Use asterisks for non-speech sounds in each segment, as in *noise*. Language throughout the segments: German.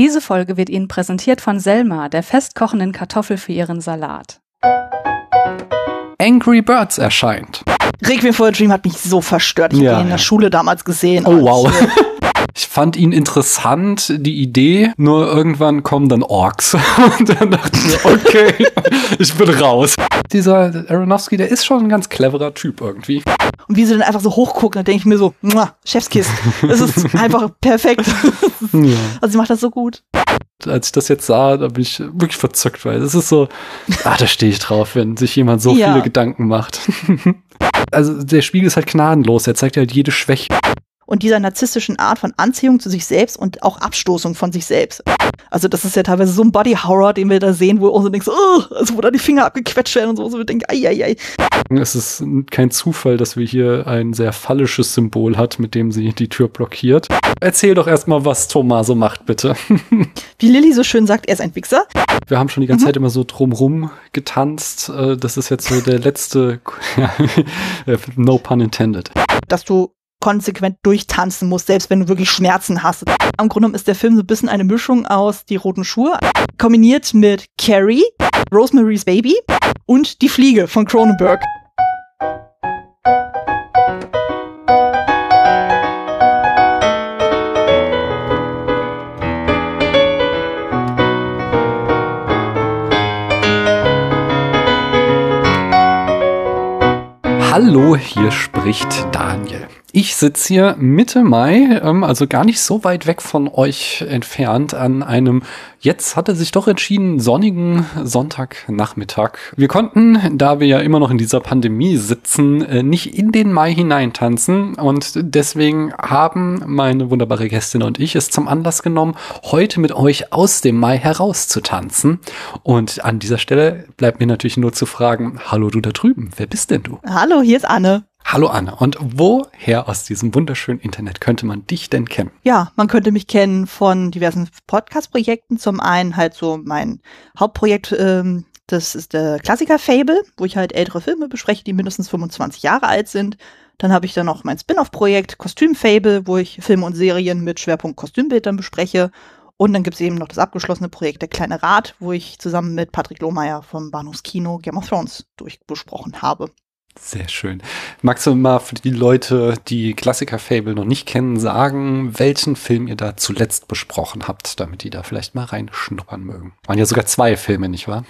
Diese Folge wird Ihnen präsentiert von Selma, der festkochenden Kartoffel für Ihren Salat. Angry Birds erscheint. Requiem for a Dream hat mich so verstört. Ich Ja, habe ihn in der Schule damals gesehen. Oh wow. Ich fand ihn interessant, die Idee, nur irgendwann kommen dann Orks. *laughs* Und dann dachte ich mir, okay, ich bin raus. Dieser Aronofsky, der ist schon ein ganz cleverer Typ irgendwie. Und wie sie dann einfach so hochgucken, dann denke ich mir so, Chefskiss. Das ist *laughs* einfach perfekt. Ja. *laughs* Also sie macht das so gut. Als ich das jetzt sah, da bin ich wirklich verzückt, weil es ist so, ah, da stehe ich drauf, wenn sich jemand so Ja. viele Gedanken macht. Also der Spiegel ist halt gnadenlos, er zeigt halt jede Schwäche. Und dieser narzisstischen Art von Anziehung zu sich selbst und auch Abstoßung von sich selbst. Also das ist ja teilweise so ein Body-Horror, den wir da sehen, wo so denkst, oh, also wo da die Finger abgequetscht werden und so, so wir denken, ai, ai, ai. Es ist kein Zufall, dass wir hier ein sehr phallisches Symbol hat, mit dem sie die Tür blockiert. Erzähl doch erstmal, was Tomaso macht, bitte. *laughs* Wie Lilly so schön sagt, er ist ein Wichser. Wir haben schon die ganze Zeit immer so drumrum getanzt. Äh, Das ist jetzt so der letzte, *laughs* no pun intended. dass du konsequent durchtanzen musst, selbst wenn du wirklich Schmerzen hast. Am Grunde genommen ist der Film so ein bisschen eine Mischung aus Die roten Schuhe, kombiniert mit Carrie, Rosemary's Baby und Die Fliege von Cronenberg. Hallo, hier spricht Daniel. Ich sitze hier Mitte Mai, ähm, also gar nicht so weit weg von euch entfernt, an einem, jetzt hat er sich doch entschieden, sonnigen Sonntagnachmittag. Wir konnten, da wir ja immer noch in dieser Pandemie sitzen, äh, nicht in den Mai hineintanzen und deswegen haben meine wunderbare Gästin und ich es zum Anlass genommen, heute mit euch aus dem Mai herauszutanzen. Und an dieser Stelle bleibt mir natürlich nur zu fragen, hallo du da drüben, wer bist denn du? Hallo, hier ist Anne. Hallo Anne, und woher aus diesem wunderschönen Internet könnte man dich denn kennen? Ja, man könnte mich kennen von diversen Podcast-Projekten. Zum einen halt so mein Hauptprojekt, ähm, das ist der Klassiker Fable, wo ich halt ältere Filme bespreche, die mindestens 25 Jahre alt sind. Dann habe ich dann noch mein Spin-off-Projekt Kostüm Fable, wo ich Filme und Serien mit Schwerpunkt Kostümbildern bespreche. Und dann gibt es eben noch das abgeschlossene Projekt Der kleine Rat, wo ich zusammen mit Patrick Lohmeier vom Bahnhofskino Game of Thrones durchbesprochen habe. Sehr schön. Magst du mal für die Leute, die Klassiker-Fable noch nicht kennen, sagen, welchen Film ihr da zuletzt besprochen habt, damit die da vielleicht mal reinschnuppern mögen? Waren ja sogar zwei Filme, nicht wahr?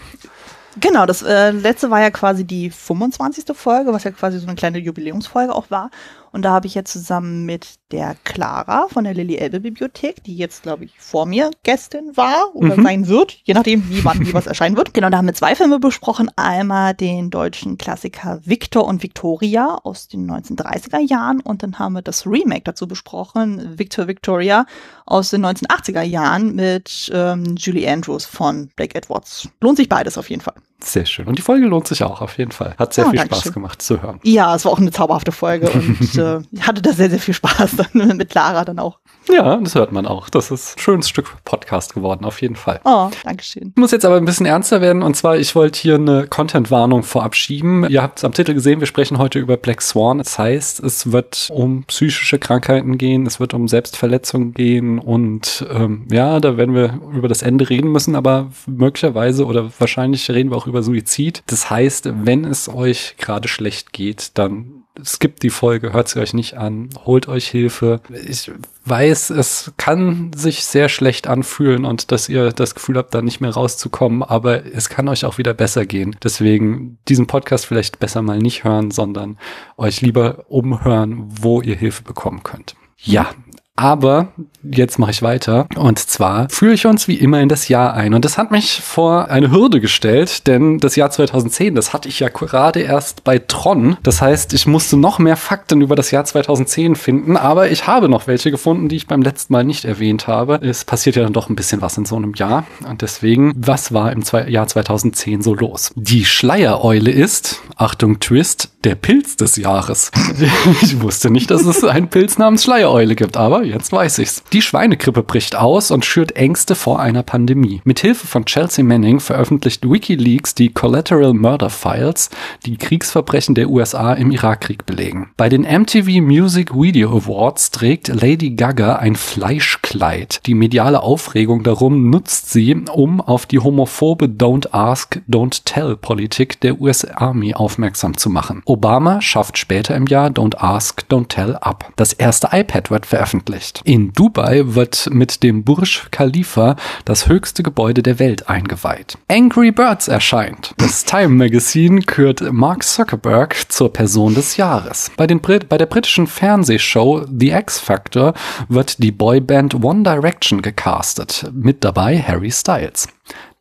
Genau, das äh, letzte war ja quasi die 25. Folge, was ja quasi so eine kleine Jubiläumsfolge auch war. Und da habe ich jetzt zusammen mit der Clara von der Lilly Elbe Bibliothek, die jetzt, glaube ich, vor mir Gästin war oder Mhm. sein wird, je nachdem, wie wann wie was erscheinen wird. Genau, da haben wir zwei Filme besprochen. Einmal den deutschen Klassiker Victor und Victoria aus den 1930er Jahren und dann haben wir das Remake dazu besprochen, Victor Victoria aus den 1980er Jahren mit ähm, Julie Andrews von Blake Edwards. Lohnt sich beides auf jeden Fall. Sehr schön. Und die Folge lohnt sich auch auf jeden Fall. Hat sehr Ah, viel. Spaß gemacht zu hören. Ja, es war auch eine zauberhafte Folge und *laughs* äh, hatte da sehr, sehr viel Spaß dann *laughs* mit Clara dann auch. Ja, das hört man auch. Das ist ein schönes Stück Podcast geworden, auf jeden Fall. Oh, Dankeschön. Ich muss jetzt aber ein bisschen ernster werden und zwar, ich wollte hier eine Content-Warnung vorab schieben. Ihr habt es am Titel gesehen, wir sprechen heute über Black Swan. Das heißt, es wird um psychische Krankheiten gehen, es wird um Selbstverletzung gehen und ähm, ja, da werden wir über das Ende reden müssen, aber möglicherweise oder wahrscheinlich reden wir auch über Suizid. Das heißt, wenn es euch gerade schlecht geht, dann skippt die Folge, hört sie euch nicht an, holt euch Hilfe. Ich weiß, es kann sich sehr schlecht anfühlen und dass ihr das Gefühl habt, da nicht mehr rauszukommen, aber es kann euch auch wieder besser gehen. Deswegen diesen Podcast vielleicht besser mal nicht hören, sondern euch lieber umhören, wo ihr Hilfe bekommen könnt. Ja, aber jetzt mache ich weiter. Und zwar führe ich uns wie immer in das Jahr ein. Und das hat mich vor eine Hürde gestellt, denn das Jahr 2010, das hatte ich ja gerade erst bei Tron. Das heißt, ich musste noch mehr Fakten über das Jahr 2010 finden, aber ich habe noch welche gefunden, die ich beim letzten Mal nicht erwähnt habe. Es passiert ja dann doch ein bisschen was in so einem Jahr. Und deswegen, was war im Jahr 2010 so los? Die Schleiereule ist, Achtung Twist, der Pilz des Jahres. *laughs* ich wusste nicht, dass es einen Pilz namens Schleiereule gibt, aber jetzt weiß ich's. Die Schweinegrippe bricht aus und schürt Ängste vor einer Pandemie. Mit Hilfe von Chelsea Manning veröffentlicht WikiLeaks die Collateral Murder Files, die Kriegsverbrechen der USA im Irakkrieg belegen. Bei den MTV Music Video Awards trägt Lady Gaga ein Fleischkleid. Die mediale Aufregung darum nutzt sie, um auf die homophobe Don't Ask, Don't Tell Politik der US Army aufmerksam zu machen. Obama schafft später im Jahr Don't Ask, Don't Tell ab. Das erste iPad wird veröffentlicht. In Dubai wird mit dem Burj Khalifa das höchste Gebäude der Welt eingeweiht. Angry Birds erscheint. Das *laughs* Time Magazine kürt Mark Zuckerberg zur Person des Jahres. Bei, den Brit bei der britischen Fernsehshow The X Factor wird die Boyband One Direction gecastet. Mit dabei Harry Styles.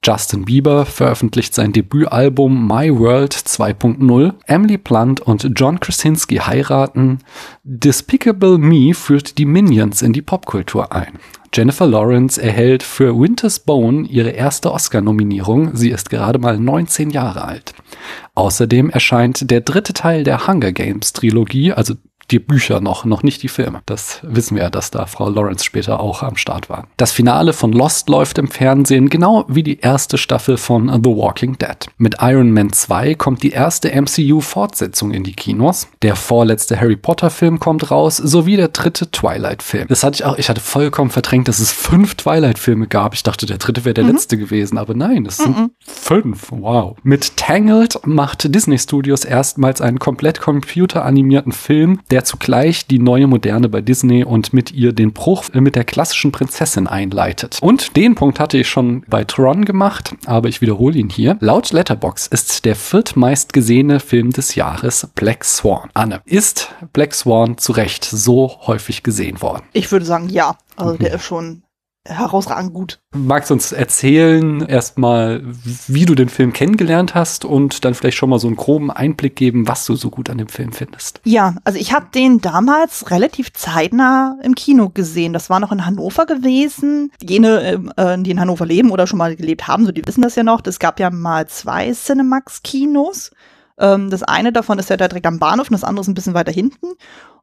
Justin Bieber veröffentlicht sein Debütalbum My World 2.0. Emily Blunt und John Krasinski heiraten. Despicable Me führt die Minions in die Popkultur ein. Jennifer Lawrence erhält für Winter's Bone ihre erste Oscar-Nominierung. Sie ist gerade mal 19 Jahre alt. Außerdem erscheint der dritte Teil der Hunger Games Trilogie, also die Bücher noch, noch nicht die Filme. Das wissen wir ja, dass da Frau Lawrence später auch am Start war. Das Finale von Lost läuft im Fernsehen, genau wie die erste Staffel von The Walking Dead. Mit Iron Man 2 kommt die erste MCU-Fortsetzung in die Kinos. Der vorletzte Harry Potter-Film kommt raus, sowie der dritte Twilight-Film. Das hatte ich auch, ich hatte vollkommen verdrängt, dass es fünf Twilight-Filme gab. Ich dachte, der dritte wäre der mhm. letzte gewesen, aber nein, es sind mhm. fünf. Wow. Mit Tangled macht Disney Studios erstmals einen komplett computeranimierten Film, der der zugleich die neue Moderne bei Disney und mit ihr den Bruch mit der klassischen Prinzessin einleitet. Und den Punkt hatte ich schon bei Tron gemacht, aber ich wiederhole ihn hier. Laut Letterbox ist der viertmeist gesehene Film des Jahres Black Swan. Anne, ist Black Swan zu Recht so häufig gesehen worden? Ich würde sagen, ja. Also der ist schon herausragend gut. Magst du uns erzählen erstmal, wie du den Film kennengelernt hast und dann vielleicht schon mal so einen groben Einblick geben, was du so gut an dem Film findest? Ja, also ich habe den damals relativ zeitnah im Kino gesehen. Das war noch in Hannover gewesen. Jene, ähm, äh, die in Hannover leben oder schon mal gelebt haben, so die wissen das ja noch. Es gab ja mal zwei Cinemax-Kinos. Ähm, das eine davon ist ja direkt am Bahnhof und das andere ist ein bisschen weiter hinten.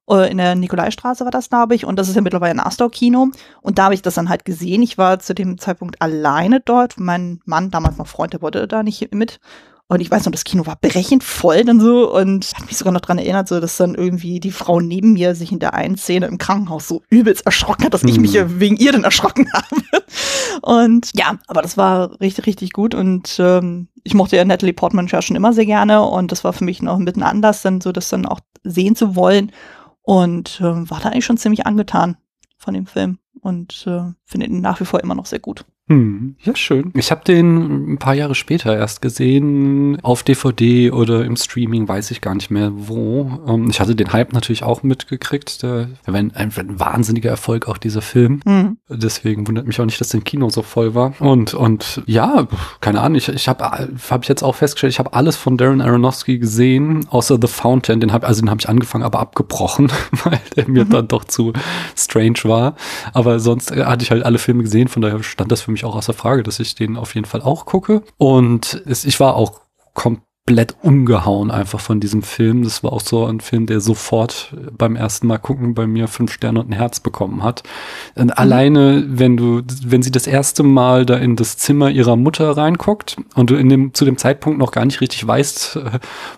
Äh, in der Nikolaistraße war das, glaube ich. Und das ist ja mittlerweile ein Astor-Kino. Und da habe ich das dann halt gesehen. Ich war zu dem Zeitpunkt alleine dort. Mein Mann, damals noch Freund, der wollte da nicht mit. Und ich weiß noch, das Kino war brechend voll dann so und hat mich sogar noch dran erinnert, so dass dann irgendwie die Frau neben mir sich in der einen Szene im Krankenhaus so übelst erschrocken hat, dass ich mich ja mhm. wegen ihr dann erschrocken *laughs* habe. Und ja, aber das war richtig, richtig gut und ähm, ich mochte ja Natalie Portman ja schon immer sehr gerne und das war für mich noch ein bisschen anders, dann so das dann auch sehen zu wollen und äh, war da eigentlich schon ziemlich angetan von dem Film und äh, finde ihn nach wie vor immer noch sehr gut. Hm, ja, schön. Ich habe den ein paar Jahre später erst gesehen, auf DVD oder im Streaming, weiß ich gar nicht mehr wo. Ähm, ich hatte den Hype natürlich auch mitgekriegt. Der, der war ein, ein, wahnsinniger Erfolg, auch dieser Film. Mhm. Deswegen wundert mich auch nicht, dass der Kino so voll war. Und, und ja, keine Ahnung, ich, ich habe hab ich jetzt auch festgestellt, ich habe alles von Darren Aronofsky gesehen, außer The Fountain. Den hab, also den habe ich angefangen, aber abgebrochen, *laughs* weil der mir mhm. dann doch zu strange war. Aber sonst hatte ich halt alle Filme gesehen, von daher stand das für mich mich auch außer Frage, dass ich den auf jeden Fall auch gucke. Und es, ich war auch komplett umgehauen einfach von diesem Film. Das war auch so ein Film, der sofort beim ersten Mal gucken bei mir fünf Sterne und ein Herz bekommen hat. Und mhm. Alleine, wenn du, wenn sie das erste Mal da in das Zimmer ihrer Mutter reinguckt und du in dem, zu dem Zeitpunkt noch gar nicht richtig weißt,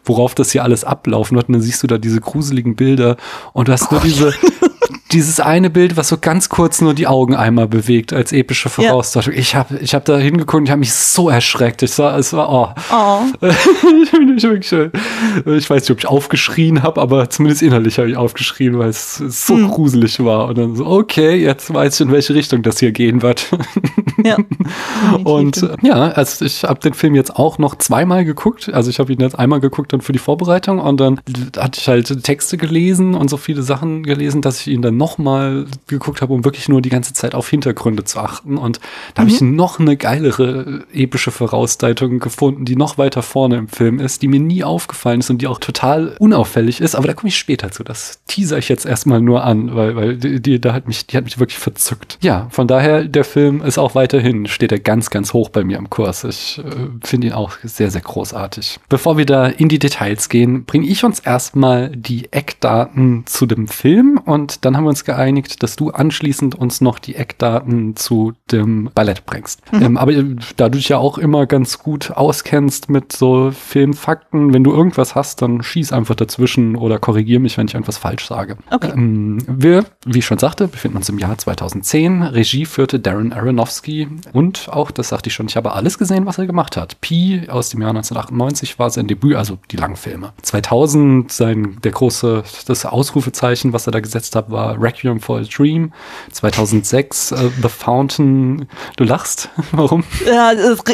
worauf das hier alles ablaufen wird, und dann siehst du da diese gruseligen Bilder und du hast nur diese, *laughs* dieses eine Bild, was so ganz kurz nur die Augen einmal bewegt als epische Voraussetzung. Ja. Ich habe ich hab da hingeguckt und ich habe mich so erschreckt. Ich war, es war, oh. oh. *laughs* ich, ich weiß nicht, ob ich aufgeschrien habe, aber zumindest innerlich habe ich aufgeschrien, weil es so hm. gruselig war. Und dann so, okay, jetzt weiß ich, in welche Richtung das hier gehen wird. *laughs* ja. *laughs* und ja, also ich habe den Film jetzt auch noch zweimal geguckt. Also ich habe ihn jetzt einmal geguckt dann für die Vorbereitung und dann hatte ich halt Texte gelesen und so viele Sachen gelesen, dass ich ihn dann nochmal geguckt habe, um wirklich nur die ganze Zeit auf Hintergründe zu achten. Und da mhm. habe ich noch eine geilere epische Vorausdeutung gefunden, die noch weiter vorne im Film ist, die mir nie aufgefallen ist und die auch total unauffällig ist. Aber da komme ich später zu. Das teaser ich jetzt erstmal nur an, weil, weil die, die, da hat mich, die hat mich wirklich verzückt. Ja, von daher, der Film ist auch weiterhin, steht er ganz, ganz hoch bei mir im Kurs. Ich äh, finde ihn auch sehr, sehr großartig. Bevor wir da in die Details gehen, bringe ich uns erstmal die Eckdaten zu dem Film und dann haben wir wir uns geeinigt, dass du anschließend uns noch die Eckdaten zu dem Ballett bringst. Mhm. Ähm, aber äh, da du dich ja auch immer ganz gut auskennst mit so Filmfakten, wenn du irgendwas hast, dann schieß einfach dazwischen oder korrigier mich, wenn ich irgendwas falsch sage. Okay. Ähm, wir, wie ich schon sagte, befinden uns im Jahr 2010. Regie führte Darren Aronofsky und auch, das sagte ich schon, ich habe alles gesehen, was er gemacht hat. Pi aus dem Jahr 1998 war sein Debüt, also die Langfilme. 2000 sein der große das Ausrufezeichen, was er da gesetzt hat, war Requiem for a Dream. 2006 uh, äh, The Fountain. Du lachst? *laughs* Warum? Ja,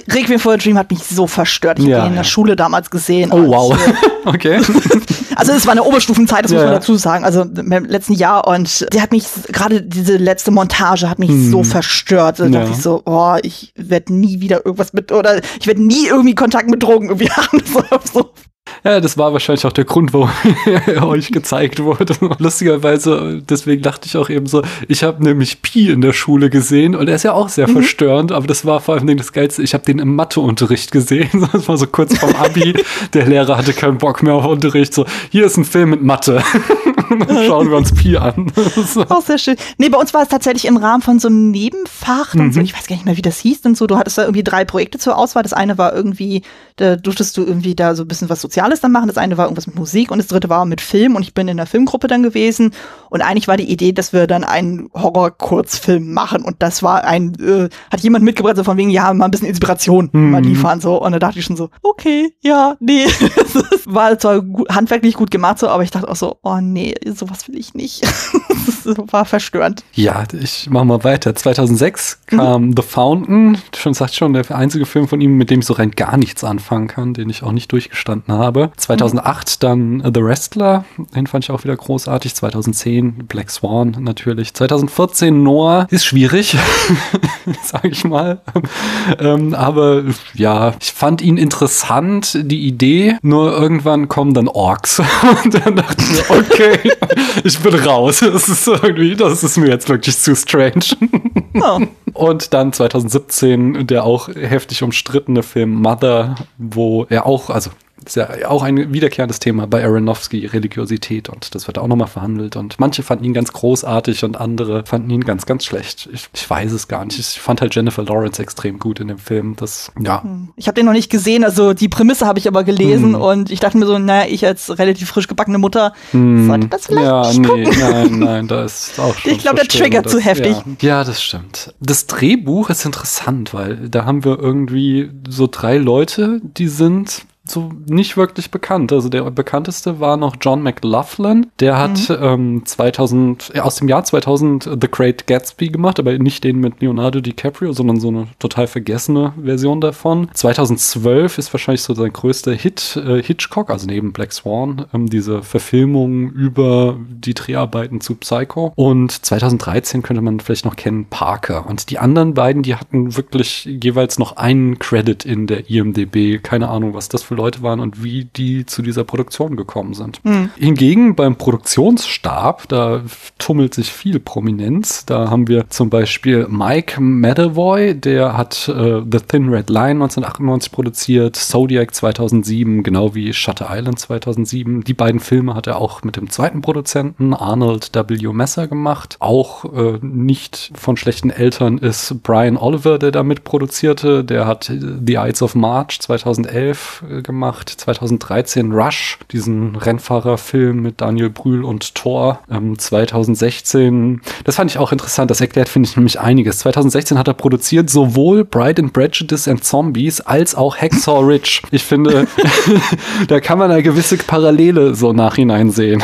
Requiem for a Dream hat mich so verstört. Ich ja, habe ihn in der Schule damals gesehen. Oh wow. *laughs* okay. *laughs* also es war eine Oberstufenzeit, das muss man dazu sagen. Also im letzten Jahr und der hat mich gerade diese letzte Montage hat mich hm. so verstört. Da dachte ich so, oh, ich werde nie wieder irgendwas mit oder ich werde nie irgendwie Kontakt mit Drogen irgendwie haben. so, so ja, das war wahrscheinlich auch der Grund, warum er *laughs* euch gezeigt wurde. *laughs* Lustigerweise, deswegen dachte ich auch eben so, ich habe nämlich Pi in der Schule gesehen und er ist ja auch sehr mhm. verstörend, aber das war vor allem das Geilste, ich habe den im Matheunterricht gesehen. *laughs* Das war so kurz vorm Abi. der Lehrer hatte keinen Bock mehr auf Unterricht. So, hier ist ein Film mit Mathe. Dann schauen wir uns Pi an. auch sehr schön. Nee, bei uns war es tatsächlich im Rahmen von so einem Nebenfach. Mhm. So, ich weiß gar nicht mehr, wie das hieß und so. Du hattest da irgendwie drei Projekte zur Auswahl. Das eine war irgendwie, da durftest du irgendwie da so ein bisschen was Soziales dann machen. Das eine war irgendwas mit Musik und das dritte war mit Film und ich bin in der Filmgruppe dann gewesen. Und eigentlich war die Idee, dass wir dann einen Horror-Kurzfilm machen und das war ein, äh, hat jemand mitgebracht, so von wegen, ja, mal ein bisschen Inspiration mhm. mal liefern, so. Und da dachte ich schon so, okay, ja, nee. *laughs* war zwar gut, handwerklich gut gemacht, so, aber ich dachte auch so, oh nee, sowas will ich nicht. *laughs* das war verstörend. Ja, ich mach mal weiter. 2006 kam mhm. The Fountain, schon sagt schon, der einzige Film von ihm, mit dem ich so rein gar nichts anfangen kann, den ich auch nicht durchgestanden habe. 2008 dann The Wrestler, den fand ich auch wieder großartig. 2010 Black Swan natürlich. 2014 Noah ist schwierig, *laughs* sage ich mal. ähm, aber ja, ich fand ihn interessant, die Idee. Nur irgendwann kommen dann Orks. *laughs* Und dann dachte ich okay, ich bin raus. Das ist irgendwie, das ist mir jetzt wirklich zu strange. Oh. Und dann 2017 der auch heftig umstrittene Film Mother, wo er auch, also ist ja auch ein wiederkehrendes Thema bei Aronofsky, Religiosität und das wird auch nochmal verhandelt und manche fanden ihn ganz großartig und andere fanden ihn ganz, ganz schlecht. Ich, ich weiß es gar nicht. Ich fand halt Jennifer Lawrence extrem gut in dem Film. Das, ja. Hm. Ich habe den noch nicht gesehen, also die Prämisse habe ich aber gelesen hm. und ich dachte mir so, naja, ich als relativ frisch gebackene Mutter hm. sollte das vielleicht ja, nicht nee, gucken. nein, nein, *laughs* da ist auch schon Ich glaube, der triggert zu heftig. Ja. ja, das stimmt. Das Drehbuch ist interessant, weil da haben wir irgendwie so drei Leute, die sind so nicht wirklich bekannt. Also der bekannteste war noch John McLaughlin. Der hat mhm. ähm, 2000, äh, aus dem Jahr 2000 The Great Gatsby gemacht, aber nicht den mit Leonardo DiCaprio, sondern so eine total vergessene Version davon. 2012 ist wahrscheinlich so sein größter Hit äh, Hitchcock, also neben Black Swan, ähm, diese Verfilmung über die Dreharbeiten zu Psycho. Und 2013 könnte man vielleicht noch kennen Parker. Und die anderen beiden, die hatten wirklich jeweils noch einen Credit in der IMDb. Keine Ahnung, was das für für Leute waren und wie die zu dieser Produktion gekommen sind. Mhm. Hingegen beim Produktionsstab, da tummelt sich viel Prominenz. Da haben wir zum Beispiel Mike Medavoy, der hat äh, The Thin Red Line 1998 produziert, Zodiac 2007, genau wie Shutter Island 2007. Die beiden Filme hat er auch mit dem zweiten Produzenten Arnold W. Messer gemacht. Auch äh, nicht von schlechten Eltern ist Brian Oliver, der da mitproduzierte. Der hat The Ides of March 2011 äh, gemacht. 2013 Rush, diesen Rennfahrerfilm mit Daniel Brühl und Thor. Ähm, 2016, das fand ich auch interessant, das erklärt, finde ich, nämlich einiges. 2016 hat er produziert sowohl Bride and Prejudice and Zombies als auch Hacksaw Ridge. Ich finde, *laughs* da kann man eine gewisse Parallele so nachhinein sehen.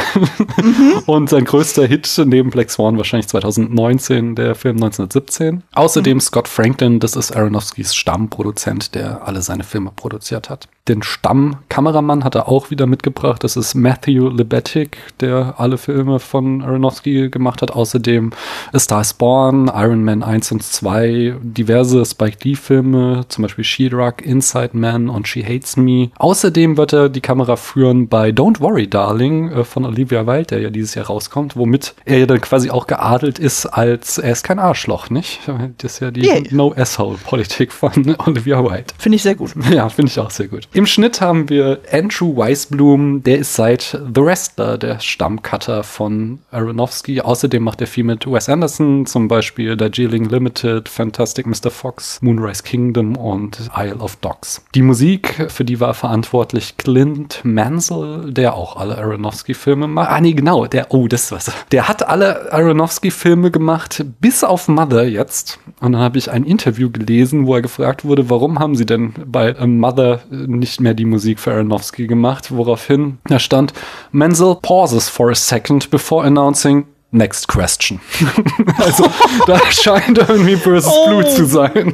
Mhm. Und sein größter Hit neben Black Swan wahrscheinlich 2019, der Film 1917. Außerdem mhm. Scott Franklin, das ist Aronofskys Stammproduzent, der alle seine Filme produziert hat den Stammkameramann hat er auch wieder mitgebracht. Das ist Matthew Lebetic, der alle Filme von Aronofsky gemacht hat. Außerdem A Star Spawn, Iron Man 1 und 2, diverse Spike Lee Filme, zum Beispiel She-Rock, Inside Man und She Hates Me. Außerdem wird er die Kamera führen bei Don't Worry Darling äh, von Olivia Wilde, der ja dieses Jahr rauskommt, womit er ja dann quasi auch geadelt ist als, er ist kein Arschloch, nicht? Das ist ja die yeah. No-Asshole-Politik von *laughs* Olivia Wilde. Finde ich sehr gut. Ja, finde ich auch sehr gut. Im Schnitt haben wir Andrew Weisblum, der ist seit The Wrestler der Stammcutter von Aronofsky. Außerdem macht er viel mit Wes Anderson, zum Beispiel Darjeeling Limited, Fantastic Mr. Fox, Moonrise Kingdom und Isle of Dogs. Die Musik, für die war verantwortlich Clint Mansell, der auch alle Aronofsky-Filme macht. Ah, nee, genau, der, oh, das ist was. Der hat alle Aronofsky-Filme gemacht, bis auf Mother jetzt. Und dann habe ich ein Interview gelesen, wo er gefragt wurde, warum haben sie denn bei Mother nicht mehr die Musik für Aronofsky gemacht, woraufhin da stand, Menzel pauses for a second before announcing Next question. *laughs* also da scheint irgendwie böses oh. Blut zu sein.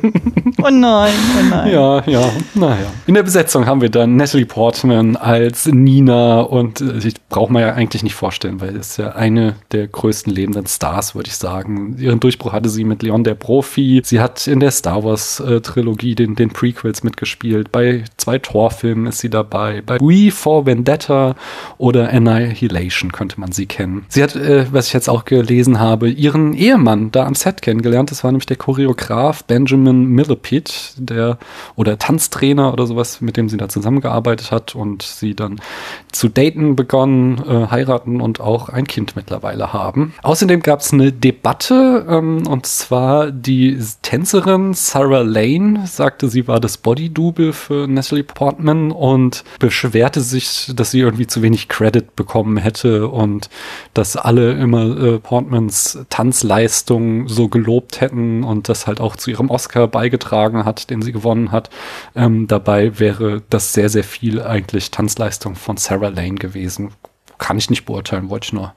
oh nein, oh nein. Ja, ja, naja. In der Besetzung haben wir dann Natalie Portman als Nina und äh, ich brauche man ja eigentlich nicht vorstellen, weil es ist ja eine der größten lebenden Stars, würde ich sagen. Ihren Durchbruch hatte sie mit Leon der Profi. Sie hat in der Star Wars äh, Trilogie den, den Prequels mitgespielt. Bei zwei Torfilmen ist sie dabei. Bei We for Vendetta oder Annihilation könnte man sie kennen. Sie hat, äh, was ich jetzt jetzt auch gelesen habe, ihren Ehemann da am Set kennengelernt. Das war nämlich der Choreograf Benjamin Millepit, der oder Tanztrainer oder sowas, mit dem sie da zusammengearbeitet hat und sie dann zu daten begonnen, äh, heiraten und auch ein Kind mittlerweile haben. Außerdem gab es eine Debatte ähm, und zwar die Tänzerin Sarah Lane sagte, sie war das Body-Double für Natalie Portman und beschwerte sich, dass sie irgendwie zu wenig Credit bekommen hätte und dass alle immer äh, Portmans Tanzleistung so gelobt hätten und das halt auch zu ihrem Oscar beigetragen hat, den sie gewonnen hat. Ähm, dabei wäre das sehr, sehr viel eigentlich Tanzleistung von Sarah Lane gewesen. Kann ich nicht beurteilen, wollte ich nur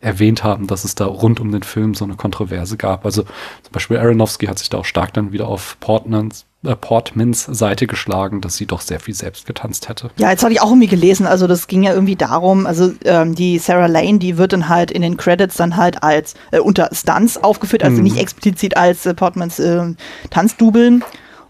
erwähnt haben, dass es da rund um den Film so eine Kontroverse gab. Also zum Beispiel Aronofsky hat sich da auch stark dann wieder auf Portmans Portmans Seite geschlagen, dass sie doch sehr viel selbst getanzt hätte. Ja, jetzt habe ich auch irgendwie gelesen, also das ging ja irgendwie darum, also ähm, die Sarah Lane, die wird dann halt in den Credits dann halt als äh, unter Stunts aufgeführt, also mhm. nicht explizit als äh, Portmans äh, Tanzdubeln.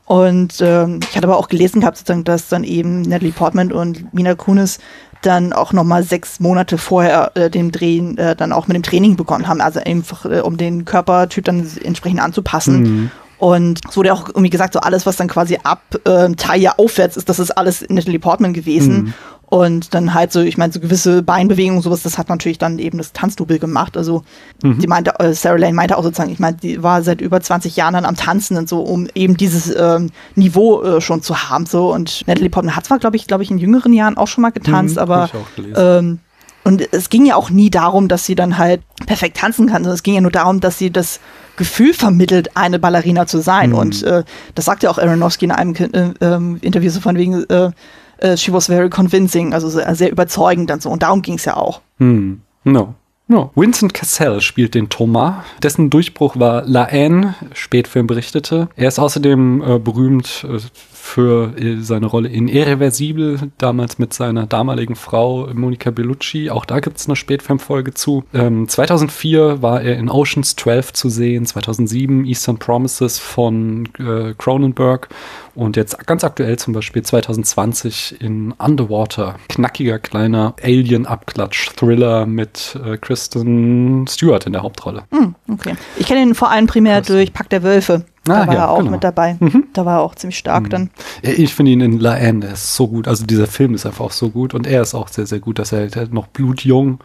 Und ähm, ich hatte aber auch gelesen gehabt, sozusagen, dass dann eben Natalie Portman und Mina Kunis dann auch nochmal sechs Monate vorher äh, dem Drehen äh, dann auch mit dem Training begonnen haben, also einfach äh, um den Körpertyp dann entsprechend anzupassen. Mhm. Und es wurde auch irgendwie gesagt, so alles, was dann quasi ab äh, Taille aufwärts ist, das ist alles Natalie Portman gewesen. Mhm. Und dann halt so, ich meine, so gewisse Beinbewegungen, sowas, das hat natürlich dann eben das Tanzdubel gemacht. Also mhm. die meinte, äh, Sarah Lane meinte auch sozusagen, ich meine, die war seit über 20 Jahren dann am Tanzen und so, um eben dieses ähm, Niveau äh, schon zu haben. So. Und Natalie Portman hat zwar, glaube ich, glaube ich, in jüngeren Jahren auch schon mal getanzt, mhm, aber ähm, und es ging ja auch nie darum, dass sie dann halt perfekt tanzen kann, sondern es ging ja nur darum, dass sie das Gefühl vermittelt, eine Ballerina zu sein. Mhm. Und äh, das sagt ja auch Aronofsky in einem äh, äh, Interview so von wegen, äh, äh, she was very convincing, also sehr, sehr überzeugend und so. Und darum ging es ja auch. Hm. No. No. Vincent Cassell spielt den Thomas. Dessen Durchbruch war La Haine, Spätfilm berichtete. Er ist außerdem äh, berühmt äh, für äh, seine Rolle in Irreversibel, damals mit seiner damaligen Frau Monica Bellucci. Auch da gibt es eine Spätfilmfolge zu. Ähm, 2004 war er in Oceans 12 zu sehen, 2007 Eastern Promises von äh, Cronenberg und jetzt ganz aktuell zum Beispiel 2020 in Underwater. Knackiger kleiner Alien-Abklatsch-Thriller mit äh, Kristen Stewart in der Hauptrolle. Mm, okay. Ich kenne ihn vor allem primär durch Pack der Wölfe. Da ah, war ja, er auch genau. mit dabei. Mhm. Da war er auch ziemlich stark mhm. dann. Ich finde ihn in La Haine, der ist so gut. Also dieser Film ist einfach auch so gut und er ist auch sehr, sehr gut, dass er halt noch blutjung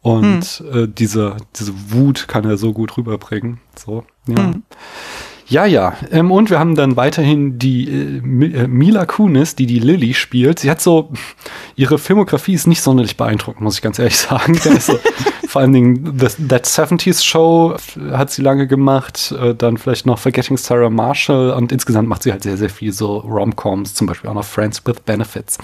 und mhm. äh, diese, diese Wut kann er so gut rüberbringen. So, ja. Ja, ja. Ähm, und wir haben dann weiterhin die äh, äh, Mila Kunis, die die Lily spielt. Sie hat so, *laughs* ihre Filmografie ist nicht sonderlich beeindruckend, muss ich ganz ehrlich *laughs* sagen. so, vor allen Dingen The, That 70s Show hat sie lange gemacht. Äh, dann vielleicht noch Forgetting Sarah Marshall. Und insgesamt macht sie halt sehr, sehr viel so Rom-Coms, zum Beispiel auch noch Friends with Benefits.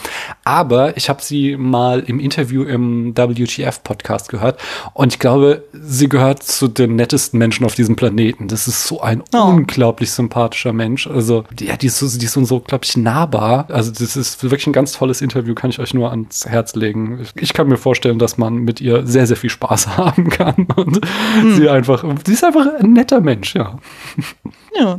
Aber ich habe sie mal im Interview im WTF-Podcast gehört. Und ich glaube, sie gehört zu den nettesten Menschen auf diesem Planeten. Das ist so ein oh sympathischer Mensch. Also, ja, die ist so, die ist so, glaube ich, nahbar. Also, das ist wirklich ein ganz tolles Interview, kann ich euch nur ans Herz legen. Ich kann mir vorstellen, dass man mit ihr sehr, sehr viel Spaß *laughs* haben kann. Und hm. sie einfach, sie ist einfach ein netter Mensch, ja. Ja,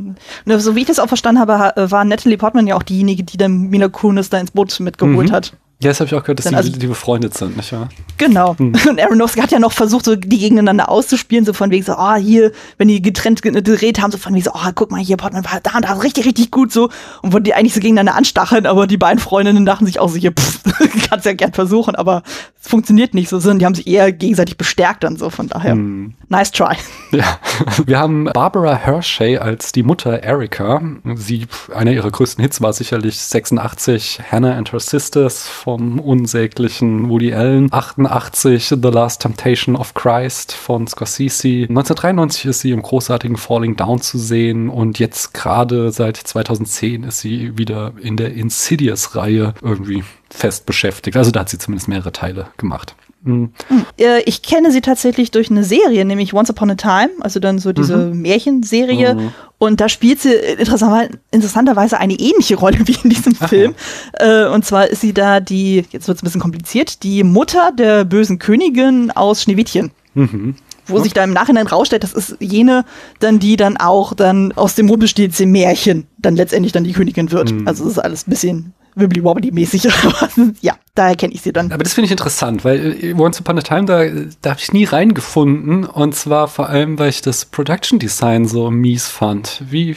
so wie ich das auch verstanden habe, war Natalie Portman ja auch diejenige, die dann Mila Kunis da ins Boot mitgeholt mhm. hat. Ja, das habe ich auch gehört, dass Dann die, also- die befreundet sind, nicht wahr? Genau. Hm. *laughs* Und Aronofsky hat ja noch versucht, so die gegeneinander auszuspielen, so von wegen so, ah, hier, wenn die getrennt ge- gedreht haben, so von wegen so, ah, guck mal hier, Portman war da und da richtig, richtig gut so. Und wo die eigentlich so gegeneinander anstacheln, aber die beiden Freundinnen dachten sich auch so, hier, pff, *laughs* kannst ja gern versuchen, aber es funktioniert nicht so, sondern die haben sich eher gegenseitig bestärkt dann so, von daher. Hm. Nice try. Ja, *laughs* wir haben Barbara Hershey als die Mutter Erika. Sie, einer ihrer größten Hits war sicherlich 86 Hannah and Her Sisters vom unsäglichen Woody Allen, 88 The Last Temptation of Christ von Scorsese. 1993 ist sie im großartigen Falling Down zu sehen und jetzt gerade seit 2010 ist sie wieder in der Insidious-Reihe irgendwie fest beschäftigt. Also da hat sie zumindest mehrere Teile gemacht. Hm. Äh, ich kenne sie tatsächlich durch eine Serie, nämlich Once Upon a Time, also dann so diese Märchenserie. Mhm. Und da spielt sie äh, interessanterweise, interessanterweise eine ähnliche Rolle *laughs* wie in diesem Film. Äh, und zwar ist sie da die, jetzt wird es ein bisschen kompliziert, die Mutter der bösen Königin aus Schneewittchen. Mhm. Wo sich da im Nachhinein rausstellt, das ist jene, dann die dann auch dann aus dem Rumpelstilzchen-Märchen dann letztendlich dann die Königin wird. Mhm. Also das ist alles ein bisschen wibbly-wobbly-mäßig. Aber *laughs* ja, daher kenne ich sie dann. Aber das finde ich interessant, weil äh, Once Upon a Time, da, da habe ich nie reingefunden. Und zwar vor allem, weil ich das Production Design so mies fand. Wie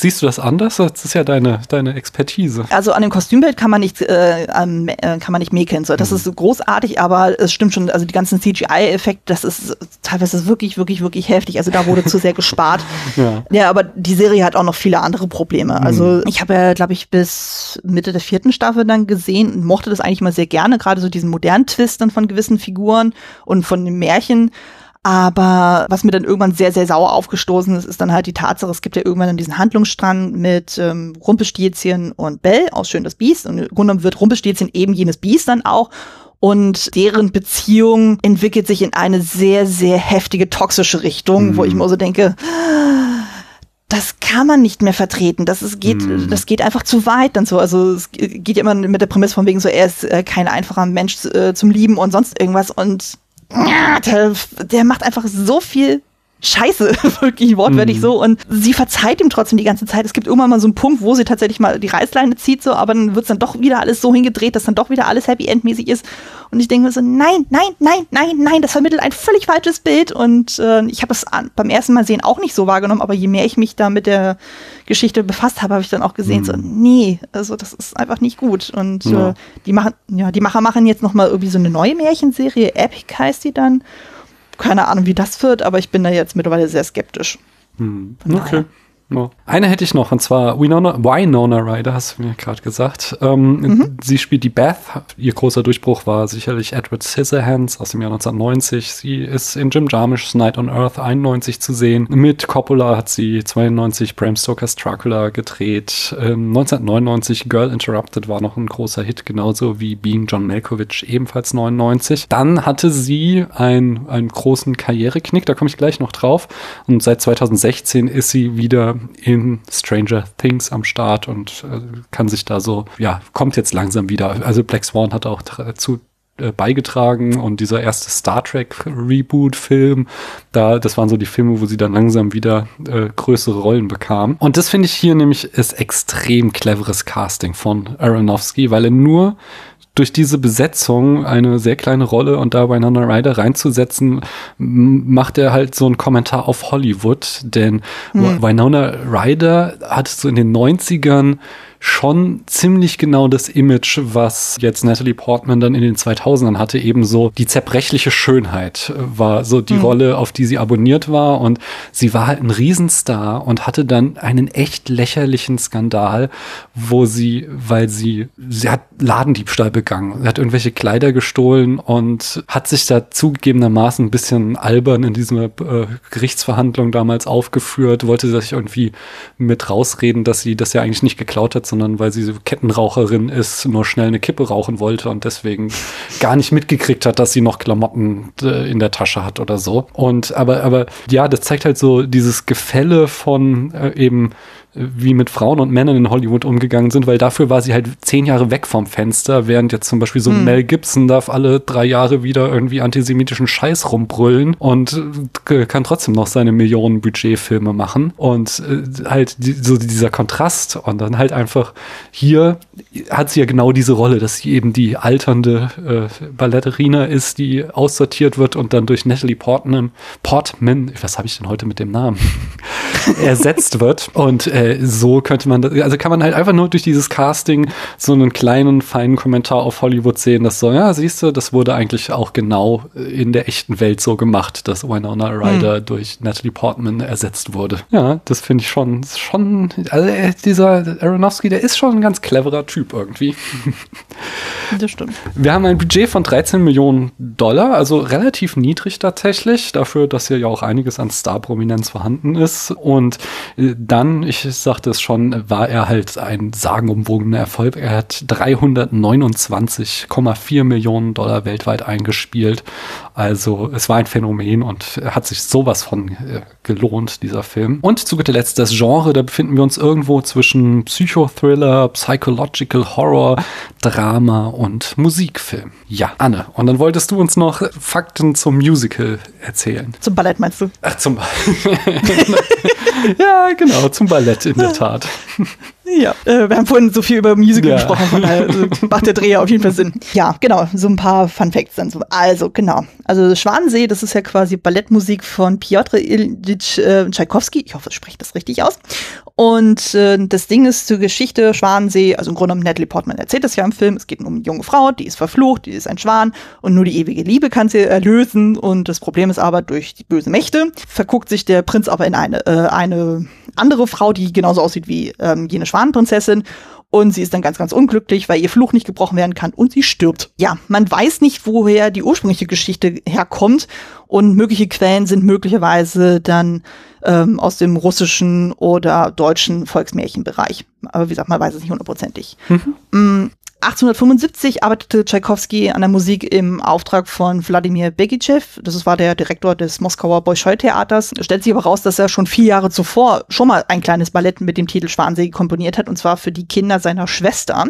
siehst du das anders? Das ist ja deine, deine Expertise. Also an dem Kostümbild kann man nicht, äh, äh, kann man nicht mäkeln. So, das ist so großartig, aber es stimmt schon, also die ganzen CGI-Effekte, das ist teilweise wirklich, wirklich, wirklich heftig. Also da wurde zu sehr gespart. *laughs* Ja. Ja, aber die Serie hat auch noch viele andere Probleme. Also ich habe ja, glaube ich, bis Mitte der vierten Staffel dann gesehen und mochte das eigentlich mal sehr gerne, gerade so diesen modernen Twist dann von gewissen Figuren und von den Märchen. Aber was mir dann irgendwann sehr, sehr sauer aufgestoßen ist, ist dann halt die Tatsache, es gibt ja irgendwann dann diesen Handlungsstrang mit ähm, Rumpelstilzchen und Bell aus Schön das Biest. Und im Grunde genommen wird Rumpelstilzchen eben jenes Biest dann auch. Und deren Beziehung entwickelt sich in eine sehr, sehr heftige, toxische Richtung, wo ich mir so denke, das kann man nicht mehr vertreten. Das ist, geht, das geht einfach zu weit dann so. Also es geht ja immer mit der Prämisse von wegen so, er ist äh, kein einfacher Mensch äh, zum Lieben und sonst irgendwas. Und der, macht einfach so viel Scheiße, *laughs* wirklich wortwörtlich so. Und sie verzeiht ihm trotzdem die ganze Zeit. Es gibt irgendwann mal so einen Punkt, wo sie tatsächlich mal die Reißleine zieht, so, aber dann wird's dann doch wieder alles so hingedreht, dass dann doch wieder alles Happy End-mäßig ist. Und ich denke mir so, nein, nein, nein, nein, nein, das vermittelt ein völlig falsches Bild. Und äh, ich habe es beim ersten Mal sehen auch nicht so wahrgenommen, aber je mehr ich mich da mit der Geschichte befasst habe, habe ich dann auch gesehen, so, nee, also das ist einfach nicht gut. Und Ja. äh, die machen, ja, die Macher machen jetzt noch mal irgendwie so eine neue Märchenserie, Epic heißt die dann. Keine Ahnung, wie das wird, aber ich bin da jetzt mittlerweile sehr skeptisch. Hm. Okay. daher. Ja. Eine hätte ich noch, und zwar Winona, Winona Ryder, hast du mir gerade gesagt. Ähm, Mhm. Sie spielt die Beth. Ihr großer Durchbruch war sicherlich Edward Scissorhands aus dem Jahr 1990. Sie ist in Jim Jarmusch's Night on Earth 91 zu sehen. Mit Coppola hat sie 92 Bram Stoker's Dracula gedreht. Ähm, 1999 Girl Interrupted war noch ein großer Hit, genauso wie Being John Malkovich ebenfalls 99. Dann hatte sie ein, einen großen Karriereknick, da komme ich gleich noch drauf. Und seit 2016 ist sie wieder in Stranger Things am Start und äh, kann sich da so, ja, kommt jetzt langsam wieder. Also Black Swan hat auch dazu äh, beigetragen und dieser erste Star Trek Reboot Film, da das waren so die Filme, wo sie dann langsam wieder äh, größere Rollen bekam. Und das finde ich hier nämlich ist extrem cleveres Casting von Aronofsky, weil er nur durch diese Besetzung eine sehr kleine Rolle und da Winona Ryder reinzusetzen, macht er halt so einen Kommentar auf Hollywood, denn Winona Ryder hat so in den 90ern schon ziemlich genau das Image, was jetzt Natalie Portman dann in den 2000ern hatte, eben so die zerbrechliche Schönheit war so die Rolle, auf die sie abonniert war. Und sie war halt ein Riesenstar und hatte dann einen echt lächerlichen Skandal, wo sie, weil sie, sie hat Ladendiebstahl begangen, sie hat irgendwelche Kleider gestohlen und hat sich da zugegebenermaßen ein bisschen albern in dieser äh, Gerichtsverhandlung damals aufgeführt, wollte sich irgendwie mit rausreden, dass sie das ja eigentlich nicht geklaut hat, sondern weil sie so Kettenraucherin ist, nur schnell eine Kippe rauchen wollte und deswegen *laughs* gar nicht mitgekriegt hat, dass sie noch Klamotten äh, in der Tasche hat oder so. Und aber, aber ja, das zeigt halt so dieses Gefälle von äh, eben wie mit Frauen und Männern in Hollywood umgegangen sind, weil dafür war sie halt zehn Jahre weg vom Fenster, während jetzt zum Beispiel so hm. Mel Gibson darf alle drei Jahre wieder irgendwie antisemitischen Scheiß rumbrüllen und äh, kann trotzdem noch seine Millionen Budgetfilme machen und äh, halt so dieser Kontrast und dann halt einfach hier hat sie ja genau diese Rolle, dass sie eben die alternde äh, Balletterina ist, die aussortiert wird und dann durch Natalie Portman, Portman, was habe ich denn heute mit dem Namen, *laughs* ersetzt wird und äh, äh, so könnte man, das, also kann man halt einfach nur durch dieses Casting so einen kleinen, feinen Kommentar auf Hollywood sehen, dass so, ja, siehst du, das wurde eigentlich auch genau in der echten Welt so gemacht, dass Winona Ryder hm. durch Natalie Portman ersetzt wurde. Ja, das finde ich schon, schon, also äh, dieser Aronofsky, der ist schon ein ganz cleverer Typ irgendwie. *laughs* Das stimmt. Wir haben ein Budget von 13 Millionen Dollar, also relativ niedrig tatsächlich, dafür, dass hier ja auch einiges an Star-Prominenz vorhanden ist. Und äh, dann, ich sagte es schon, war er halt ein sagenumwogener Erfolg. Er hat 329,4 Millionen Dollar weltweit eingespielt. Also es war ein Phänomen und hat sich sowas von äh, gelohnt, dieser Film. Und zu guter Letzt das Genre, da befinden wir uns irgendwo zwischen Psychothriller, Psychological Horror, Drama und Musikfilm. Ja, Anne. Und dann wolltest du uns noch Fakten zum Musical erzählen. Zum Ballett meinst du? Ach, zum Ballett. *laughs* ja, genau, zum Ballett in der Tat. *laughs* Ja, äh, wir haben vorhin so viel über Musical ja. gesprochen, von daher also *laughs* macht der Dreh auf jeden Fall Sinn. Ja, genau, so ein paar Fun Facts dann so. Also, genau. Also Schwanensee, das ist ja quasi Ballettmusik von Piotr Ilyich äh, Tchaikovsky. Ich hoffe, ich spreche das richtig aus. Und äh, das Ding ist zur Geschichte Schwanensee, also im Grunde genommen Natalie Portman erzählt das ja im Film. Es geht um eine junge Frau, die ist verflucht, die ist ein Schwan und nur die ewige Liebe kann sie erlösen. Und das Problem ist aber, durch die böse Mächte verguckt sich der Prinz aber in eine, äh, eine andere Frau, die genauso aussieht wie ähm, jene Schwanenprinzessin. Und sie ist dann ganz, ganz unglücklich, weil ihr Fluch nicht gebrochen werden kann und sie stirbt. Ja, man weiß nicht, woher die ursprüngliche Geschichte herkommt. Und mögliche Quellen sind möglicherweise dann ähm, aus dem russischen oder deutschen Volksmärchenbereich. Aber wie gesagt, man weiß es nicht hundertprozentig. Mhm. Mm, 1875 arbeitete Tschaikowski an der Musik im Auftrag von Wladimir Begicev. Das war der Direktor des Moskauer Bolschoi-Theaters. Stellt sich aber raus, dass er schon vier Jahre zuvor schon mal ein kleines Ballett mit dem Titel Schwansee komponiert hat, und zwar für die Kinder seiner Schwester.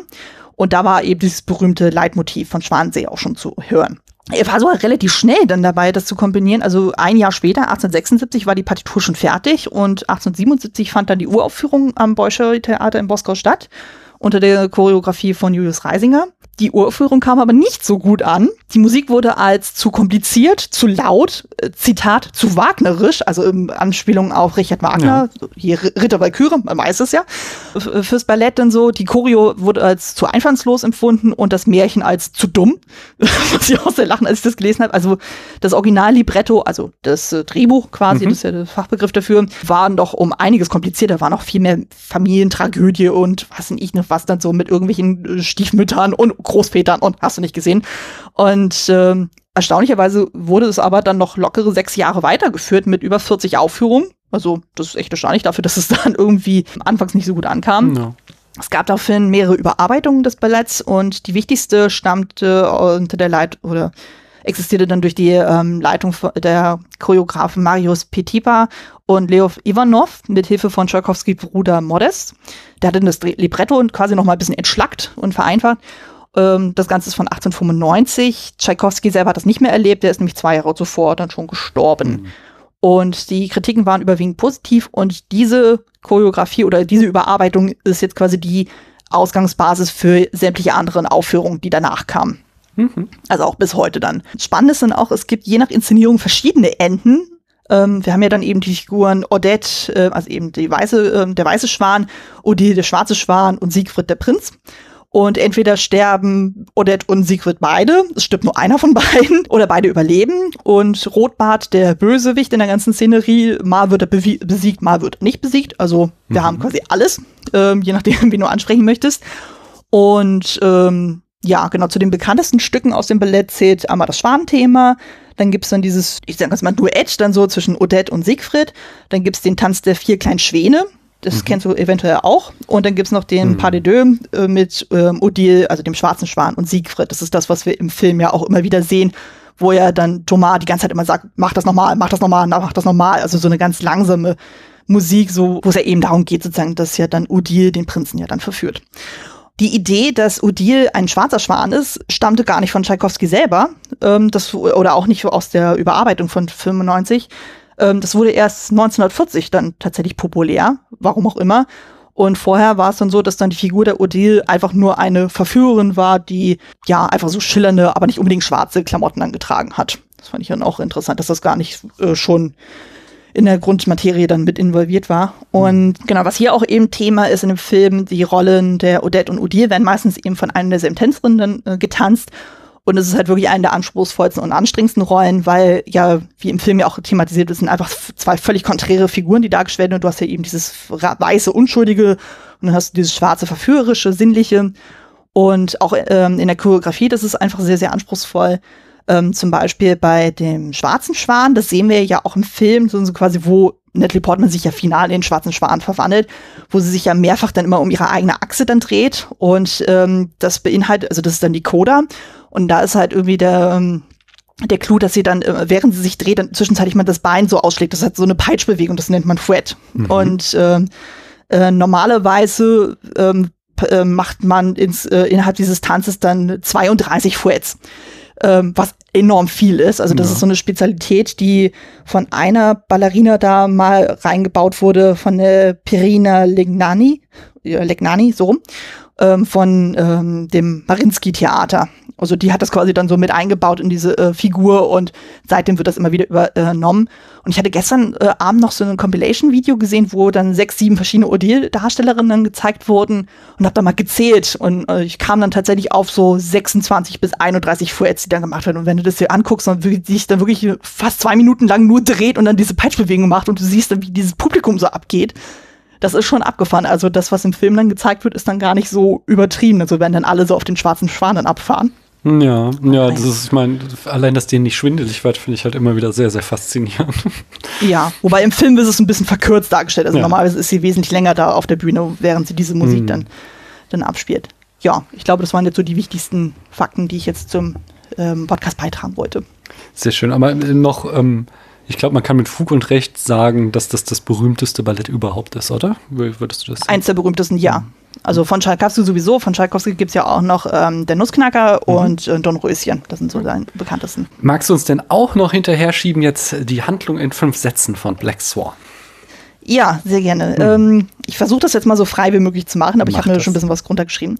Und da war eben dieses berühmte Leitmotiv von Schwansee auch schon zu hören. Er war sogar relativ schnell dann dabei, das zu kombinieren. Also ein Jahr später, 1876, war die Partitur schon fertig und 1877 fand dann die Uraufführung am Bolschoi-Theater in Moskau statt unter der Choreografie von Julius Reisinger. Die Uraufführung kam aber nicht so gut an. Die Musik wurde als zu kompliziert, zu laut, äh, Zitat, zu wagnerisch, also in Anspielung auf Richard Wagner, ja. hier Ritter Valkyrie, man weiß es ja, fürs Ballett dann so. Die Choreo wurde als zu einfallslos empfunden und das Märchen als zu dumm. *laughs* Muss ich auch sehr lachen, als ich das gelesen habe. Also das Original-Libretto, also das äh, Drehbuch quasi, mhm. das ist ja der Fachbegriff dafür, war noch um einiges komplizierter, war noch viel mehr Familientragödie und was denn ich noch was dann so mit irgendwelchen äh, Stiefmüttern und Großvätern und hast du nicht gesehen. Und ähm, erstaunlicherweise wurde es aber dann noch lockere sechs Jahre weitergeführt mit über 40 Aufführungen. Also das ist echt erstaunlich dafür, dass es *laughs* dann irgendwie anfangs nicht so gut ankam. No. Es gab daraufhin mehrere Überarbeitungen des Balletts und die wichtigste stammte unter der Leit oder existierte dann durch die ähm, Leitung der Choreografen Marius Petipa und Leo Ivanov mit Hilfe von Tchaikovskys Bruder Modest. Der hatte das Libretto quasi noch mal ein bisschen entschlackt und vereinfacht. Ähm, das Ganze ist von 1895. Tchaikovsky selber hat das nicht mehr erlebt. Der ist nämlich zwei Jahre zuvor dann schon gestorben. Mhm. Und die Kritiken waren überwiegend positiv. Und diese Choreografie oder diese Überarbeitung ist jetzt quasi die Ausgangsbasis für sämtliche anderen Aufführungen, die danach kamen. Mhm. Also auch bis heute dann. Spannend ist dann auch, es gibt je nach Inszenierung verschiedene Enden. Ähm, wir haben ja dann eben die Figuren Odette, äh, also eben die weiße, äh, der weiße Schwan, Odile, der schwarze Schwan und Siegfried, der Prinz. Und entweder sterben Odette und Siegfried beide, es stirbt nur einer von beiden, oder beide überleben. Und Rotbart, der Bösewicht in der ganzen Szenerie, mal wird er besiegt, mal wird er nicht besiegt. Also wir mhm. haben quasi alles, ähm, je nachdem, *laughs* wie du ansprechen möchtest. Und ähm, ja, genau, zu den bekanntesten Stücken aus dem Ballett zählt einmal das Schwanenthema, dann gibt's dann dieses, ich sag mal, Duett dann so zwischen Odette und Siegfried, dann gibt's den Tanz der vier kleinen Schwäne, das mhm. kennst du eventuell auch. Und dann gibt's noch den mhm. Pas de deux äh, mit ähm, Odile, also dem schwarzen Schwan und Siegfried. Das ist das, was wir im Film ja auch immer wieder sehen, wo er dann Thomas die ganze Zeit immer sagt, mach das nochmal, mach das nochmal, mach das nochmal. Also so eine ganz langsame Musik, so, wo es ja eben darum geht, sozusagen, dass ja dann Odile den Prinzen ja dann verführt. Die Idee, dass Odile ein schwarzer Schwan ist, stammte gar nicht von Tchaikovsky selber, ähm, das, oder auch nicht aus der Überarbeitung von 95. Ähm, das wurde erst 1940 dann tatsächlich populär, warum auch immer. Und vorher war es dann so, dass dann die Figur der Odile einfach nur eine Verführerin war, die ja einfach so schillernde, aber nicht unbedingt schwarze Klamotten angetragen hat. Das fand ich dann auch interessant, dass das gar nicht äh, schon in der Grundmaterie dann mit involviert war. Und genau, was hier auch eben Thema ist in dem Film, die Rollen der Odette und Odile werden meistens eben von einer derselben Tänzerin dann äh, getanzt. Und es ist halt wirklich eine der anspruchsvollsten und anstrengendsten Rollen, weil ja, wie im Film ja auch thematisiert ist, sind einfach zwei völlig konträre Figuren, die dargestellt werden. Und du hast ja eben dieses weiße, unschuldige und dann hast du dieses schwarze, verführerische, sinnliche. Und auch ähm, in der Choreografie, das ist einfach sehr, sehr anspruchsvoll. Ähm, zum Beispiel bei dem Schwarzen Schwan, das sehen wir ja auch im Film, so quasi, wo Natalie Portman sich ja final in den Schwarzen Schwan verwandelt, wo sie sich ja mehrfach dann immer um ihre eigene Achse dann dreht. Und ähm, das beinhaltet, also das ist dann die Coda. Und da ist halt irgendwie der, ähm, der Clou, dass sie dann, äh, während sie sich dreht, dann zwischenzeitlich mal das Bein so ausschlägt. Das hat so eine Peitschbewegung, das nennt man Fouet. Mhm. Und äh, äh, normalerweise ähm, äh, macht man ins, äh, innerhalb dieses Tanzes dann 32 Fouets ähm, was enorm viel ist. Also das ja. ist so eine Spezialität, die von einer Ballerina da mal reingebaut wurde, von der Perina Legnani, Legnani, so rum, ähm, von ähm, dem Marinsky-Theater. Also die hat das quasi dann so mit eingebaut in diese äh, Figur und seitdem wird das immer wieder übernommen. Und ich hatte gestern äh, Abend noch so ein Compilation-Video gesehen, wo dann sechs, sieben verschiedene Odile-Darstellerinnen gezeigt wurden und habe da mal gezählt. Und äh, ich kam dann tatsächlich auf so 26 bis 31 Fuets, die dann gemacht werden. Und wenn du das dir anguckst und sich dann wirklich fast zwei Minuten lang nur dreht und dann diese Peitschbewegung macht und du siehst dann, wie dieses Publikum so abgeht, das ist schon abgefahren. Also das, was im Film dann gezeigt wird, ist dann gar nicht so übertrieben. Also werden dann alle so auf den schwarzen Schwan dann abfahren. Ja, ja, das ist, ich meine, allein, dass denen nicht schwindelig wird, finde ich halt immer wieder sehr, sehr faszinierend. *laughs* Ja, wobei im Film ist es ein bisschen verkürzt dargestellt. Also ja. normalerweise ist sie wesentlich länger da auf der Bühne, während sie diese Musik mhm. dann, dann abspielt. Ja, ich glaube, das waren jetzt so die wichtigsten Fakten, die ich jetzt zum ähm, Podcast beitragen wollte. Sehr schön, aber noch, ähm, ich glaube, man kann mit Fug und Recht sagen, dass das das berühmteste Ballett überhaupt ist, oder? Würdest du das sagen? Eins der berühmtesten, ja. Also von Tchaikovsky sowieso. Von Tchaikovsky gibt es ja auch noch ähm, Der Nussknacker mhm. und äh, Don Röschen. Das sind so deine bekanntesten. Magst du uns denn auch noch hinterher schieben jetzt die Handlung in fünf Sätzen von Black Swan? Ja, sehr gerne. Mhm. Ähm, ich versuche das jetzt mal so frei wie möglich zu machen, aber Mach ich habe mir schon ein bisschen was runtergeschrieben.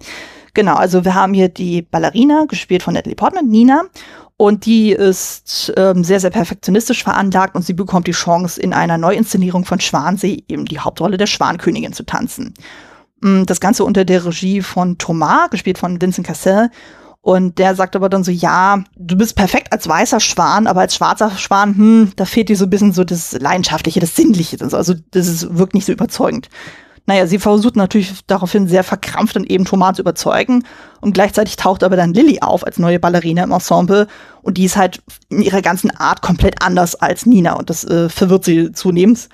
Genau, also wir haben hier die Ballerina, gespielt von Natalie Portman, Nina. Und die ist ähm, sehr, sehr perfektionistisch veranlagt und sie bekommt die Chance, in einer Neuinszenierung von Schwansee eben die Hauptrolle der Schwankönigin zu tanzen. Mm, das Ganze unter der Regie von Thomas, gespielt von Vincent Cassel. Und der sagt aber dann so, ja, du bist perfekt als weißer Schwan, aber als schwarzer Schwan, hm, da fehlt dir so ein bisschen so das Leidenschaftliche, das Sinnliche. Also das ist, wirkt nicht so überzeugend. Naja, sie versucht natürlich daraufhin sehr verkrampft und eben Thomas zu überzeugen. Und gleichzeitig taucht aber dann Lilly auf als neue Ballerina im Ensemble. Und die ist halt in ihrer ganzen Art komplett anders als Nina. Und das äh, verwirrt sie zunehmend.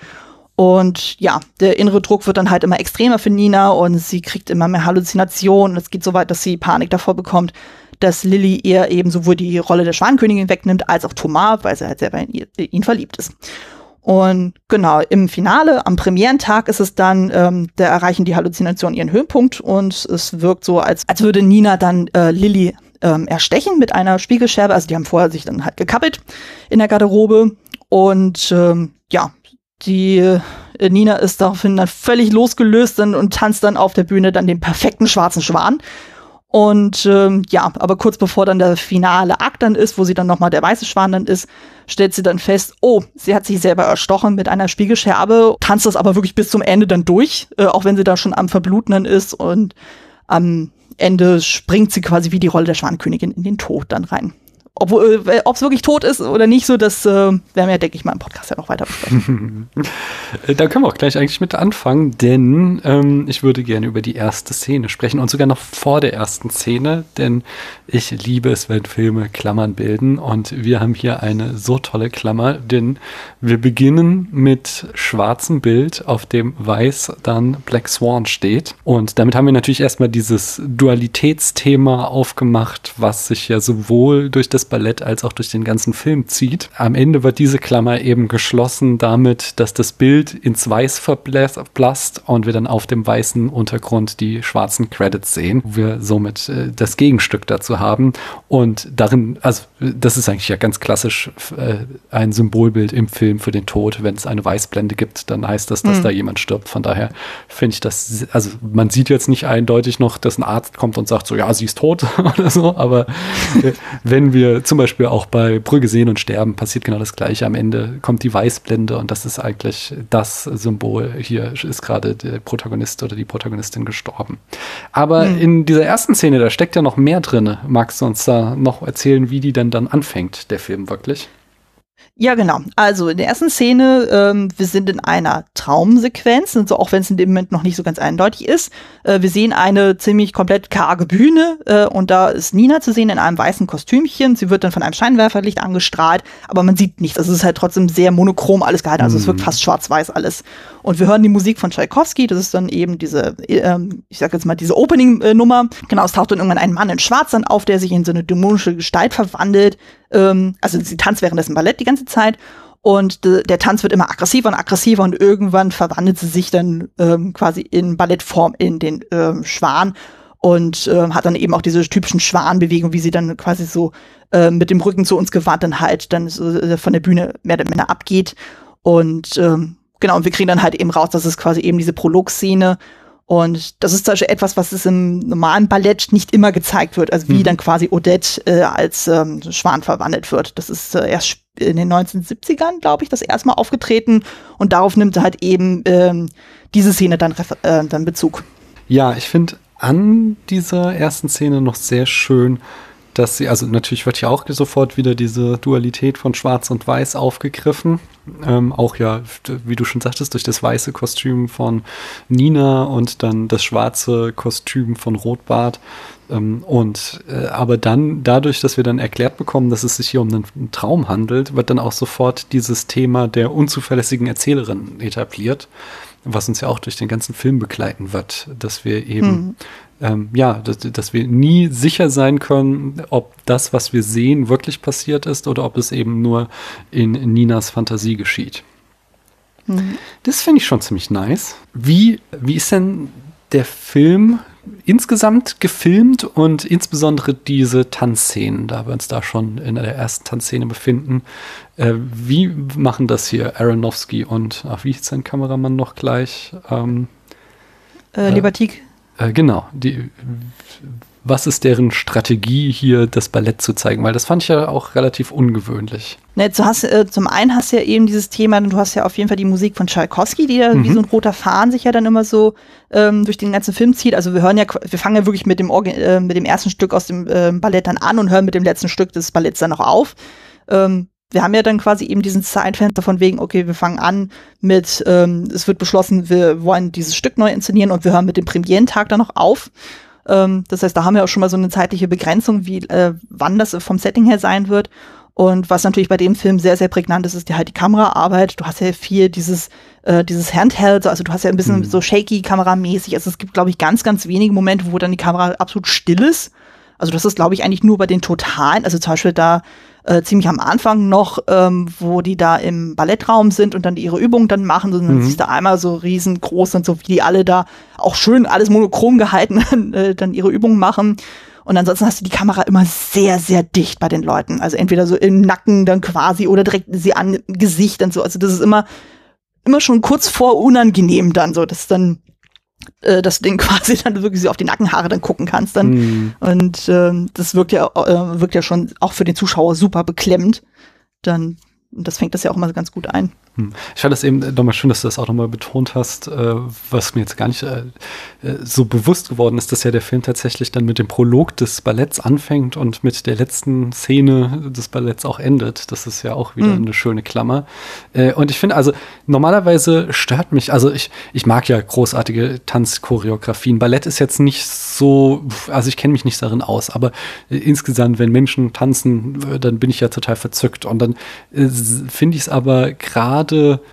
Und ja, der innere Druck wird dann halt immer extremer für Nina und sie kriegt immer mehr Halluzinationen. Es geht so weit, dass sie Panik davor bekommt, dass Lilly ihr eben sowohl die Rolle der Schwankönigin wegnimmt, als auch Thomas, weil sie halt selber in ihn, verliebt ist. Und genau, im Finale, am Premierentag ist es dann, ähm, da erreichen die Halluzinationen ihren Höhepunkt und es wirkt so, als, als würde Nina dann äh, Lilly ähm, erstechen mit einer Spiegelscherbe. Also die haben vorher sich dann halt gekappelt in der Garderobe. Und ähm, ja, die äh, Nina ist daraufhin dann völlig losgelöst und, und tanzt dann auf der Bühne dann den perfekten schwarzen Schwan. Und ähm, ja, aber kurz bevor dann der finale Akt dann ist, wo sie dann nochmal der weiße Schwan dann ist, stellt sie dann fest, oh, sie hat sich selber erstochen mit einer Spiegelscherbe, tanzt das aber wirklich bis zum Ende dann durch, äh, auch wenn sie da schon am Verbluten ist und am Ende springt sie quasi wie die Rolle der Schwankönigin in den Tod dann rein. Obwohl, äh, ob es wirklich tot ist oder nicht, so das äh, werden wir, denke ich mal, im Podcast ja noch weiter besprechen. *laughs* da können wir auch gleich eigentlich mit anfangen, denn ähm, ich würde gerne über die erste Szene sprechen und sogar noch vor der ersten Szene, denn ich liebe es, wenn Filme Klammern bilden und wir haben hier eine so tolle Klammer, denn wir beginnen mit schwarzem Bild, auf dem weiß dann Black Swan steht und damit haben wir natürlich erstmal dieses Dualitätsthema aufgemacht, was sich ja sowohl durch das das Ballett als auch durch den ganzen Film zieht. Am Ende wird diese Klammer eben geschlossen damit, dass das Bild ins Weiß verblasst und wir dann auf dem weißen Untergrund die schwarzen Credits sehen, wo wir somit äh, das Gegenstück dazu haben. Und darin, also das ist eigentlich ja ganz klassisch äh, ein Symbolbild im Film für den Tod. Wenn es eine Weißblende gibt, dann heißt das, dass mhm. da jemand stirbt. Von daher finde ich das, also man sieht jetzt nicht eindeutig noch, dass ein Arzt kommt und sagt so, ja, sie ist tot *laughs* oder so, aber äh, wenn wir zum Beispiel auch bei Brügge sehen und sterben, passiert genau das Gleiche. Am Ende kommt die Weißblende und das ist eigentlich das Symbol. Hier ist gerade der Protagonist oder die Protagonistin gestorben. Aber mhm. in dieser ersten Szene, da steckt ja noch mehr drin. Magst du uns da noch erzählen, wie die denn dann anfängt, der Film wirklich? Ja, genau. Also in der ersten Szene, ähm, wir sind in einer Traumsequenz, also auch wenn es in dem Moment noch nicht so ganz eindeutig ist. Äh, wir sehen eine ziemlich komplett karge Bühne äh, und da ist Nina zu sehen in einem weißen Kostümchen. Sie wird dann von einem Scheinwerferlicht angestrahlt, aber man sieht nichts. Also es ist halt trotzdem sehr monochrom alles gehalten. Also es wirkt mhm. fast schwarz-weiß alles. Und wir hören die Musik von Tchaikovsky. Das ist dann eben diese, äh, ich sag jetzt mal, diese Opening-Nummer. Genau, es taucht dann irgendwann ein Mann in Schwarz dann auf, der sich in so eine dämonische Gestalt verwandelt ähm, also sie tanzt währenddessen Ballett die ganze Zeit und der Tanz wird immer aggressiver und aggressiver und irgendwann verwandelt sie sich dann ähm, quasi in Ballettform in den ähm, Schwan und ähm, hat dann eben auch diese typischen Schwanbewegungen, wie sie dann quasi so äh, mit dem Rücken zu uns gewandt dann halt dann so, äh, von der Bühne mehr oder minder abgeht und ähm, genau und wir kriegen dann halt eben raus, dass es quasi eben diese Prolog-Szene und das ist zum Beispiel etwas, was es im normalen Ballett nicht immer gezeigt wird, also wie mhm. dann quasi Odette äh, als ähm, Schwan verwandelt wird. Das ist äh, erst in den 1970ern, glaube ich, das erste Mal aufgetreten und darauf nimmt halt eben ähm, diese Szene dann, äh, dann Bezug. Ja, ich finde an dieser ersten Szene noch sehr schön, dass sie, also natürlich wird ja auch sofort wieder diese Dualität von Schwarz und Weiß aufgegriffen. Ähm, auch ja, wie du schon sagtest, durch das weiße Kostüm von Nina und dann das schwarze Kostüm von Rotbart. Ähm, und äh, aber dann, dadurch, dass wir dann erklärt bekommen, dass es sich hier um einen, einen Traum handelt, wird dann auch sofort dieses Thema der unzuverlässigen Erzählerin etabliert was uns ja auch durch den ganzen Film begleiten wird, dass wir eben mhm ähm, ja, dass, dass wir nie sicher sein können, ob das, was wir sehen, wirklich passiert ist oder ob es eben nur in Ninas Fantasie geschieht. Mhm. Das finde ich schon ziemlich nice. Wie, wie ist denn der Film insgesamt gefilmt und insbesondere diese Tanzszenen, da wir uns da schon in der ersten Tanzszene befinden. Äh, wie machen das hier Aronofsky und, ach, wie ist sein Kameramann noch gleich? Ähm, äh, Libertik. Äh, genau. Die, was ist deren Strategie, hier das Ballett zu zeigen? Weil das fand ich ja auch relativ ungewöhnlich. Ne, du hast, äh, zum einen hast du ja eben dieses Thema, du hast ja auf jeden Fall die Musik von Tchaikovsky, die ja mhm. wie so ein roter Faden sich ja dann immer so ähm, durch den ganzen Film zieht. Also wir hören ja, wir fangen ja wirklich mit dem, äh, mit dem ersten Stück aus dem äh, Ballett dann an und hören mit dem letzten Stück des Balletts dann noch auf. Ähm, wir haben ja dann quasi eben diesen Zeitfenster von wegen, okay, wir fangen an mit, ähm, es wird beschlossen, wir wollen dieses Stück neu inszenieren und wir hören mit dem Premierentag dann noch auf. Ähm, das heißt, da haben wir auch schon mal so eine zeitliche Begrenzung, wie äh, wann das vom Setting her sein wird. Und was natürlich bei dem Film sehr, sehr prägnant ist, ist die halt die Kameraarbeit. Du hast ja viel dieses, äh, dieses Handheld, also du hast ja ein bisschen mhm. so shaky kameramäßig. Also es gibt, glaube ich, ganz, ganz wenige Momente, wo dann die Kamera absolut still ist. Also das ist, glaube ich, eigentlich nur bei den Totalen, also zum Beispiel da äh, ziemlich am Anfang noch, ähm, wo die da im Ballettraum sind und dann ihre Übungen dann machen. Und dann mhm. siehst du einmal so riesengroß und so, wie die alle da auch schön alles monochrom gehalten *laughs* äh, dann ihre Übungen machen. Und ansonsten hast du die Kamera immer sehr, sehr dicht bei den Leuten. Also entweder so im Nacken dann quasi oder direkt sie an Gesicht und so. Also das ist immer, immer schon kurz vor unangenehm dann so. Das ist dann äh, das Ding *laughs* quasi dann wirklich so auf die Nackenhaare dann gucken kannst dann. Mhm. Und ähm, das wirkt ja, äh, wirkt ja schon auch für den Zuschauer super beklemmend. Dann, das fängt das ja auch immer ganz gut ein. Hm. Ich fand es eben nochmal schön, dass du das auch nochmal betont hast, äh, was mir jetzt gar nicht äh, äh, so bewusst geworden ist, dass ja der Film tatsächlich dann mit dem Prolog des Balletts anfängt und mit der letzten Szene des Balletts auch endet. Das ist ja auch wieder mhm. eine schöne Klammer. Äh, und ich finde also, normalerweise stört mich, also ich, ich mag ja großartige Tanzchoreografien. Ballett ist jetzt nicht so, also ich kenne mich nicht darin aus, aber äh, insgesamt, wenn Menschen tanzen, äh, dann bin ich ja total verzückt. Und dann äh, finde ich es aber gerade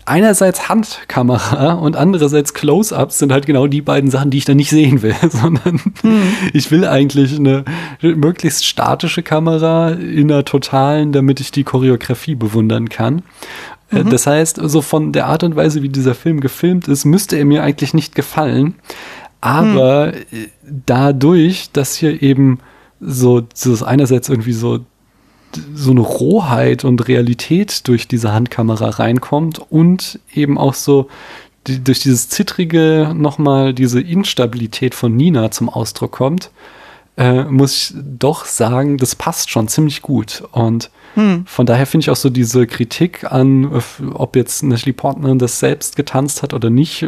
einerseits Handkamera und andererseits Close-ups sind halt genau die beiden Sachen, die ich dann nicht sehen will, *laughs* sondern hm. ich will eigentlich eine möglichst statische Kamera in einer totalen, damit ich die Choreografie bewundern kann. Äh, mhm. Das heißt, so von der Art und Weise, wie dieser Film gefilmt ist, müsste er mir eigentlich nicht gefallen. Aber hm. dadurch, dass hier eben so, so einerseits irgendwie so so eine Rohheit und Realität durch diese Handkamera reinkommt und eben auch so die, durch dieses Zittrige nochmal diese Instabilität von Nina zum Ausdruck kommt, äh, muss ich doch sagen, das passt schon ziemlich gut. Und hm. Von daher finde ich auch so diese Kritik an, ob jetzt Natalie Portman das selbst getanzt hat oder nicht,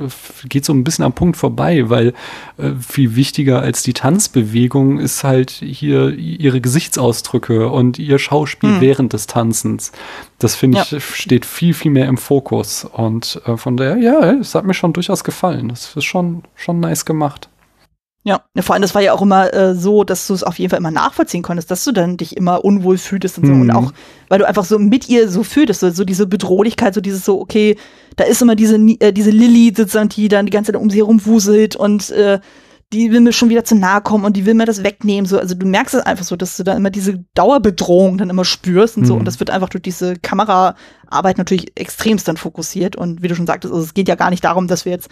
geht so ein bisschen am Punkt vorbei, weil äh, viel wichtiger als die Tanzbewegung ist halt hier ihre Gesichtsausdrücke und ihr Schauspiel hm. während des Tanzens. Das finde ich ja. steht viel, viel mehr im Fokus. Und äh, von daher, ja, es hat mir schon durchaus gefallen. Das ist schon, schon nice gemacht. Ja, vor allem, das war ja auch immer äh, so, dass du es auf jeden Fall immer nachvollziehen konntest, dass du dann dich immer unwohl fühltest und so. Mhm. Und auch, weil du einfach so mit ihr so fühltest, so, so diese Bedrohlichkeit, so dieses so, okay, da ist immer diese, äh, diese Lilly sozusagen, die dann die ganze Zeit um sie herum wuselt und äh, die will mir schon wieder zu nahe kommen und die will mir das wegnehmen. So, also du merkst es einfach so, dass du da immer diese Dauerbedrohung dann immer spürst und mhm. so. Und das wird einfach durch diese Kameraarbeit natürlich extremst dann fokussiert. Und wie du schon sagtest, also es geht ja gar nicht darum, dass wir jetzt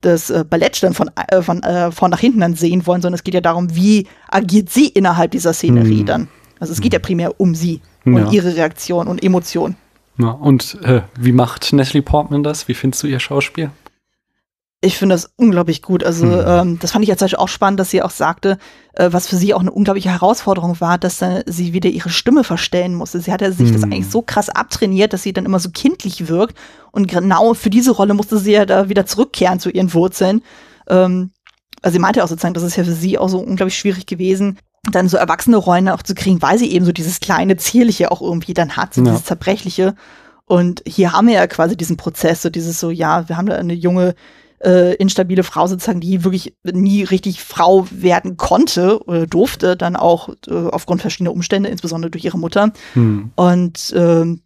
das äh, Ballett dann von, äh, von äh, vorn nach hinten dann sehen wollen, sondern es geht ja darum, wie agiert sie innerhalb dieser Szenerie hm. dann. Also es geht ja primär um sie und ja. ihre Reaktion und Emotion. Ja, und äh, wie macht Natalie Portman das? Wie findest du ihr Schauspiel? Ich finde das unglaublich gut. Also mhm. ähm, das fand ich jetzt auch spannend, dass sie auch sagte, äh, was für sie auch eine unglaubliche Herausforderung war, dass dann sie wieder ihre Stimme verstellen musste. Sie hatte sich mhm. das eigentlich so krass abtrainiert, dass sie dann immer so kindlich wirkt. Und genau für diese Rolle musste sie ja da wieder zurückkehren zu ihren Wurzeln. Ähm, also sie meinte auch sozusagen, das ist ja für sie auch so unglaublich schwierig gewesen, dann so erwachsene Rollen auch zu kriegen, weil sie eben so dieses kleine Zierliche auch irgendwie dann hat, so ja. dieses Zerbrechliche. Und hier haben wir ja quasi diesen Prozess, so dieses so, ja, wir haben da eine junge äh, instabile Frau sozusagen, die wirklich nie richtig Frau werden konnte oder durfte, dann auch äh, aufgrund verschiedener Umstände, insbesondere durch ihre Mutter. Hm. Und ähm,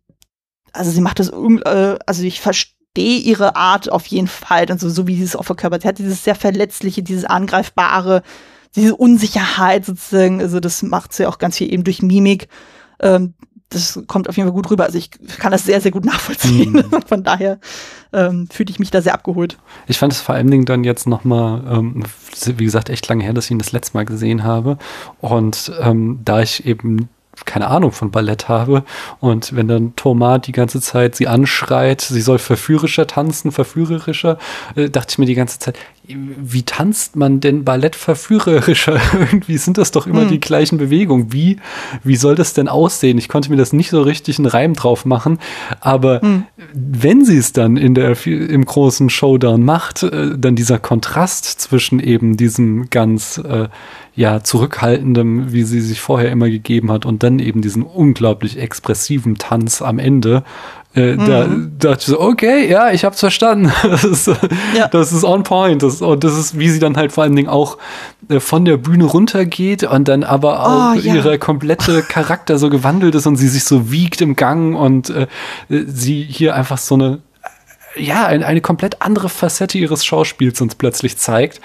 also sie macht das, äh, also ich verstehe ihre Art auf jeden Fall, also so wie sie es auch verkörpert. Sie hat dieses sehr verletzliche, dieses angreifbare, diese Unsicherheit sozusagen, also das macht sie auch ganz viel eben durch Mimik. Ähm, das kommt auf jeden Fall gut rüber. Also ich kann das sehr, sehr gut nachvollziehen. Mhm. *laughs* Von daher ähm, fühle ich mich da sehr abgeholt. Ich fand es vor allen Dingen dann jetzt nochmal, ähm, wie gesagt, echt lange her, dass ich ihn das letzte Mal gesehen habe. Und ähm, da ich eben keine Ahnung von Ballett habe. Und wenn dann Thomas die ganze Zeit sie anschreit, sie soll verführerischer tanzen, verführerischer, äh, dachte ich mir die ganze Zeit, wie tanzt man denn Ballett verführerischer? *laughs* Irgendwie sind das doch immer hm. die gleichen Bewegungen. Wie, wie soll das denn aussehen? Ich konnte mir das nicht so richtig einen Reim drauf machen, aber hm. wenn sie es dann in der, im großen Showdown macht, äh, dann dieser Kontrast zwischen eben diesem ganz, äh, ja, zurückhaltendem, wie sie sich vorher immer gegeben hat und dann eben diesen unglaublich expressiven Tanz am Ende, äh, mhm. Da dachte ich so, okay, ja, ich hab's verstanden. *laughs* Das ist, ja. das ist on point. Das, und das ist, wie sie dann halt vor allen Dingen auch äh, von der Bühne runtergeht und dann aber auch oh, ja. ihre komplette Charakter so gewandelt ist und sie sich so wiegt im Gang und äh, sie hier einfach so eine ja, eine, eine komplett andere Facette ihres Schauspiels uns plötzlich zeigt.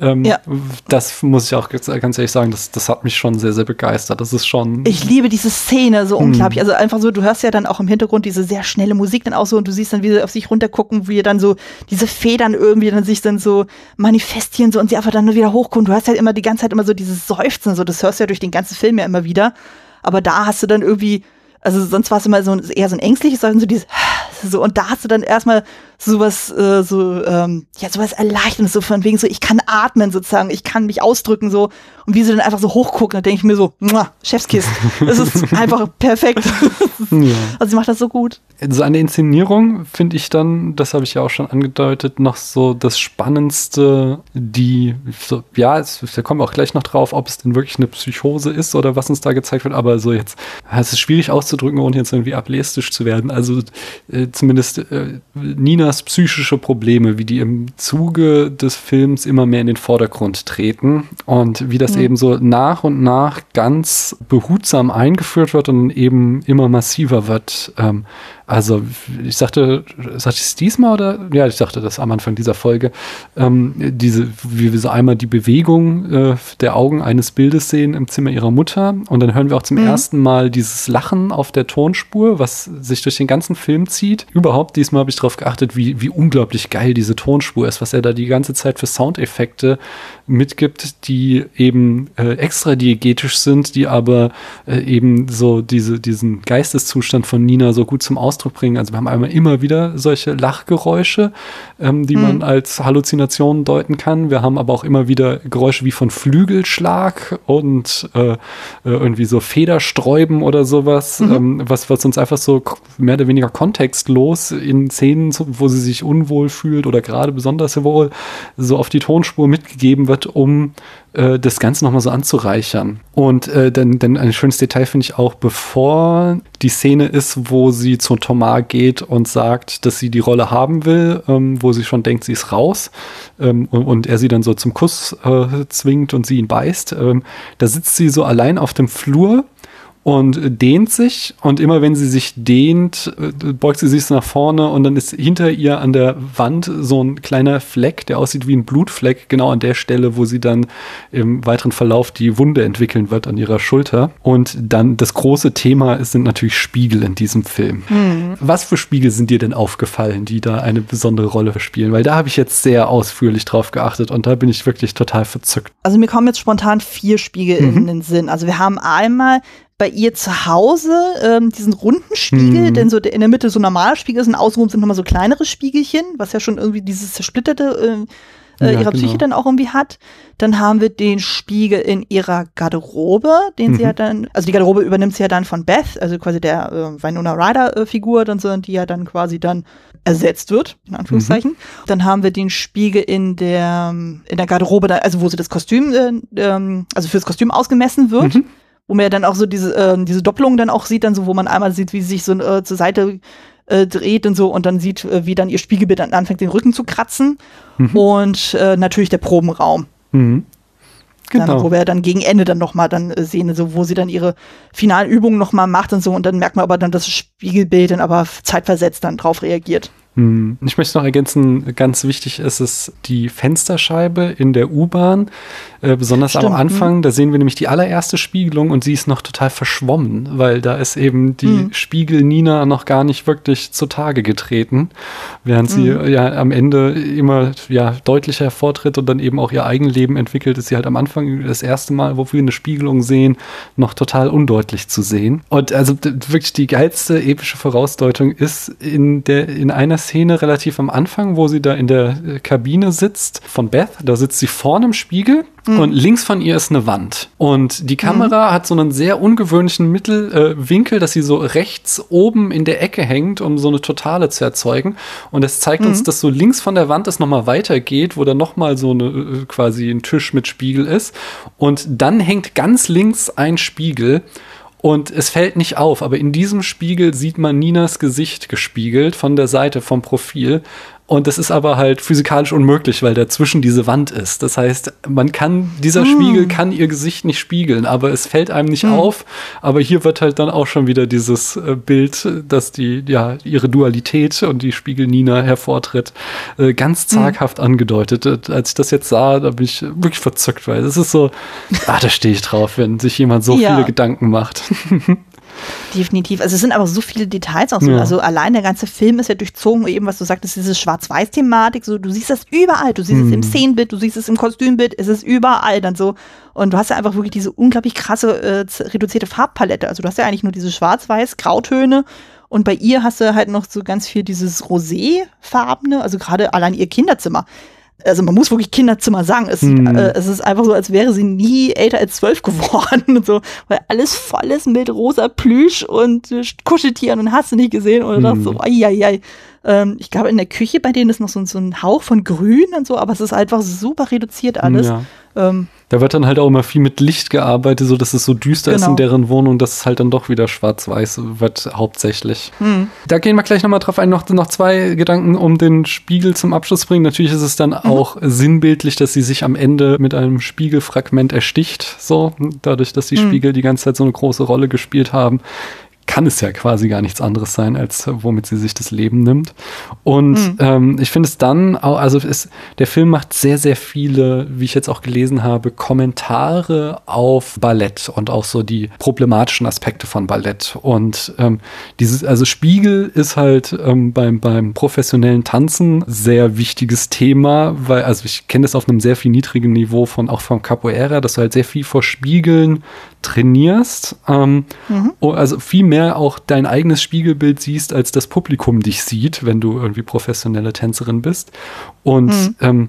Ähm, ja. Das muss ich auch ganz ehrlich sagen, das, das hat mich schon sehr, sehr begeistert. Das ist schon. Ich liebe diese Szene so hm. unglaublich. Also einfach so, du hörst ja dann auch im Hintergrund diese sehr schnelle Musik dann auch so und du siehst dann, wie sie auf sich runtergucken, wie dann so diese Federn irgendwie dann sich dann so manifestieren so und sie einfach dann nur wieder hochkommen. Du hörst halt immer die ganze Zeit immer so dieses Seufzen, so das hörst du ja durch den ganzen Film ja immer wieder. Aber da hast du dann irgendwie also sonst war es immer so eher so ein ängstliches, sondern so dieses so und da hast du dann erstmal sowas äh, so ähm, ja sowas erleichterndes so von wegen so ich kann atmen sozusagen, ich kann mich ausdrücken so und wie sie dann einfach so hochgucken, da denke ich mir so, Chefskiss, das ist *laughs* einfach perfekt. ja. Also sie macht das so gut. So eine Inszenierung finde ich dann, das habe ich ja auch schon angedeutet, noch so das Spannendste, die, so, ja, es, wir kommen auch gleich noch drauf, ob es denn wirklich eine Psychose ist oder was uns da gezeigt wird, aber so jetzt, es ist schwierig auszudrücken, ohne jetzt irgendwie ableistisch zu werden. Also äh, zumindest äh, Ninas psychische Probleme, wie die im Zuge des Films immer mehr in den Vordergrund treten und wie das mhm. eben so nach und nach ganz behutsam eingeführt wird und eben immer massiver wird. Ähm, also ich sagte, sagte ich es diesmal oder? Ja, ich sagte das am Anfang dieser Folge. Ähm, diese, wie wir so einmal die Bewegung äh, der Augen eines Bildes sehen im Zimmer ihrer Mutter und dann hören wir auch zum mhm. ersten Mal dieses Lachen auf der Tonspur, was sich durch den ganzen Film zieht. Überhaupt diesmal habe ich darauf geachtet, wie, wie unglaublich geil diese Tonspur ist, was er da die ganze Zeit für Soundeffekte mitgibt, die eben äh, extra diegetisch sind, die aber äh, eben so diese, diesen Geisteszustand von Nina so gut zum Ausdruck Ausdruck bringen. Also wir haben einmal immer wieder solche Lachgeräusche, ähm, die hm. man als Halluzinationen deuten kann. Wir haben aber auch immer wieder Geräusche wie von Flügelschlag und äh, äh irgendwie so Federsträuben oder sowas, mhm. ähm, was, was uns einfach so mehr oder weniger kontextlos in Szenen, wo sie sich unwohl fühlt oder gerade besonders wohl, so auf die Tonspur mitgegeben wird, um äh, das Ganze nochmal so anzureichern. Und äh, denn, denn ein schönes Detail finde ich auch, bevor die Szene ist, wo sie zu Thomas geht und sagt, dass sie die Rolle haben will, ähm, wo sie schon denkt, sie ist raus ähm, und, und, er sie dann so zum Kuss äh, zwingt und sie ihn beißt. Ähm, da sitzt sie so allein auf dem Flur und dehnt sich und immer wenn sie sich dehnt, äh, beugt sie sich nach vorne und dann ist hinter ihr an der Wand so ein kleiner Fleck, der aussieht wie ein Blutfleck, genau an der Stelle, wo sie dann im weiteren Verlauf die Wunde entwickeln wird an ihrer Schulter. Und dann das große Thema sind natürlich Spiegel in diesem Film. Mhm. Was für Spiegel sind dir denn aufgefallen, die da eine besondere Rolle spielen? Weil da habe ich jetzt sehr ausführlich drauf geachtet und da bin ich wirklich total verzückt. Also mir kommen jetzt spontan vier Spiegel mhm. in den Sinn. Also wir haben einmal bei ihr zu Hause ähm, diesen runden Spiegel, mhm. denn so der, in der Mitte so normaler Spiegel ist und außenrum sind nochmal so kleinere Spiegelchen, was ja schon irgendwie dieses zersplitterte äh, äh, ja, ihrer genau. Psyche dann auch irgendwie hat. Dann haben wir den Spiegel in ihrer Garderobe, den mhm. sie ja dann, also die Garderobe übernimmt sie ja dann von Beth, also quasi der äh, Winona Ryder äh, Figur, dann so, die ja dann quasi dann ersetzt wird, in Anführungszeichen. Mhm. Dann haben wir den Spiegel in der in der Garderobe, also wo sie das Kostüm, äh, ähm, also fürs Kostüm ausgemessen wird. Mhm wo man ja dann auch so diese, äh, diese Doppelung dann auch sieht, dann so, wo man einmal sieht, wie sie sich so äh, zur Seite äh, dreht und so und dann sieht, äh, wie dann ihr Spiegelbild dann anfängt, den Rücken zu kratzen. Mhm. Und äh, natürlich der Probenraum. Mhm. Genau. Dann, wo wir dann gegen Ende dann nochmal dann äh, sehen, so wo sie dann ihre finalen Übungen nochmal macht und so und dann merkt man aber dann das Spiegelbild dann aber zeitversetzt dann drauf reagiert. Hm. Ich möchte noch ergänzen, ganz wichtig ist es die Fensterscheibe in der U-Bahn, äh, besonders Stimmt. am Anfang. Hm. Da sehen wir nämlich die allererste Spiegelung und sie ist noch total verschwommen, weil da ist eben die hm. Spiegel Nina noch gar nicht wirklich zutage getreten, während sie hm. ja am Ende immer ja deutlicher hervortritt und dann eben auch ihr Eigenleben entwickelt, ist sie halt am Anfang das erste Mal, wo wir eine Spiegelung sehen, noch total undeutlich zu sehen. Und also wirklich die geilste epische Vorausdeutung ist in der in einer Szene relativ am Anfang, wo sie da in der äh, Kabine sitzt von Beth. Da sitzt sie vorne im Spiegel mhm. und links von ihr ist eine Wand. Und die Kamera mhm. hat so einen sehr ungewöhnlichen Mittelwinkel, äh, dass sie so rechts oben in der Ecke hängt, um so eine Totale zu erzeugen. Und es zeigt mhm. uns, dass so links von der Wand es nochmal weitergeht, wo da nochmal so eine äh, quasi ein Tisch mit Spiegel ist. Und dann hängt ganz links ein Spiegel. Und es fällt nicht auf, aber in diesem Spiegel sieht man Ninas Gesicht gespiegelt von der Seite vom Profil. Und das ist aber halt physikalisch unmöglich, weil dazwischen diese Wand ist. Das heißt, man kann, dieser mm. Spiegel kann ihr Gesicht nicht spiegeln, aber es fällt einem nicht mm. auf. Aber hier wird halt dann auch schon wieder dieses äh, Bild, dass die, ja, ihre Dualität und die Spiegel Nina hervortritt, äh, ganz hm. zaghaft mm. angedeutet. Äh, als ich das jetzt sah, da bin ich wirklich verzückt, weil es ist so, ah, da stehe ich drauf, wenn sich jemand so ja. viele Gedanken macht. *laughs* Definitiv. Also es sind aber so viele Details auch so. Ja. Also allein der ganze Film ist ja durchzogen, eben was du sagtest, diese Schwarz-Weiß-Thematik. So, du siehst das überall. Du siehst hm. es im hm. Szenenbild, du siehst es im Kostümbild, es ist überall dann so. Und du hast ja einfach wirklich diese unglaublich krasse äh, reduzierte Farbpalette. Also du hast ja eigentlich nur diese Schwarz-Weiß-Grautöne. Und bei ihr hast du halt noch so ganz viel dieses Rosé-farbene, also gerade allein ihr Kinderzimmer also man muss wirklich Kinderzimmer sagen. Es, hm. äh, es ist einfach so, als wäre sie nie älter als zwölf *laughs* geworden und so, weil alles voll ist mit rosa Plüsch und äh, Kuscheltieren und hast du nicht gesehen und hm. so, ai, ai, ai. Ähm, ich glaube, in der Küche bei denen ist noch so, so ein Hauch von Grün und so, aber es ist einfach super reduziert alles. Ja. Ähm, da wird dann halt auch immer viel mit Licht gearbeitet, so dass es so düster genau. ist in genau. deren Wohnung, dass es halt dann doch wieder schwarz-weiß wird, hauptsächlich. Hm. Da gehen wir gleich nochmal drauf ein. Noch, noch zwei Gedanken, um den Spiegel zum Abschluss zu bringen. Natürlich ist es dann mhm. auch sinnbildlich, dass sie sich am Ende mit einem Spiegelfragment ersticht, so, dadurch, dass die hm. Spiegel die ganze Zeit so eine große Rolle gespielt haben kann es ja quasi gar nichts anderes sein, als womit sie sich das Leben nimmt. Und mhm. ähm, ich finde es dann auch, also es, der Film macht sehr, sehr viele, wie ich jetzt auch gelesen habe, Kommentare auf Ballett und auch so die problematischen Aspekte von Ballett. Und ähm, dieses, also Spiegel ist halt ähm, beim, beim professionellen Tanzen sehr wichtiges Thema, weil, also ich kenne das auf einem sehr viel niedrigen Niveau von auch vom Capoeira, dass du halt sehr viel vor Spiegeln trainierst. Ähm, mhm. Also viel mehr auch dein eigenes Spiegelbild siehst, als das Publikum dich sieht, wenn du irgendwie professionelle Tänzerin bist. Und mhm. ähm,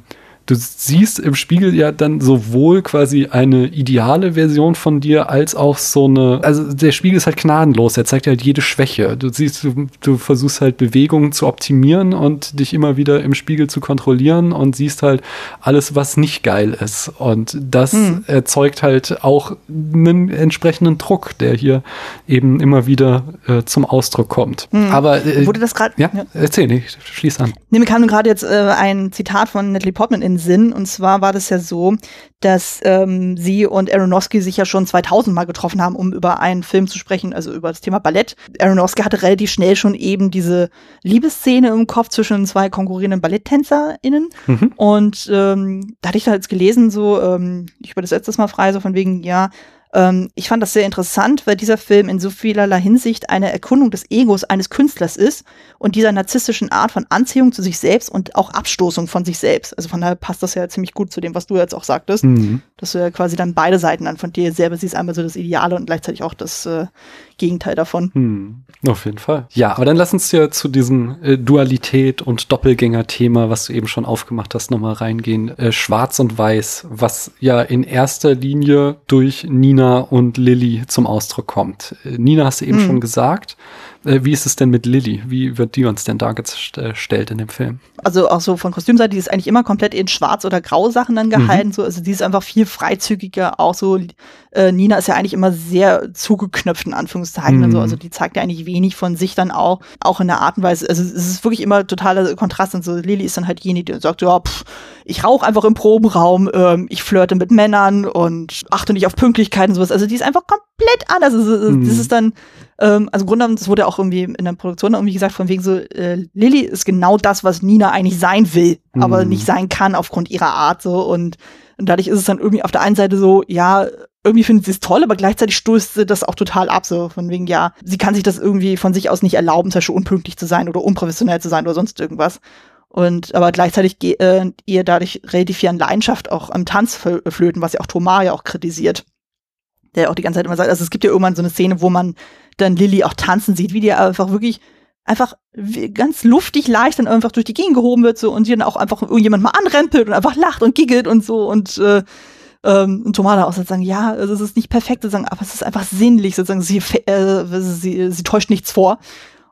du siehst im Spiegel ja dann sowohl quasi eine ideale Version von dir als auch so eine, also der Spiegel ist halt gnadenlos, er zeigt halt jede Schwäche. Du siehst, du, du versuchst halt Bewegungen zu optimieren und dich immer wieder im Spiegel zu kontrollieren und siehst halt alles, was nicht geil ist. Und das hm. erzeugt halt auch einen entsprechenden Druck, der hier eben immer wieder äh, zum Ausdruck kommt. Hm. Aber äh, wurde das gerade? Ja, ja, erzähl, ich schließ an. Nee, mir kam gerade jetzt äh, ein Zitat von Natalie Portman in Sinn. Und zwar war das ja so, dass ähm, sie und Aronofsky sich ja schon 2000 Mal getroffen haben, um über einen Film zu sprechen, also über das Thema Ballett. Aronofsky hatte relativ schnell schon eben diese Liebesszene im Kopf zwischen zwei konkurrierenden BalletttänzerInnen. Mhm. Und ähm, da hatte ich da jetzt gelesen, so, ähm, ich übersetze das mal frei, so von wegen, ja, ähm, ich fand das sehr interessant, weil dieser Film in so vielerlei Hinsicht eine Erkundung des Egos eines Künstlers ist und dieser narzisstischen Art von Anziehung zu sich selbst und auch Abstoßung von sich selbst. Also von daher passt das ja ziemlich gut zu dem, was du jetzt auch sagtest, mhm. dass du ja quasi dann beide Seiten dann von dir selber siehst, einmal so das Ideale und gleichzeitig auch das äh, Gegenteil davon. Mhm. Auf jeden Fall. Ja, aber dann lass uns ja zu diesem äh, Dualität und Doppelgänger-Thema, was du eben schon aufgemacht hast, nochmal reingehen. Äh, Schwarz und Weiß, was ja in erster Linie durch Nina und Lilly zum Ausdruck kommt. Äh, Nina hast du eben mhm. schon gesagt. Äh, wie ist es denn mit Lilly? Wie wird die uns denn dargestellt in dem Film? Also auch so von Kostümseite, die ist eigentlich immer komplett in Schwarz- oder Grau-Sachen dann gehalten. Mhm. So, also die ist einfach viel freizügiger. Auch so, äh, Nina ist ja eigentlich immer sehr zugeknöpft, in Anführungszeichen. Mhm. Und so. Also die zeigt ja eigentlich wenig von sich dann auch, auch in der Art und Weise. Also es ist wirklich immer totaler Kontrast. Und so Lilly ist dann halt diejenige, die sagt, ja, pff, ich rauche einfach im Probenraum, ähm, ich flirte mit Männern und achte nicht auf Pünktlichkeit und sowas. Also die ist einfach komplett anders. Also, mhm. Das ist dann ähm, also im Grunde genommen, das wurde auch irgendwie in der Produktion irgendwie gesagt, von wegen so, äh, Lilly ist genau das, was Nina eigentlich sein will, mhm. aber nicht sein kann aufgrund ihrer Art so und, und dadurch ist es dann irgendwie auf der einen Seite so, ja, irgendwie findet sie es toll, aber gleichzeitig stößt sie das auch total ab, so von wegen, ja, sie kann sich das irgendwie von sich aus nicht erlauben, zum Beispiel unpünktlich zu sein oder unprofessionell zu sein oder sonst irgendwas. Und aber gleichzeitig äh, ihr dadurch relativ viel an Leidenschaft auch am Tanz flöten, was ja auch Tomar ja auch kritisiert. Der auch die ganze Zeit immer sagt, also es gibt ja irgendwann so eine Szene, wo man dann Lilly auch tanzen sieht, wie die einfach wirklich einfach ganz luftig leicht dann einfach durch die Gegend gehoben wird so und sie dann auch einfach irgendjemand mal anrempelt und einfach lacht und giggelt und so und äh, ähm, und Tomada auch sozusagen, ja, also es ist nicht perfekt sozusagen, aber es ist einfach sinnlich sozusagen, sie, äh, sie, sie täuscht nichts vor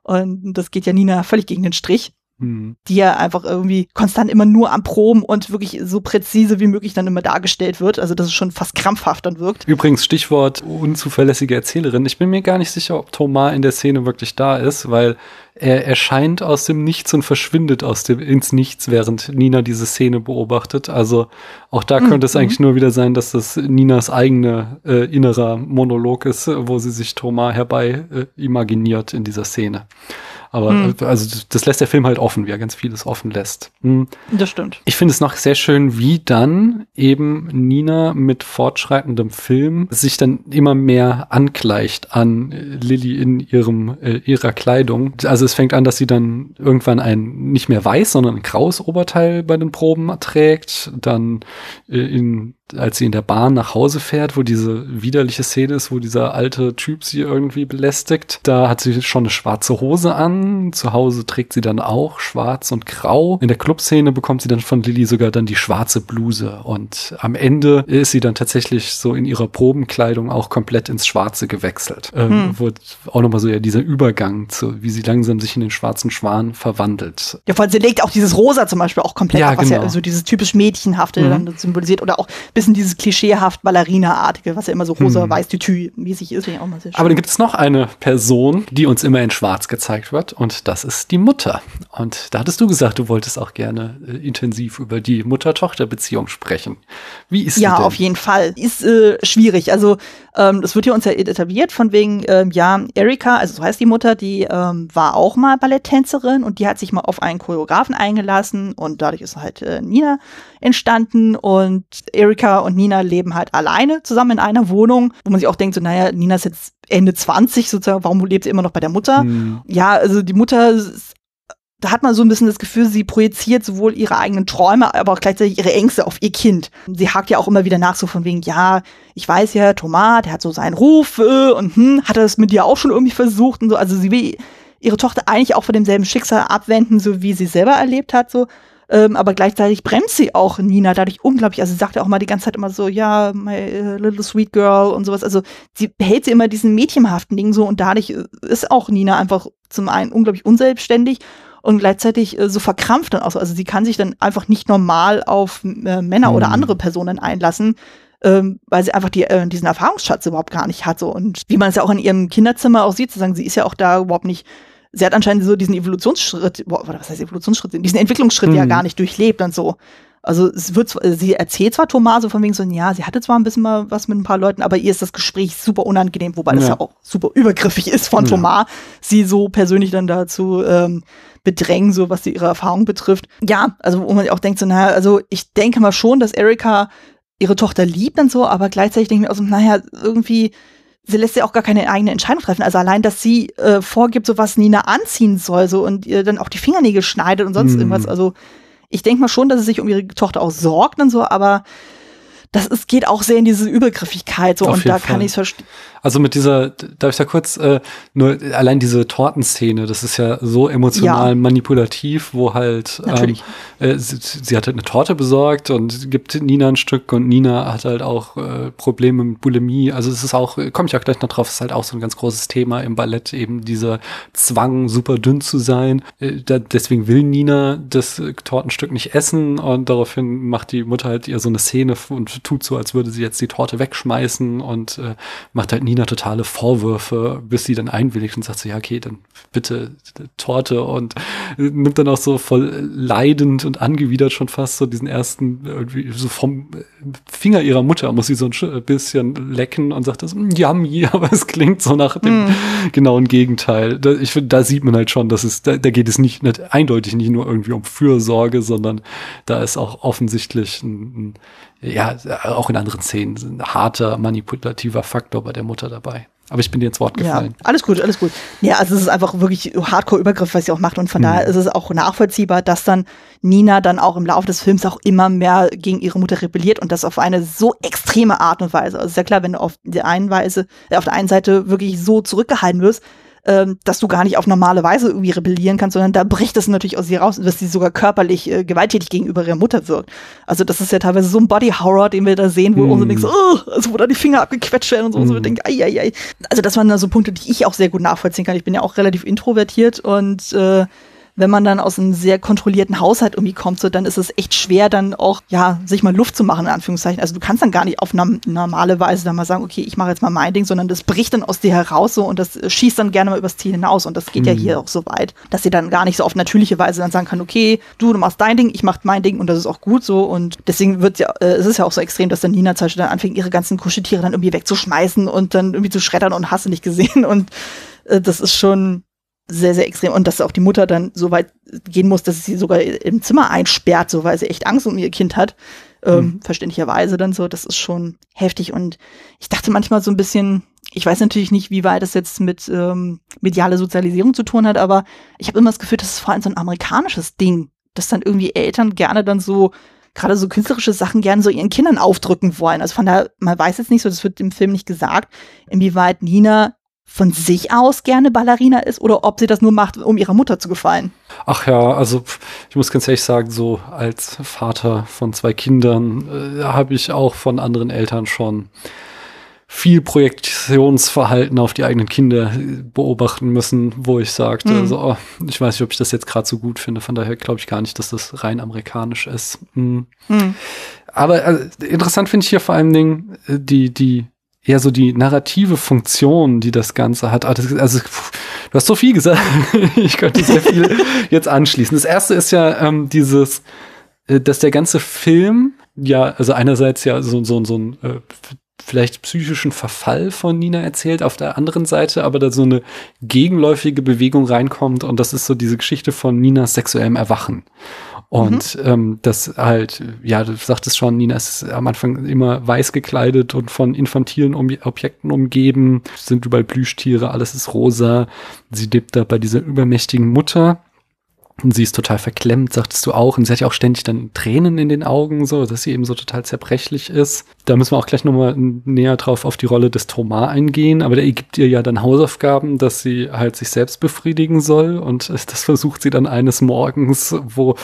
und das geht ja Nina völlig gegen den Strich. Mhm. Die ja einfach irgendwie konstant immer nur am Proben und wirklich so präzise wie möglich dann immer dargestellt wird. Also, dass es schon fast krampfhaft dann wirkt. Übrigens, Stichwort unzuverlässige Erzählerin. Ich bin mir gar nicht sicher, ob Thomas in der Szene wirklich da ist, weil er erscheint aus dem Nichts und verschwindet aus dem ins Nichts, während Nina diese Szene beobachtet. Also auch da könnte mhm. es eigentlich nur wieder sein, dass das Ninas eigene äh, innerer Monolog ist, wo sie sich Thomas herbei äh, imaginiert in dieser Szene. Aber hm. also das lässt der Film halt offen, wie er ganz vieles offen lässt. Hm. Das stimmt. Ich finde es noch sehr schön, wie dann eben Nina mit fortschreitendem Film sich dann immer mehr angleicht an Lilly in ihrem äh, ihrer Kleidung. Also es fängt an, dass sie dann irgendwann ein nicht mehr weiß, sondern ein graues Oberteil bei den Proben trägt, dann äh, in als sie in der Bahn nach Hause fährt, wo diese widerliche Szene ist, wo dieser alte Typ sie irgendwie belästigt. Da hat sie schon eine schwarze Hose an. Zu Hause trägt sie dann auch schwarz und grau. In der Clubszene bekommt sie dann von Lilly sogar dann die schwarze Bluse. Und am Ende ist sie dann tatsächlich so in ihrer Probenkleidung auch komplett ins Schwarze gewechselt. Ähm, hm. Wo auch nochmal so ja dieser Übergang zu, wie sie langsam sich in den schwarzen Schwan verwandelt. Ja, vor allem sie legt auch dieses Rosa zum Beispiel auch komplett ja, ab, was genau. ja so dieses typisch Mädchenhafte mhm. dann symbolisiert. Oder auch bisschen dieses klischeehaft Ballerina-artige, was ja immer so rosa-weiß tütü mäßig ist. Auch mal sehr schön. Aber dann gibt es noch eine Person, die uns immer in schwarz gezeigt wird und das ist die Mutter. Und da hattest du gesagt, du wolltest auch gerne äh, intensiv über die Mutter-Tochter-Beziehung sprechen. Wie ist ja, auf jeden Fall. Ist äh, schwierig. Also ähm, das wird hier uns ja etabliert von wegen, ähm, ja, Erika, also so heißt die Mutter, die ähm, war auch mal Balletttänzerin und die hat sich mal auf einen Choreografen eingelassen und dadurch ist halt äh, Nina entstanden und Erika und Nina leben halt alleine zusammen in einer Wohnung, wo man sich auch denkt, so, naja, Nina ist jetzt Ende 20 sozusagen, warum lebt sie immer noch bei der Mutter? Hm. Ja, also die Mutter ist da hat man so ein bisschen das Gefühl, sie projiziert sowohl ihre eigenen Träume, aber auch gleichzeitig ihre Ängste auf ihr Kind. Sie hakt ja auch immer wieder nach, so von wegen, ja, ich weiß ja, Thomas, der hat so seinen Ruf äh, und hm, hat er das mit dir auch schon irgendwie versucht und so. Also sie will ihre Tochter eigentlich auch von demselben Schicksal abwenden, so wie sie selber erlebt hat, so. Ähm, aber gleichzeitig bremst sie auch Nina dadurch unglaublich. Also sie sagt ja auch mal die ganze Zeit immer so, ja, my uh, little sweet girl und sowas. Also sie behält sie immer diesen mädchenhaften Ding so und dadurch ist auch Nina einfach zum einen unglaublich unselbstständig und gleichzeitig äh, so verkrampft dann auch so. Also sie kann sich dann einfach nicht normal auf äh, Männer mhm. oder andere Personen einlassen, ähm, weil sie einfach die, äh, diesen Erfahrungsschatz überhaupt gar nicht hat. So. Und wie man es ja auch in ihrem Kinderzimmer auch sieht, zu sagen, sie ist ja auch da überhaupt nicht sie hat anscheinend so diesen Evolutionsschritt, boah, was heißt Evolutionsschritt, diesen Entwicklungsschritt mhm. ja gar nicht durchlebt und so. Also es wird, sie erzählt zwar Thomas so von wegen so, ja, sie hatte zwar ein bisschen mal was mit ein paar Leuten, aber ihr ist das Gespräch super unangenehm, wobei ja. das ja auch super übergriffig ist von ja. Thomas, sie so persönlich dann dazu ähm, bedrängen, so was sie ihre Erfahrung betrifft. Ja, also wo man auch denkt so, naja, also ich denke mal schon, dass Erika ihre Tochter liebt und so, aber gleichzeitig denke ich mir auch so, naja, irgendwie sie lässt ja auch gar keine eigene Entscheidung treffen. Also allein, dass sie äh, vorgibt, so was Nina anziehen soll, so und ihr dann auch die Fingernägel schneidet und sonst mm. irgendwas. Also ich denke mal schon, dass sie sich um ihre Tochter auch sorgt und so, aber das ist, geht auch sehr in diese Übergriffigkeit so Auf und da Fall. kann ich es verstehen. Also mit dieser, darf ich da kurz, äh, nur allein diese Tortenszene, das ist ja so emotional ja. manipulativ, wo halt ähm, äh, sie, sie, hat halt eine Torte besorgt und gibt Nina ein Stück und Nina hat halt auch äh, Probleme mit Bulimie. Also es ist auch, komme ich auch gleich noch drauf, ist halt auch so ein ganz großes Thema im Ballett, eben dieser Zwang, super dünn zu sein. Äh, da, deswegen will Nina das Tortenstück nicht essen und daraufhin macht die Mutter halt ihr so eine Szene und tut so, als würde sie jetzt die Torte wegschmeißen und äh, macht halt Nina totale Vorwürfe, bis sie dann einwilligt und sagt so, ja, okay, dann bitte Torte und nimmt dann auch so voll leidend und angewidert schon fast so diesen ersten, irgendwie so vom Finger ihrer Mutter muss sie so ein bisschen lecken und sagt das, mm, yummy, *laughs* aber es klingt so nach dem mm. genauen Gegenteil. Da, ich finde, da sieht man halt schon, dass es, da, da geht es nicht, nicht, eindeutig nicht nur irgendwie um Fürsorge, sondern da ist auch offensichtlich ein, ein ja, auch in anderen Szenen ein harter, manipulativer Faktor bei der Mutter dabei. Aber ich bin dir ins Wort gefallen. Ja, alles gut, alles gut. Ja, also es ist einfach wirklich Hardcore-Übergriff, was sie auch macht. Und von mhm. daher ist es auch nachvollziehbar, dass dann Nina dann auch im Laufe des Films auch immer mehr gegen ihre Mutter rebelliert und das auf eine so extreme Art und Weise. Also ist ja klar, wenn du auf der einen Weise, äh, auf der einen Seite wirklich so zurückgehalten wirst, ähm, dass du gar nicht auf normale Weise irgendwie rebellieren kannst, sondern da bricht es natürlich aus ihr raus, dass sie sogar körperlich äh, gewalttätig gegenüber ihrer Mutter wirkt. Also das ist ja teilweise so ein Body-Horror, den wir da sehen, wo mm. uns denkt so, oh, also wo da die Finger abgequetscht werden und so, mm. und so wir denken, ai, ai, ai. Also das waren da so Punkte, die ich auch sehr gut nachvollziehen kann. Ich bin ja auch relativ introvertiert und äh, wenn man dann aus einem sehr kontrollierten Haushalt irgendwie kommt, so, dann ist es echt schwer, dann auch, ja, sich mal Luft zu machen, in Anführungszeichen. Also du kannst dann gar nicht auf eine normale Weise dann mal sagen, okay, ich mache jetzt mal mein Ding, sondern das bricht dann aus dir heraus so und das schießt dann gerne mal übers Ziel hinaus. Und das geht mhm. ja hier auch so weit, dass sie dann gar nicht so auf natürliche Weise dann sagen kann, okay, du, du machst dein Ding, ich mach mein Ding und das ist auch gut so. Und deswegen wird ja, äh, es ist ja auch so extrem, dass dann Nina zum Beispiel dann anfängt, ihre ganzen Kuscheltiere dann irgendwie wegzuschmeißen und dann irgendwie zu schreddern und hast du nicht gesehen. *laughs* Und äh, das ist schon, sehr, sehr extrem. Und dass auch die Mutter dann so weit gehen muss, dass sie sogar im Zimmer einsperrt, so weil sie echt Angst um ihr Kind hat. Ähm, mhm. Verständlicherweise dann so. Das ist schon heftig. Und ich dachte manchmal so ein bisschen, ich weiß natürlich nicht, wie weit das jetzt mit ähm, mediale Sozialisierung zu tun hat, aber ich habe immer das Gefühl, das ist vor allem so ein amerikanisches Ding, dass dann irgendwie Eltern gerne dann so gerade so künstlerische Sachen gerne so ihren Kindern aufdrücken wollen. Also von daher, man weiß jetzt nicht so, das wird im Film nicht gesagt, inwieweit Nina von sich aus gerne Ballerina ist oder ob sie das nur macht, um ihrer Mutter zu gefallen. Ach ja, also ich muss ganz ehrlich sagen, so als Vater von zwei Kindern äh, habe ich auch von anderen Eltern schon viel Projektionsverhalten auf die eigenen Kinder beobachten müssen, wo ich sagte, mhm. also, oh, ich weiß nicht, ob ich das jetzt gerade so gut finde. Von daher glaube ich gar nicht, dass das rein amerikanisch ist. Mhm. Mhm. Aber also, interessant finde ich hier vor allen Dingen äh, die, die eher so die narrative Funktion, die das Ganze hat. Also, also du hast so viel gesagt. *laughs* ich könnte sehr viel jetzt anschließen. Das erste ist ja ähm, dieses, äh, dass der ganze Film ja, also einerseits ja so, so, so ein äh, vielleicht psychischen Verfall von Nina erzählt, auf der anderen Seite aber da so eine gegenläufige Bewegung reinkommt und das ist so diese Geschichte von Ninas sexuellem Erwachen. Und mhm. ähm, das halt, ja, du sagtest schon, Nina ist am Anfang immer weiß gekleidet und von infantilen um Objekten umgeben, sind überall Plüschtiere, alles ist rosa. Sie lebt da bei dieser übermächtigen Mutter und sie ist total verklemmt, sagtest du auch. Und sie hat ja auch ständig dann Tränen in den Augen, so, dass sie eben so total zerbrechlich ist. Da müssen wir auch gleich nochmal näher drauf auf die Rolle des Thomas eingehen. Aber der gibt ihr ja dann Hausaufgaben, dass sie halt sich selbst befriedigen soll. Und *laughs* das versucht sie dann eines Morgens, wo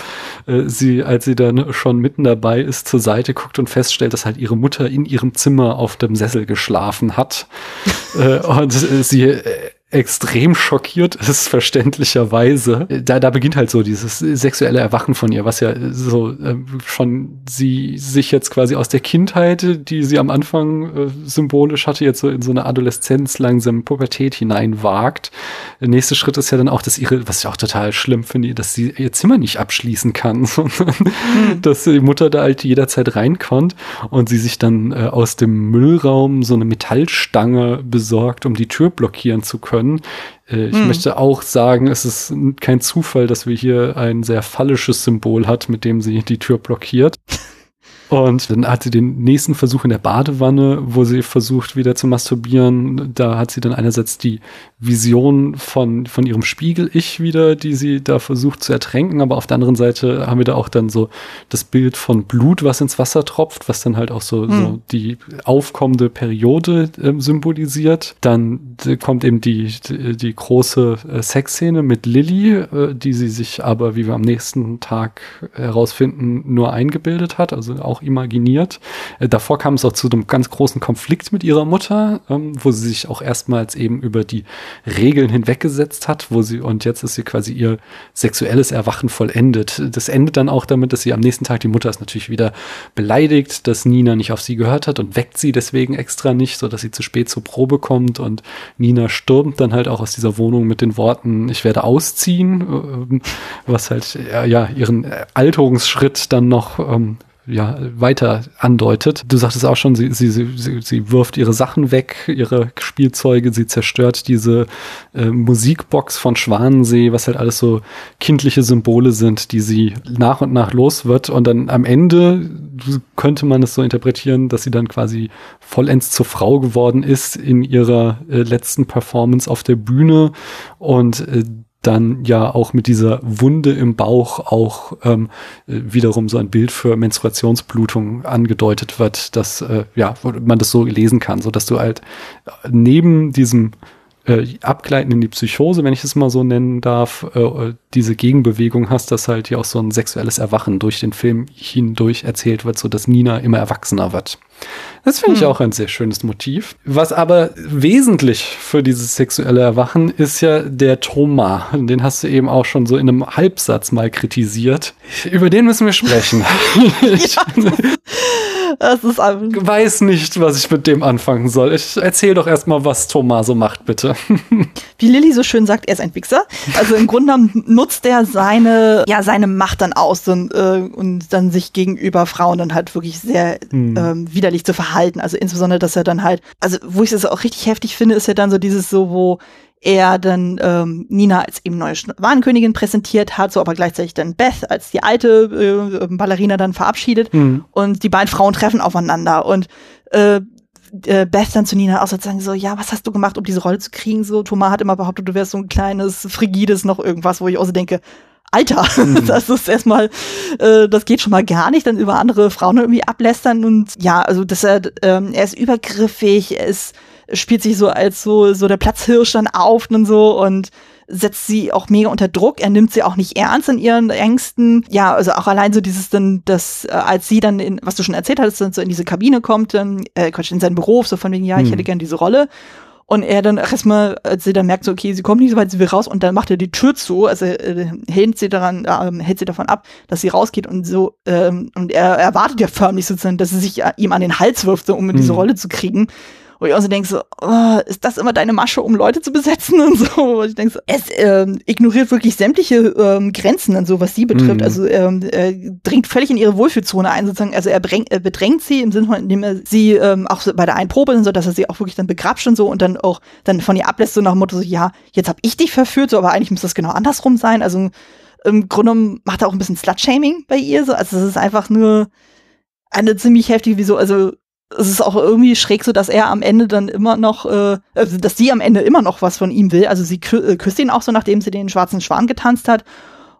äh, sie, als sie dann schon mitten dabei ist, zur Seite guckt und feststellt, dass halt ihre Mutter in ihrem Zimmer auf dem Sessel geschlafen hat. *laughs* äh, und äh, sie äh, extrem schockiert ist, verständlicherweise. Da, da beginnt halt so dieses sexuelle Erwachen von ihr, was ja so äh, schon sie sich jetzt quasi aus der Kindheit, die sie am Anfang äh, symbolisch hatte, jetzt so in so eine Adoleszenz, langsam Pubertät hineinwagt. Der nächste Schritt ist ja dann auch, dass ihre, was ich auch total schlimm finde, dass sie ihr Zimmer nicht abschließen kann, *laughs* sondern mhm. dass die Mutter da halt jederzeit reinkommt und sie sich dann äh, aus dem Müllraum so eine Metallstange besorgt, um die Tür blockieren zu können können. Äh, ich hm. möchte auch sagen, es ist kein Zufall, dass wir hier ein sehr phallisches Symbol hat, mit dem sie die Tür blockiert. *laughs* Und dann hat sie den nächsten Versuch in der Badewanne, wo sie versucht wieder zu masturbieren. Da hat sie dann einerseits die Vision von, von ihrem Spiegel-Ich wieder, die sie da versucht zu ertränken. Aber auf der anderen Seite haben wir da auch dann so das Bild von Blut, was ins Wasser tropft, was dann halt auch so, hm. so die aufkommende Periode äh, symbolisiert. Dann kommt eben die, die, die große äh, Sexszene mit Lilly, äh, die sie sich aber, wie wir am nächsten Tag herausfinden, nur eingebildet hat. Also auch imaginiert. Äh, davor kam es auch zu einem ganz großen Konflikt mit ihrer Mutter, ähm, wo sie sich auch erstmals eben über die Regeln hinweggesetzt hat, wo sie, und jetzt ist sie quasi ihr sexuelles Erwachen vollendet. Das endet dann auch damit, dass sie am nächsten Tag, die Mutter ist natürlich wieder beleidigt, dass Nina nicht auf sie gehört hat und weckt sie deswegen extra nicht, so dass sie zu spät zur Probe kommt und Nina stürmt dann halt auch aus dieser Wohnung mit den Worten, ich werde ausziehen, ähm, was halt ja ihren Alterungsschritt dann noch ähm, ja, weiter andeutet. Du sagtest auch schon, sie, sie, sie, sie wirft ihre Sachen weg, ihre Spielzeuge, sie zerstört diese äh, Musikbox von Schwanensee, was halt alles so kindliche Symbole sind, die sie nach und nach los wird. Und dann am Ende könnte man es so interpretieren, dass sie dann quasi vollends zur Frau geworden ist in ihrer äh, letzten Performance auf der Bühne und äh, dann ja auch mit dieser Wunde im Bauch auch ähm, wiederum so ein Bild für Menstruationsblutung angedeutet wird, dass äh, ja man das so lesen kann, so dass du halt neben diesem äh, Abgleiten in die Psychose, wenn ich es mal so nennen darf, äh, diese Gegenbewegung hast, dass halt ja auch so ein sexuelles Erwachen durch den Film hindurch erzählt wird, so dass Nina immer erwachsener wird. Das finde ich hm. auch ein sehr schönes Motiv. Was aber wesentlich für dieses sexuelle Erwachen ist ja der Thomas. Den hast du eben auch schon so in einem Halbsatz mal kritisiert. Über den müssen wir sprechen. *laughs* *laughs* ich das ist weiß nicht, was ich mit dem anfangen soll. Ich erzähl doch erstmal, was Thomas so macht, bitte. *laughs* Wie Lilly so schön sagt, er ist ein Wichser. Also im Grunde genommen nutzt er seine, ja, seine Macht dann aus und, äh, und dann sich gegenüber Frauen dann halt wirklich sehr hm. ähm, widerlich zu verhalten. Also insbesondere, dass er dann halt, also wo ich es auch richtig heftig finde, ist ja dann so dieses so, wo er dann ähm, Nina als eben neue Warenkönigin präsentiert hat, so aber gleichzeitig dann Beth als die alte äh, Ballerina dann verabschiedet mhm. und die beiden Frauen treffen aufeinander und äh, äh, Beth dann zu Nina auch sozusagen so, ja, was hast du gemacht, um diese Rolle zu kriegen? So, Thomas hat immer behauptet, du wärst so ein kleines, frigides noch irgendwas, wo ich auch so denke, Alter, mhm. *laughs* das ist erstmal, äh, das geht schon mal gar nicht, dann über andere Frauen irgendwie ablästern und ja, also dass er, ähm, er ist übergriffig, er ist, spielt sich so als so, so der Platzhirsch dann auf und so und setzt sie auch mega unter Druck. Er nimmt sie auch nicht ernst in ihren Ängsten. Ja, also auch allein so dieses dann, dass äh, als sie dann in, was du schon erzählt hattest, dann so in diese Kabine kommt, dann, äh, Quatsch, in seinen Beruf, so von wegen, ja, ich hm. hätte gern diese Rolle. Und er dann erstmal, als sie dann merkt, so, okay, sie kommt nicht so weit, sie will raus und dann macht er die Tür zu, also äh, hält sie daran, äh, hält sie davon ab, dass sie rausgeht und so, ähm, und er erwartet ja förmlich sozusagen, dass sie sich äh, ihm an den Hals wirft, so, um mhm. diese Rolle zu kriegen. Wo ich auch so denke, so, oh, ist das immer deine Masche, um Leute zu besetzen und so? *laughs* Wo ich denke, so, es ähm, ignoriert wirklich sämtliche ähm, Grenzen und so, was sie betrifft. Mhm. Also ähm, er dringt völlig in ihre Wohlfühlzone ein, sozusagen. Also er, bring, er bedrängt sie im Sinne von, indem er sie ähm, auch so bei der einen Probe, so dass er sie auch wirklich dann begrapscht und so und dann auch dann von ihr ablässt, so nach dem Motto, so, ja, jetzt hab ich dich verführt, so, aber eigentlich muss das genau andersrum sein. Also im Grunde genommen macht er auch ein bisschen Slut-Shaming bei ihr. So. Also es ist einfach nur eine ziemlich heftige, wieso, also es ist auch irgendwie schräg so, dass er am Ende dann immer noch, äh, also dass sie am Ende immer noch was von ihm will. Also sie kü äh, küsst ihn auch so, nachdem sie den schwarzen Schwan getanzt hat.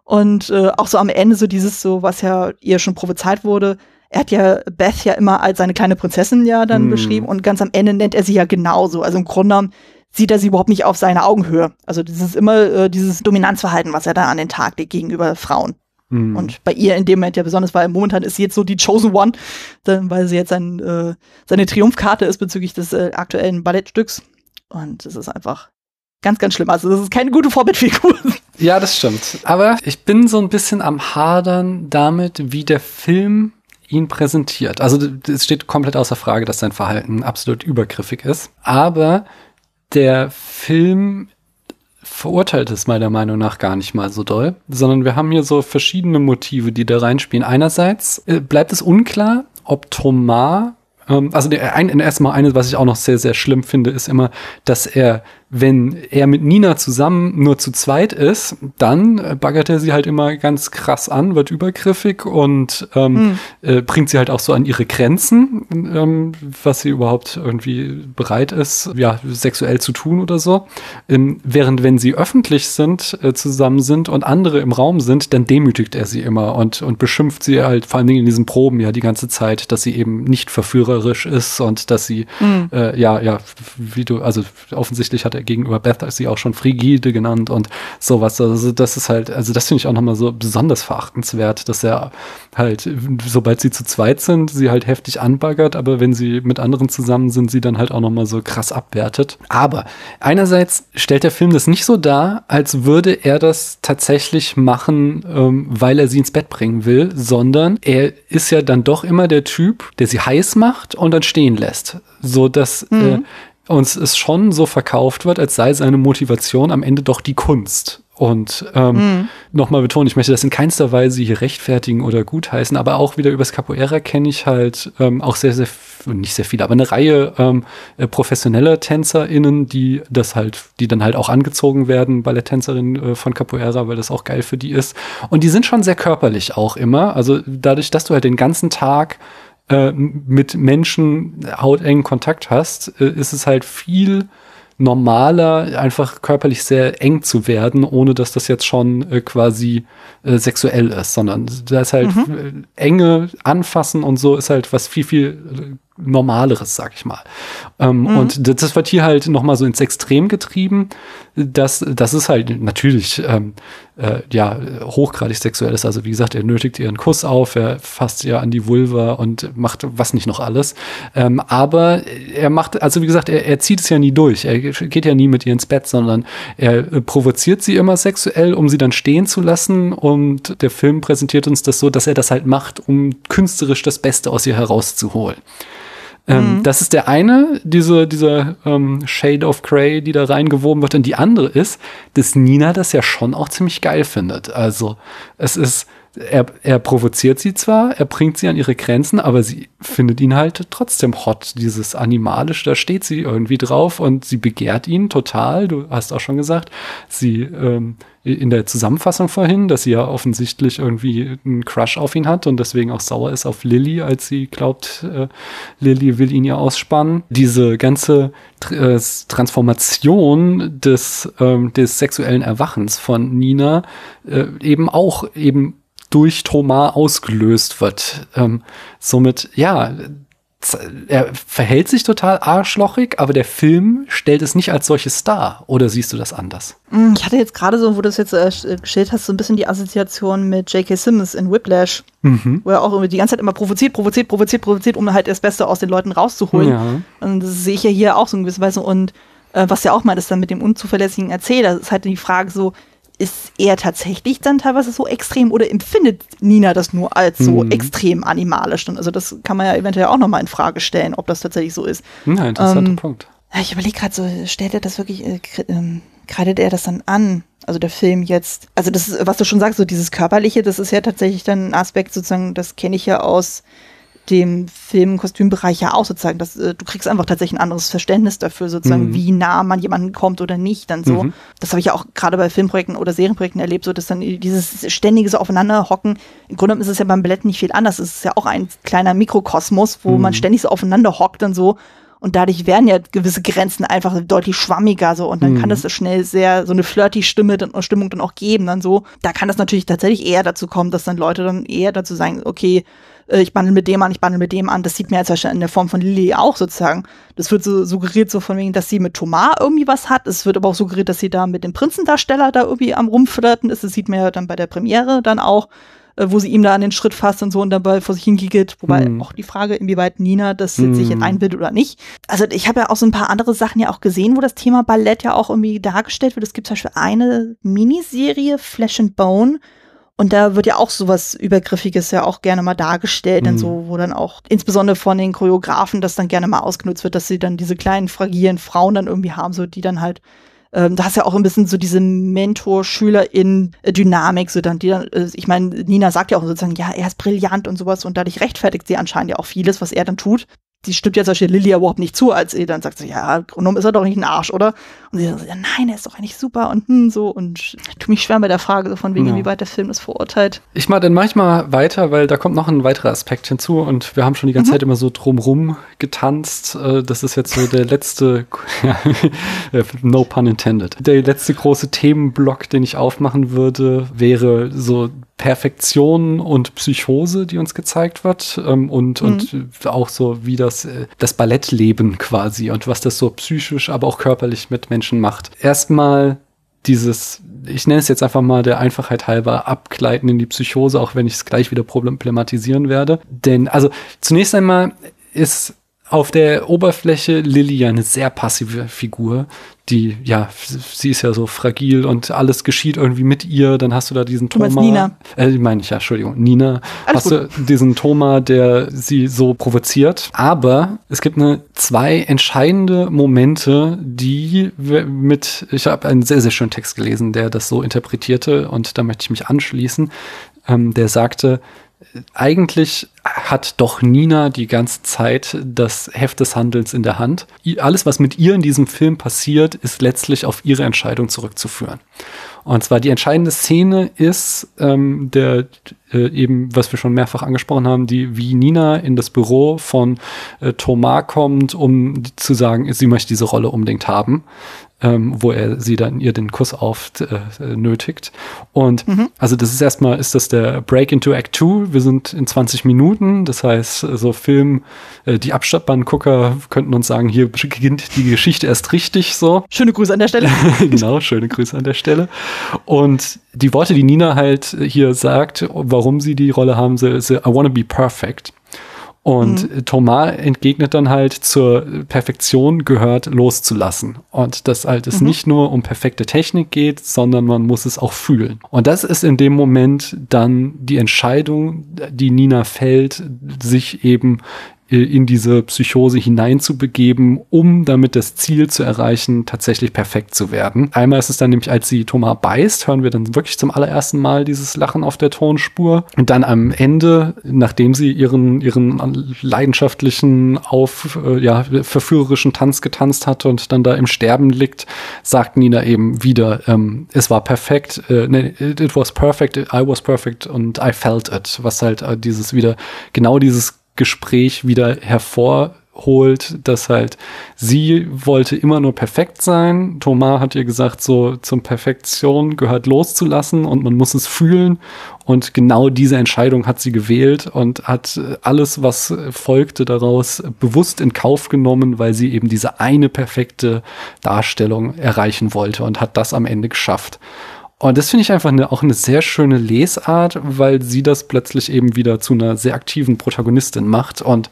Und äh, auch so am Ende so dieses so, was ja ihr schon prophezeit wurde. Er hat ja Beth ja immer als seine kleine Prinzessin ja dann mm. beschrieben und ganz am Ende nennt er sie ja genauso. Also im Grunde genommen sieht er sie überhaupt nicht auf seine Augenhöhe. Also das ist immer äh, dieses Dominanzverhalten, was er da an den Tag legt gegenüber Frauen. Mhm. Und bei ihr in dem Moment ja besonders, weil momentan ist sie jetzt so die Chosen One, weil sie jetzt ein, äh, seine Triumphkarte ist bezüglich des äh, aktuellen Ballettstücks. Und das ist einfach ganz, ganz schlimm. Also das ist keine gute Vorbildfigur. *laughs* Ja, das stimmt. Aber ich bin so ein bisschen am Hadern damit, wie der Film ihn präsentiert. Also es steht komplett außer Frage, dass sein Verhalten absolut übergriffig ist. Aber der Film verurteilt es meiner Meinung nach gar nicht mal so doll, sondern wir haben hier so verschiedene Motive, die da reinspielen. Einerseits äh, bleibt es unklar, ob Thomas ähm, also erstmal eines, was ich auch noch sehr, sehr schlimm finde, ist immer, dass er wenn er mit Nina zusammen nur zu zweit ist, dann baggert er sie halt immer ganz krass an, wird übergriffig und ähm, mhm. äh, bringt sie halt auch so an ihre Grenzen, ähm, was sie überhaupt irgendwie bereit ist, ja, sexuell zu tun oder so. Ähm, während wenn sie öffentlich sind, äh, zusammen sind und andere im Raum sind, dann demütigt er sie immer und, und beschimpft sie halt vor allen Dingen in diesen Proben ja die ganze Zeit, dass sie eben nicht verführerisch ist und dass sie, mhm. äh, ja, ja, wie du, also offensichtlich hat er gegenüber Beth ist sie auch schon Frigide genannt und sowas. Also das ist halt, also das finde ich auch nochmal so besonders verachtenswert, dass er halt, sobald sie zu zweit sind, sie halt heftig anbaggert, aber wenn sie mit anderen zusammen sind, sie dann halt auch nochmal so krass abwertet. Aber einerseits stellt der Film das nicht so dar, als würde er das tatsächlich machen, ähm, weil er sie ins Bett bringen will, sondern er ist ja dann doch immer der Typ, der sie heiß macht und dann stehen lässt. So dass mhm. äh, uns es schon so verkauft wird, als sei seine Motivation am Ende doch die Kunst. Und ähm, mhm. nochmal betonen, ich möchte das in keinster Weise hier rechtfertigen oder gutheißen, aber auch wieder übers Capoeira kenne ich halt ähm, auch sehr, sehr, nicht sehr viele, aber eine Reihe ähm, äh, professioneller TänzerInnen, die das halt, die dann halt auch angezogen werden, Balletttänzerinnen äh, von Capoeira, weil das auch geil für die ist. Und die sind schon sehr körperlich auch immer. Also dadurch, dass du halt den ganzen Tag äh, mit Menschen hautengen Kontakt hast, äh, ist es halt viel normaler, einfach körperlich sehr eng zu werden, ohne dass das jetzt schon äh, quasi äh, sexuell ist, sondern da ist halt mhm. enge Anfassen und so ist halt was viel, viel Normaleres, sag ich mal. Ähm, mhm. Und das wird hier halt noch mal so ins Extrem getrieben. Das, das ist halt natürlich ähm, äh, ja hochgradig sexuell ist. Also wie gesagt, er nötigt ihren Kuss auf, er fasst ihr an die Vulva und macht was nicht noch alles. Ähm, aber er macht, also wie gesagt, er, er zieht es ja nie durch. Er geht ja nie mit ihr ins Bett, sondern er äh, provoziert sie immer sexuell, um sie dann stehen zu lassen. Und der Film präsentiert uns das so, dass er das halt macht, um künstlerisch das Beste aus ihr herauszuholen. Ähm, mhm. Das ist der eine, diese, dieser ähm, Shade of Grey, die da reingewoben wird. Und die andere ist, dass Nina das ja schon auch ziemlich geil findet. Also es ist, er, er provoziert sie zwar, er bringt sie an ihre Grenzen, aber sie findet ihn halt trotzdem hot. Dieses Animalisch, da steht sie irgendwie drauf und sie begehrt ihn total. Du hast auch schon gesagt, sie ähm, in der Zusammenfassung vorhin, dass sie ja offensichtlich irgendwie einen Crush auf ihn hat und deswegen auch sauer ist auf Lilly, als sie glaubt, äh, Lilly will ihn ja ausspannen. Diese ganze äh, Transformation des, ähm, des sexuellen Erwachens von Nina äh, eben auch eben durch Thomas ausgelöst wird. Ähm, somit, ja, er verhält sich total arschlochig, aber der Film stellt es nicht als solches dar. Oder siehst du das anders? Mm, ich hatte jetzt gerade so, wo du das jetzt äh, gestellt hast, so ein bisschen die Assoziation mit J.K. Simmons in Whiplash, mhm. wo er auch die ganze Zeit immer provoziert, provoziert, provoziert, provoziert, um halt das Beste aus den Leuten rauszuholen. Ja. Und das sehe ich ja hier auch so in gewisser Weise. Und äh, was ja auch mal ist dann mit dem unzuverlässigen Erzähler, ist halt die Frage so, ist er tatsächlich dann teilweise so extrem oder empfindet Nina das nur als so mhm. extrem animalisch? Also das kann man ja eventuell auch nochmal in Frage stellen, ob das tatsächlich so ist. Ja, interessanter ähm, Punkt. Ich überlege gerade so, stellt er das wirklich, äh, ähm, kreidet er das dann an? Also der Film jetzt, also das ist, was du schon sagst, so dieses Körperliche, das ist ja tatsächlich dann ein Aspekt sozusagen, das kenne ich ja aus dem Film-Kostümbereich ja auch sozusagen, dass äh, du kriegst einfach tatsächlich ein anderes Verständnis dafür, sozusagen, mhm. wie nah man jemanden kommt oder nicht, dann so. Mhm. Das habe ich ja auch gerade bei Filmprojekten oder Serienprojekten erlebt, so dass dann dieses ständige so aufeinanderhocken, im Grunde ist es ja beim Ballett nicht viel anders. Es ist ja auch ein kleiner Mikrokosmos, wo mhm. man ständig so aufeinander hockt dann so. Und dadurch werden ja gewisse Grenzen einfach deutlich schwammiger so und dann mhm. kann das schnell sehr so eine flirty Stimme dann, Stimmung dann auch geben dann so. Da kann das natürlich tatsächlich eher dazu kommen, dass dann Leute dann eher dazu sagen, okay, äh, ich bandel mit dem an, ich bandel mit dem an. Das sieht mir jetzt in der Form von Lilly auch sozusagen. Das wird so suggeriert so von wegen, dass sie mit Thomas irgendwie was hat. Es wird aber auch suggeriert, dass sie da mit dem Prinzendarsteller da irgendwie am rumflirten ist. Das sieht man ja dann bei der Premiere dann auch, äh, wo sie ihm da an den Schritt fasst und so und dabei vor sich hingiegt. Wobei mhm. auch die Frage, inwieweit Nina das jetzt mhm. sich einbildet oder nicht. Also ich habe ja auch so ein paar andere Sachen ja auch gesehen, wo das Thema Ballett ja auch irgendwie dargestellt wird. Es gibt zum Beispiel eine Miniserie, Flesh and Bone, und da wird ja auch sowas Übergriffiges ja auch gerne mal dargestellt, mhm. dann so, wo dann auch insbesondere von den Choreografen das dann gerne mal ausgenutzt wird, dass sie dann diese kleinen fragilen Frauen dann irgendwie haben, so die dann halt ähm, da hast ja auch ein bisschen so diese Mentor-Schülerin-Dynamik, so dann, die dann, äh, ich meine, Nina sagt ja auch sozusagen, ja, er ist brillant und sowas und dadurch rechtfertigt sie anscheinend ja auch vieles, was er dann tut die stimmt ja zum Beispiel Lilia überhaupt nicht zu, als sie dann sagt, so, ja, Gronum ist er doch nicht ein Arsch, oder? Und sie sagt, ja, nein, er ist doch eigentlich super und hm, so und ich tue mich schwer mit der Frage, so von wegen, ja. wie weit der Film das verurteilt. Ich mal, dann mach ich mal weiter, weil da kommt noch ein weiterer Aspekt hinzu und wir haben schon die ganze mhm. Zeit immer so drumrum getanzt. Äh, das ist jetzt so der letzte, *laughs* no pun intended, der letzte große Themenblock, den ich aufmachen würde, wäre so Perfektion und Psychose, die uns gezeigt wird ähm, und, mhm. und auch so wie das, äh, das Ballettleben quasi und was das so psychisch, aber auch körperlich mit Menschen macht. Erstmal dieses, ich nenne es jetzt einfach mal der Einfachheit halber, abgleiten in die Psychose, auch wenn ich es gleich wieder problematisieren werde. Denn, also zunächst einmal ist auf der Oberfläche Lilly eine sehr passive Figur, die, ja, sie ist ja so fragil und alles geschieht irgendwie mit ihr. Dann hast du da diesen Thomas. Nina. Äh, meine ich ja, Entschuldigung, Nina. Alles hast gut. du diesen Thomas, der sie so provoziert. Aber es gibt eine zwei entscheidende Momente, die mit, ich habe einen sehr, sehr schönen Text gelesen, der das so interpretierte und da möchte ich mich anschließen. Ähm, der sagte, eigentlich hat doch Nina die ganze Zeit das Heft des Handelns in der Hand. Alles, was mit ihr in diesem Film passiert, ist letztlich auf ihre Entscheidung zurückzuführen. Und zwar die entscheidende Szene ist ähm, der äh, eben, was wir schon mehrfach angesprochen haben, die wie Nina in das Büro von äh, Thomas kommt, um zu sagen, sie möchte diese Rolle unbedingt haben ähm, wo er sie dann ihr den Kuss auf äh. Und mhm. also das ist erstmal, ist das der Break into Act 2. Wir sind in 20 Minuten, das heißt, so Film, äh, die Abstandgucker könnten uns sagen, hier beginnt die Geschichte erst richtig so. Schöne Grüße an der Stelle. *laughs* genau, schöne Grüße an der Stelle. Und die Worte, die Nina halt hier sagt, warum sie die Rolle haben, sie, sie I wanna be perfect. Und mhm. Thomas entgegnet dann halt, zur Perfektion gehört loszulassen. Und dass halt es mhm. nicht nur um perfekte Technik geht, sondern man muss es auch fühlen. Und das ist in dem Moment dann die Entscheidung, die Nina fällt, sich eben in diese Psychose hineinzubegeben, um damit das Ziel zu erreichen, tatsächlich perfekt zu werden. Einmal ist es dann nämlich, als sie Thomas beißt, hören wir dann wirklich zum allerersten Mal dieses Lachen auf der Tonspur. Und dann am Ende, nachdem sie ihren, ihren leidenschaftlichen, auf, äh, ja, verführerischen Tanz getanzt hat und dann da im Sterben liegt, sagt Nina eben wieder, ähm, es war perfekt, äh, nee, it was perfect, I was perfect und I felt it, was halt äh, dieses wieder, genau dieses Gespräch wieder hervor holt, dass halt sie wollte immer nur perfekt sein. Thomas hat ihr gesagt, so zum Perfektion gehört loszulassen und man muss es fühlen. Und genau diese Entscheidung hat sie gewählt und hat alles, was folgte daraus, bewusst in Kauf genommen, weil sie eben diese eine perfekte Darstellung erreichen wollte und hat das am Ende geschafft. Und das finde ich einfach eine, auch eine sehr schöne Lesart, weil sie das plötzlich eben wieder zu einer sehr aktiven Protagonistin macht und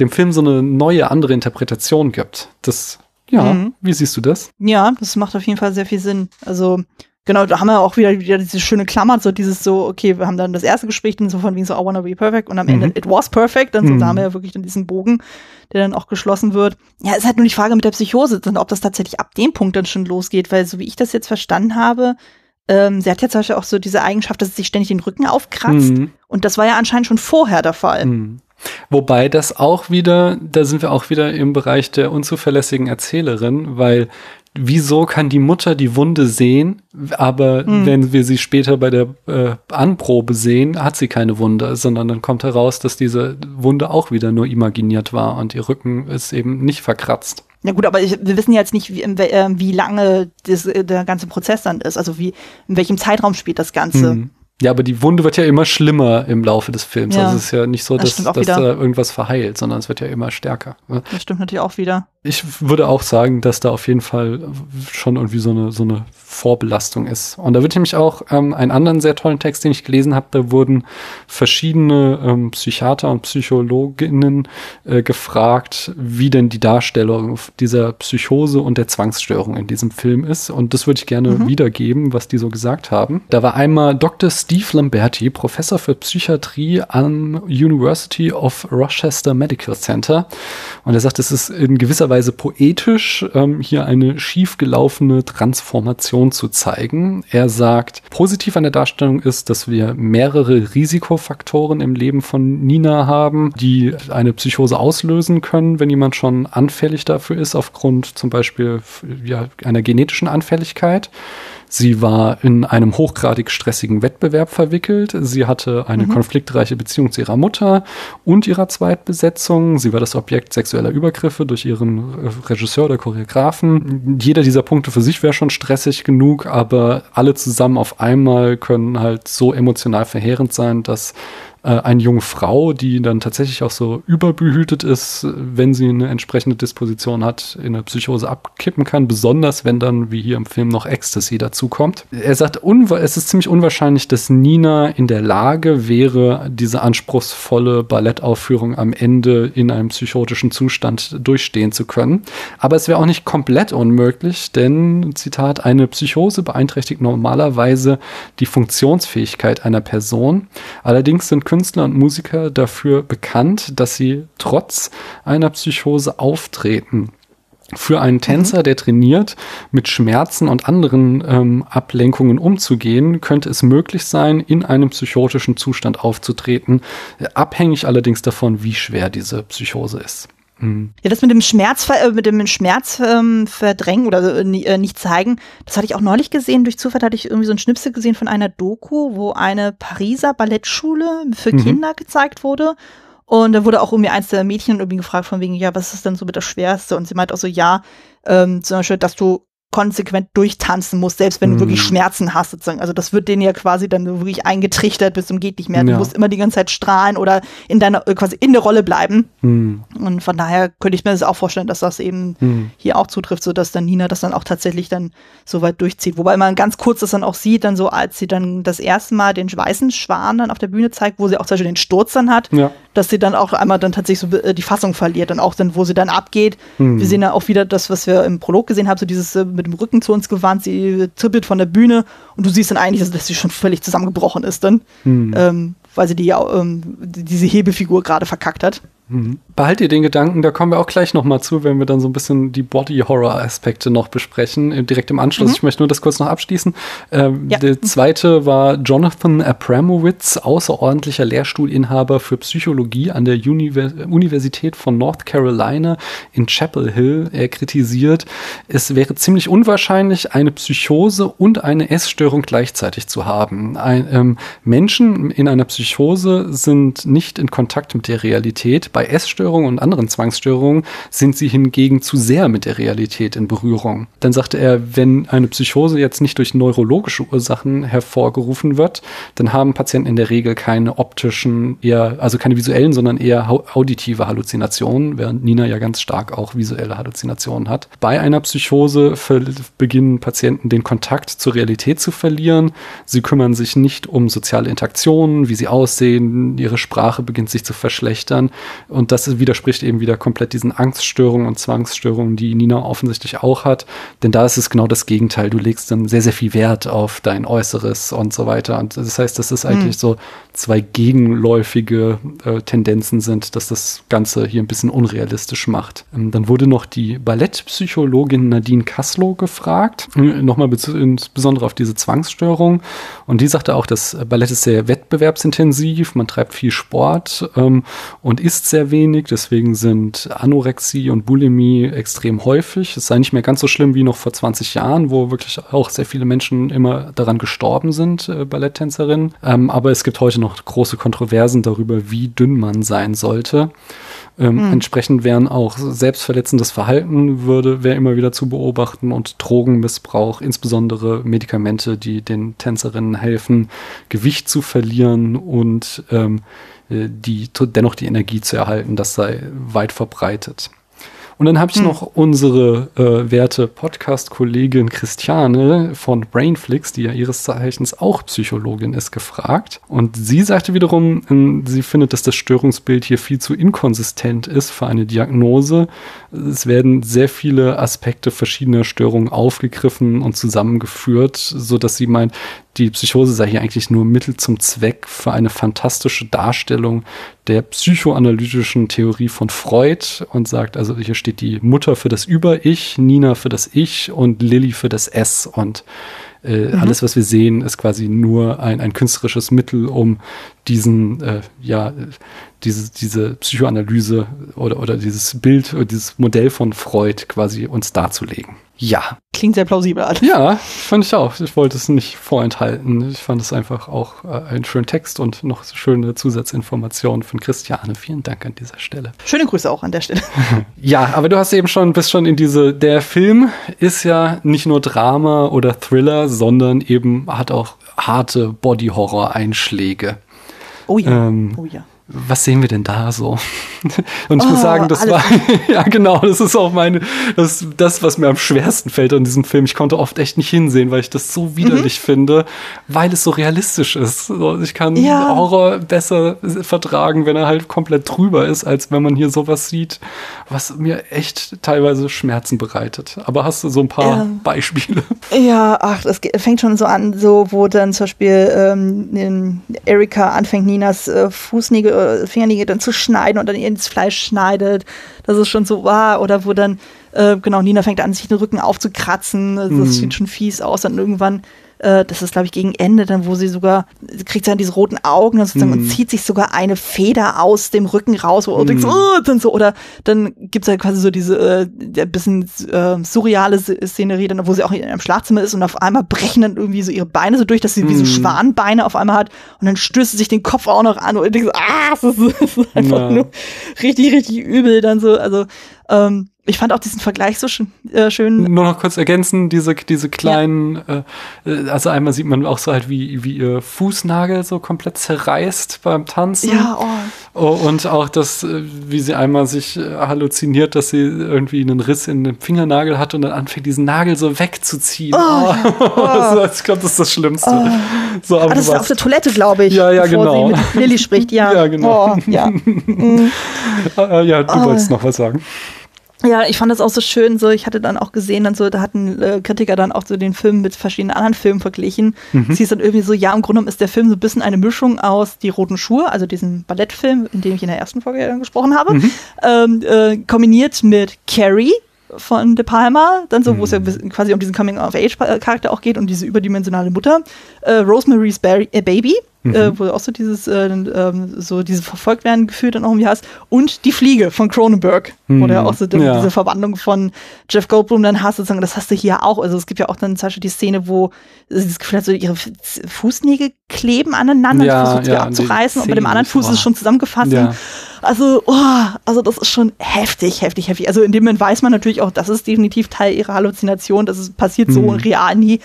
dem Film so eine neue, andere Interpretation gibt. Das, ja, mhm. wie siehst du das? Ja, das macht auf jeden Fall sehr viel Sinn. Also, genau, da haben wir auch wieder, wieder diese schöne Klammer, so dieses so, okay, wir haben dann das erste Gespräch dann so von wegen so, I wanna be perfect und am mhm. Ende, it was perfect, dann so, mhm. da haben wir ja wirklich dann diesen Bogen, der dann auch geschlossen wird. Ja, ist halt nur die Frage mit der Psychose, dann, ob das tatsächlich ab dem Punkt dann schon losgeht, weil so wie ich das jetzt verstanden habe, ähm, sie hat ja zum Beispiel auch so diese Eigenschaft, dass sie sich ständig den Rücken aufkratzt. Mhm. Und das war ja anscheinend schon vorher der Fall. Mhm. Wobei das auch wieder, da sind wir auch wieder im Bereich der unzuverlässigen Erzählerin, weil wieso kann die Mutter die Wunde sehen, aber mhm. wenn wir sie später bei der äh, Anprobe sehen, hat sie keine Wunde, sondern dann kommt heraus, dass diese Wunde auch wieder nur imaginiert war und ihr Rücken ist eben nicht verkratzt. Ja gut, aber ich, wir wissen ja jetzt nicht, wie, äh, wie lange das, äh, der ganze Prozess dann ist. Also wie, in welchem Zeitraum spielt das Ganze. Mhm. Ja, aber die Wunde wird ja immer schlimmer im Laufe des Films. Ja. Also es ist ja nicht so, dass, das dass da irgendwas verheilt, sondern es wird ja immer stärker. Ne? Das stimmt natürlich auch wieder. Ich würde auch sagen, dass da auf jeden Fall schon irgendwie so eine, so eine Vorbelastung ist. Und da wird nämlich auch ähm, einen anderen sehr tollen Text, den ich gelesen habe, da wurden verschiedene ähm, Psychiater und Psychologinnen äh, gefragt, wie denn die Darstellung dieser Psychose und der Zwangsstörung in diesem Film ist. Und das würde ich gerne mhm. wiedergeben, was die so gesagt haben. Da war einmal Dr. Steve Lamberti, Professor für Psychiatrie am University of Rochester Medical Center. Und er sagt, es ist in gewisser Weise poetisch, ähm, hier eine schiefgelaufene Transformation Situation zu zeigen. Er sagt, positiv an der Darstellung ist, dass wir mehrere Risikofaktoren im Leben von Nina haben, die eine Psychose auslösen können, wenn jemand schon anfällig dafür ist, aufgrund zum Beispiel ja, einer genetischen Anfälligkeit. Sie war in einem hochgradig stressigen Wettbewerb verwickelt. Sie hatte eine mhm. konfliktreiche Beziehung zu ihrer Mutter und ihrer Zweitbesetzung. Sie war das Objekt sexueller Übergriffe durch ihren Regisseur oder Choreografen. Jeder dieser Punkte für sich wäre schon stressig genug, aber alle zusammen auf einmal können halt so emotional verheerend sein, dass eine junge Frau, die dann tatsächlich auch so überbehütet ist, wenn sie eine entsprechende Disposition hat, in eine Psychose abkippen kann, besonders wenn dann, wie hier im Film, noch Ecstasy dazukommt. Er sagt, es ist ziemlich unwahrscheinlich, dass Nina in der Lage wäre, diese anspruchsvolle Ballettaufführung am Ende in einem psychotischen Zustand durchstehen zu können. Aber es wäre auch nicht komplett unmöglich, denn, Zitat, eine Psychose beeinträchtigt normalerweise die Funktionsfähigkeit einer Person. Allerdings sind Künstler und Musiker dafür bekannt, dass sie trotz einer Psychose auftreten. Für einen Tänzer, mhm. der trainiert, mit Schmerzen und anderen ähm, Ablenkungen umzugehen, könnte es möglich sein, in einem psychotischen Zustand aufzutreten, abhängig allerdings davon, wie schwer diese Psychose ist. Mhm. Ja, das mit dem Schmerz, äh, mit dem Schmerz ähm, verdrängen oder äh, äh, nicht zeigen, das hatte ich auch neulich gesehen. Durch Zufall hatte ich irgendwie so ein Schnipsel gesehen von einer Doku, wo eine Pariser Ballettschule für mhm. Kinder gezeigt wurde. Und da wurde auch irgendwie eins der Mädchen irgendwie gefragt von wegen, ja, was ist denn so mit das Schwerste? Und sie meint auch so, ja, ähm, zum Beispiel, dass du konsequent durchtanzen musst, selbst wenn du wirklich mhm. Schmerzen hast, sozusagen. Also das wird denen ja quasi dann wirklich eingetrichtert bis zum geht nicht mehr. Du ja. musst immer die ganze Zeit strahlen oder in deiner, äh, quasi in der Rolle bleiben. Mhm. Und von daher könnte ich mir das auch vorstellen, dass das eben mhm. hier auch zutrifft, so dass dann Nina das dann auch tatsächlich dann so weit durchzieht. Wobei man ganz kurz das dann auch sieht, dann so, als sie dann das erste Mal den weißen Schwan dann auf der Bühne zeigt, wo sie auch zum Beispiel den Sturz dann hat, ja. dass sie dann auch einmal dann tatsächlich so äh, die Fassung verliert und auch dann, wo sie dann abgeht. Wir sehen ja auch wieder das, was wir im Prolog gesehen haben, so dieses äh, mit mit dem Rücken zu uns gewandt, sie trippelt von der Bühne und du siehst dann eigentlich, dass sie schon völlig zusammengebrochen ist dann, hm. ähm, weil sie die, ähm, diese Hebefigur gerade verkackt hat. Mhm. Behalt ihr den Gedanken, da kommen wir auch gleich noch mal zu, wenn wir dann so ein bisschen die Body-Horror-Aspekte noch besprechen, äh, direkt im Anschluss. Mhm. Ich möchte nur das kurz noch abschließen. Ähm, ja. Der zweite war Jonathan Abramowitz, außerordentlicher Lehrstuhlinhaber für Psychologie an der Univers Universität von North Carolina in Chapel Hill. Er kritisiert, es wäre ziemlich unwahrscheinlich, eine Psychose und eine Essstörung gleichzeitig zu haben. Ein, ähm, Menschen in einer Psychose sind nicht in Kontakt mit der Realität. Bei bei Essstörungen und anderen Zwangsstörungen sind sie hingegen zu sehr mit der Realität in Berührung. Dann sagte er, wenn eine Psychose jetzt nicht durch neurologische Ursachen hervorgerufen wird, dann haben Patienten in der Regel keine optischen, eher, also keine visuellen, sondern eher auditive Halluzinationen, während Nina ja ganz stark auch visuelle Halluzinationen hat. Bei einer Psychose beginnen Patienten den Kontakt zur Realität zu verlieren. Sie kümmern sich nicht um soziale Interaktionen, wie sie aussehen, ihre Sprache beginnt sich zu verschlechtern. Und das widerspricht eben wieder komplett diesen Angststörungen und Zwangsstörungen, die Nina offensichtlich auch hat. Denn da ist es genau das Gegenteil. Du legst dann sehr, sehr viel Wert auf dein Äußeres und so weiter. Und das heißt, dass es eigentlich mhm. so zwei gegenläufige äh, Tendenzen sind, dass das Ganze hier ein bisschen unrealistisch macht. Ähm, dann wurde noch die Ballettpsychologin Nadine Kaslow gefragt, äh, nochmal insbesondere auf diese Zwangsstörung. Und die sagte auch, das Ballett ist sehr wettbewerbsintensiv, man treibt viel Sport ähm, und isst sehr wenig. Deswegen sind Anorexie und Bulimie extrem häufig. Es sei nicht mehr ganz so schlimm wie noch vor 20 Jahren, wo wirklich auch sehr viele Menschen immer daran gestorben sind, äh, Balletttänzerinnen. Ähm, aber es gibt heute noch große Kontroversen darüber, wie dünn man sein sollte. Ähm, mhm. Entsprechend wären auch selbstverletzendes Verhalten würde, wäre immer wieder zu beobachten und Drogenmissbrauch, insbesondere Medikamente, die den Tänzerinnen helfen, Gewicht zu verlieren und ähm, äh, die, dennoch die Energie zu erhalten, das sei weit verbreitet. Und dann habe ich hm. noch unsere äh, werte Podcast-Kollegin Christiane von Brainflix, die ja ihres Zeichens auch Psychologin ist, gefragt. Und sie sagte wiederum, ähm, sie findet, dass das Störungsbild hier viel zu inkonsistent ist für eine Diagnose. Es werden sehr viele Aspekte verschiedener Störungen aufgegriffen und zusammengeführt, so dass sie meint, die Psychose sei hier eigentlich nur Mittel zum Zweck für eine fantastische Darstellung der psychoanalytischen Theorie von Freud und sagt, also hier steht die Mutter für das Über-Ich, Nina für das Ich und Lilly für das S und äh, mhm. alles, was wir sehen, ist quasi nur ein, ein künstlerisches Mittel, um diesen, äh, ja, diese, diese Psychoanalyse oder, oder dieses Bild oder dieses Modell von Freud quasi uns darzulegen. Ja. Klingt sehr plausibel. Alles. Ja, fand ich auch. Ich wollte es nicht vorenthalten. Ich fand es einfach auch äh, einen schönen Text und noch schöne Zusatzinformationen von Christiane. Vielen Dank an dieser Stelle. Schöne Grüße auch an der Stelle. *laughs* ja, aber du hast eben schon, bist schon in diese, der Film ist ja nicht nur Drama oder Thriller, sondern eben hat auch harte Body-Horror-Einschläge. Oh ja. Ähm, oh ja was sehen wir denn da so? *laughs* Und ich oh, muss sagen, das war, *laughs* ja genau, das ist auch meine, das, das, was mir am schwersten fällt an diesem Film. Ich konnte oft echt nicht hinsehen, weil ich das so widerlich mhm. finde, weil es so realistisch ist. Ich kann ja. Horror besser vertragen, wenn er halt komplett drüber ist, als wenn man hier sowas sieht, was mir echt teilweise Schmerzen bereitet. Aber hast du so ein paar ja. Beispiele? Ja, ach, das fängt schon so an, so, wo dann zum Beispiel ähm, Erika anfängt, Ninas äh, Fußnägel äh, Fingernägel dann zu schneiden und dann ins Fleisch schneidet. Das ist schon so, wow. Oder wo dann, äh, genau, Nina fängt an, sich den Rücken aufzukratzen. Das mhm. sieht schon fies aus. Dann irgendwann äh, das ist, glaube ich, gegen Ende, dann, wo sie sogar, sie kriegt dann diese roten Augen sozusagen, mm. und zieht sich sogar eine Feder aus dem Rücken raus, wo mm. denkst, oh, dann so, oder dann gibt es halt quasi so diese äh, der bisschen äh, surreale Szenerie, dann, wo sie auch in einem Schlafzimmer ist und auf einmal brechen dann irgendwie so ihre Beine so durch, dass sie mm. wie so mhm. Schwanbeine auf einmal hat und dann stößt sie sich den Kopf auch noch an und denkst, ah, das ist, das ist einfach ja. nur richtig, richtig übel dann so, also ähm, ich fand auch diesen Vergleich so schön. Äh, schön. Nur noch kurz ergänzen, diese, diese kleinen, ja. äh, also einmal sieht man auch so halt, wie, wie ihr Fußnagel so komplett zerreißt beim Tanzen. Ja, oh. oh und auch das, äh, wie sie einmal sich äh, halluziniert, dass sie irgendwie einen Riss in dem Fingernagel hat und dann anfängt, diesen Nagel so wegzuziehen. Oh, oh. oh. *laughs* ich glaube, das ist das Schlimmste. Oh. So, aber ah, das ist auf der Toilette, glaube ich. Ja, ja, genau. Lilly spricht, ja. *laughs* Ja, genau. Oh, ja. *laughs* Mhm. ja, du wolltest noch was sagen. Ja, ich fand das auch so schön. So, ich hatte dann auch gesehen, dann so, da hatten äh, Kritiker dann auch so den Film mit verschiedenen anderen Filmen verglichen. Mhm. Sie ist dann irgendwie so, ja, im Grunde genommen ist der Film so ein bisschen eine Mischung aus Die Roten Schuhe, also diesem Ballettfilm, in dem ich in der ersten Folge dann gesprochen habe, mhm. ähm, äh, kombiniert mit Carrie, von De Palma, dann so, wo es ja mhm. quasi um diesen Coming-of-Age-Charakter auch geht und diese überdimensionale Mutter. Äh, Rosemary's Bar äh, Baby, mhm. äh, wo auch so dieses, äh, ähm, so diese verfolgt werden Gefühl dann auch irgendwie hast. Und Die Fliege von Cronenberg, mhm. wo du ja auch so ja. diese Verwandlung von Jeff Goldblum dann hast, sozusagen, das hast du hier auch. Also es gibt ja auch dann zum Beispiel die Szene, wo sie das Gefühl hat, so ihre Fußnägel kleben aneinander, ja, versucht ja, abzureißen und bei dem anderen Fuß ist es schon zusammengefasst. Ja. Also, oh, also das ist schon heftig, heftig, heftig. Also in dem Moment weiß man natürlich auch, das ist definitiv Teil ihrer Halluzination. Das ist, passiert so mhm. real nie.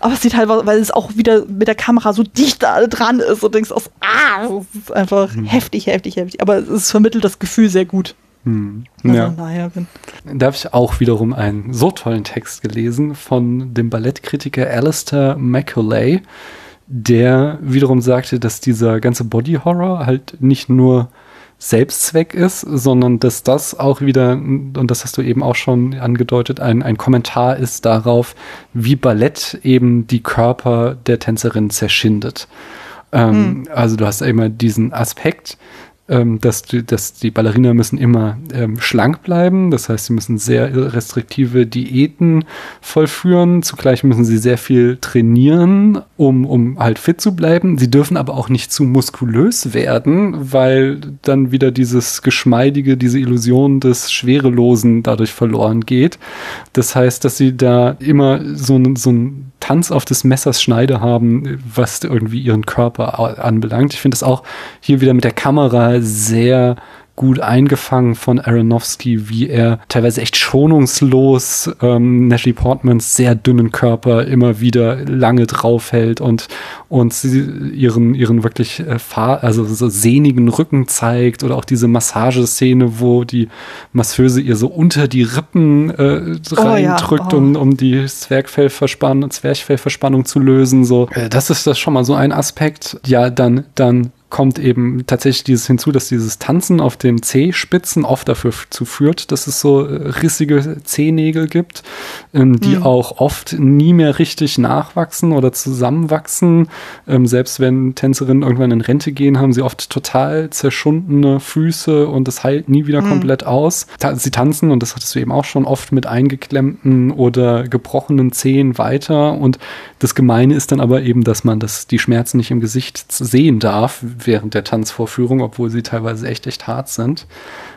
Aber es sieht halt, weil es auch wieder mit der Kamera so dicht da dran ist und denkst aus, ah, es ist einfach mhm. heftig, heftig, heftig. Aber es vermittelt das Gefühl sehr gut. Hm. Ja. Da habe ich auch wiederum einen so tollen Text gelesen von dem Ballettkritiker Alistair Macaulay, der wiederum sagte, dass dieser ganze Body Horror halt nicht nur Selbstzweck ist, sondern dass das auch wieder, und das hast du eben auch schon angedeutet, ein, ein Kommentar ist darauf, wie Ballett eben die Körper der Tänzerin zerschindet. Ähm, mhm. Also du hast immer diesen Aspekt, ähm, dass, die, dass die Ballerina müssen immer ähm, schlank bleiben. Das heißt, sie müssen sehr restriktive Diäten vollführen. Zugleich müssen sie sehr viel trainieren, um, um halt fit zu bleiben. Sie dürfen aber auch nicht zu muskulös werden, weil dann wieder dieses Geschmeidige, diese Illusion des Schwerelosen dadurch verloren geht. Das heißt, dass sie da immer so, so ein Tanz auf des Messers Schneide haben, was irgendwie ihren Körper anbelangt. Ich finde es auch hier wieder mit der Kamera sehr gut eingefangen von Aronofsky, wie er teilweise echt schonungslos ähm, Natalie Portmans sehr dünnen Körper immer wieder lange draufhält und, und sie ihren, ihren wirklich äh, also so sehnigen Rücken zeigt oder auch diese Massageszene, wo die Masseuse ihr so unter die Rippen äh, reindrückt, oh, ja. oh. um, um die Zwergfellverspannung, Zwerchfellverspannung zu lösen. So, äh, das ist das schon mal so ein Aspekt. Ja, dann, dann kommt eben tatsächlich dieses hinzu, dass dieses Tanzen auf den C-Spitzen oft dafür zu führt, dass es so äh, rissige Zehennägel gibt, ähm, die mhm. auch oft nie mehr richtig nachwachsen oder zusammenwachsen. Ähm, selbst wenn Tänzerinnen irgendwann in Rente gehen, haben sie oft total zerschundene Füße und es heilt nie wieder mhm. komplett aus. Ta sie tanzen, und das hattest du eben auch schon oft mit eingeklemmten oder gebrochenen Zehen weiter. Und das Gemeine ist dann aber eben, dass man das, die Schmerzen nicht im Gesicht sehen darf, während der Tanzvorführung, obwohl sie teilweise echt, echt hart sind.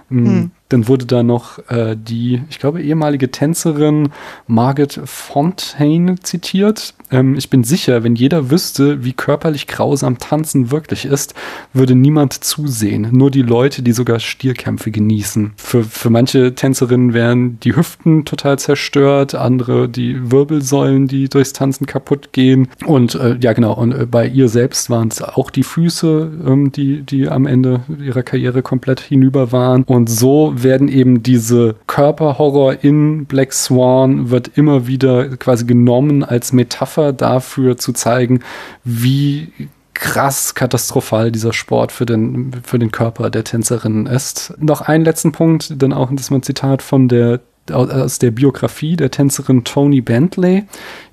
Mhm. Dann wurde da noch äh, die, ich glaube, ehemalige Tänzerin Margaret Fontaine zitiert. Ähm, ich bin sicher, wenn jeder wüsste, wie körperlich grausam Tanzen wirklich ist, würde niemand zusehen. Nur die Leute, die sogar Stierkämpfe genießen. Für, für manche Tänzerinnen wären die Hüften total zerstört, andere die Wirbelsäulen, die durchs Tanzen kaputt gehen. Und äh, ja, genau, und äh, bei ihr selbst waren es auch die Füße, ähm, die, die am Ende ihrer Karriere komplett hinüber waren. Und so werden eben diese Körperhorror in Black Swan wird immer wieder quasi genommen als Metapher dafür zu zeigen, wie krass katastrophal dieser Sport für den, für den Körper der Tänzerinnen ist. Noch einen letzten Punkt, dann auch ein Zitat von der aus der Biografie der Tänzerin Tony Bentley.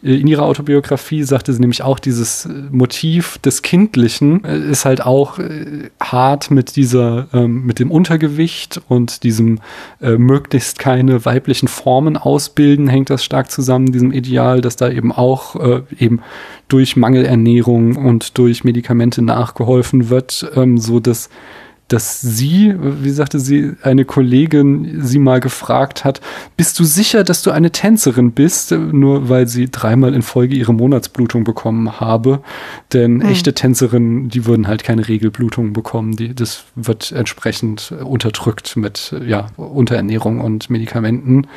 Äh, in ihrer Autobiografie sagte sie nämlich auch, dieses äh, Motiv des Kindlichen äh, ist halt auch hart mit dieser, ähm, mit dem Untergewicht und diesem möglichst keine weiblichen Formen ausbilden, hängt das stark zusammen, diesem Ideal, dass da eben auch eben durch Mangelernährung und durch Medikamente nachgeholfen wird, ähm, so dass dass sie, wie sagte sie, eine Kollegin sie mal gefragt hat, bist du sicher, dass du eine Tänzerin bist, nur weil sie dreimal in Folge ihre Monatsblutung bekommen habe. Denn mhm. echte Tänzerinnen, die würden halt keine Regelblutung bekommen. Die, das wird entsprechend unterdrückt mit ja, Unterernährung und Medikamenten.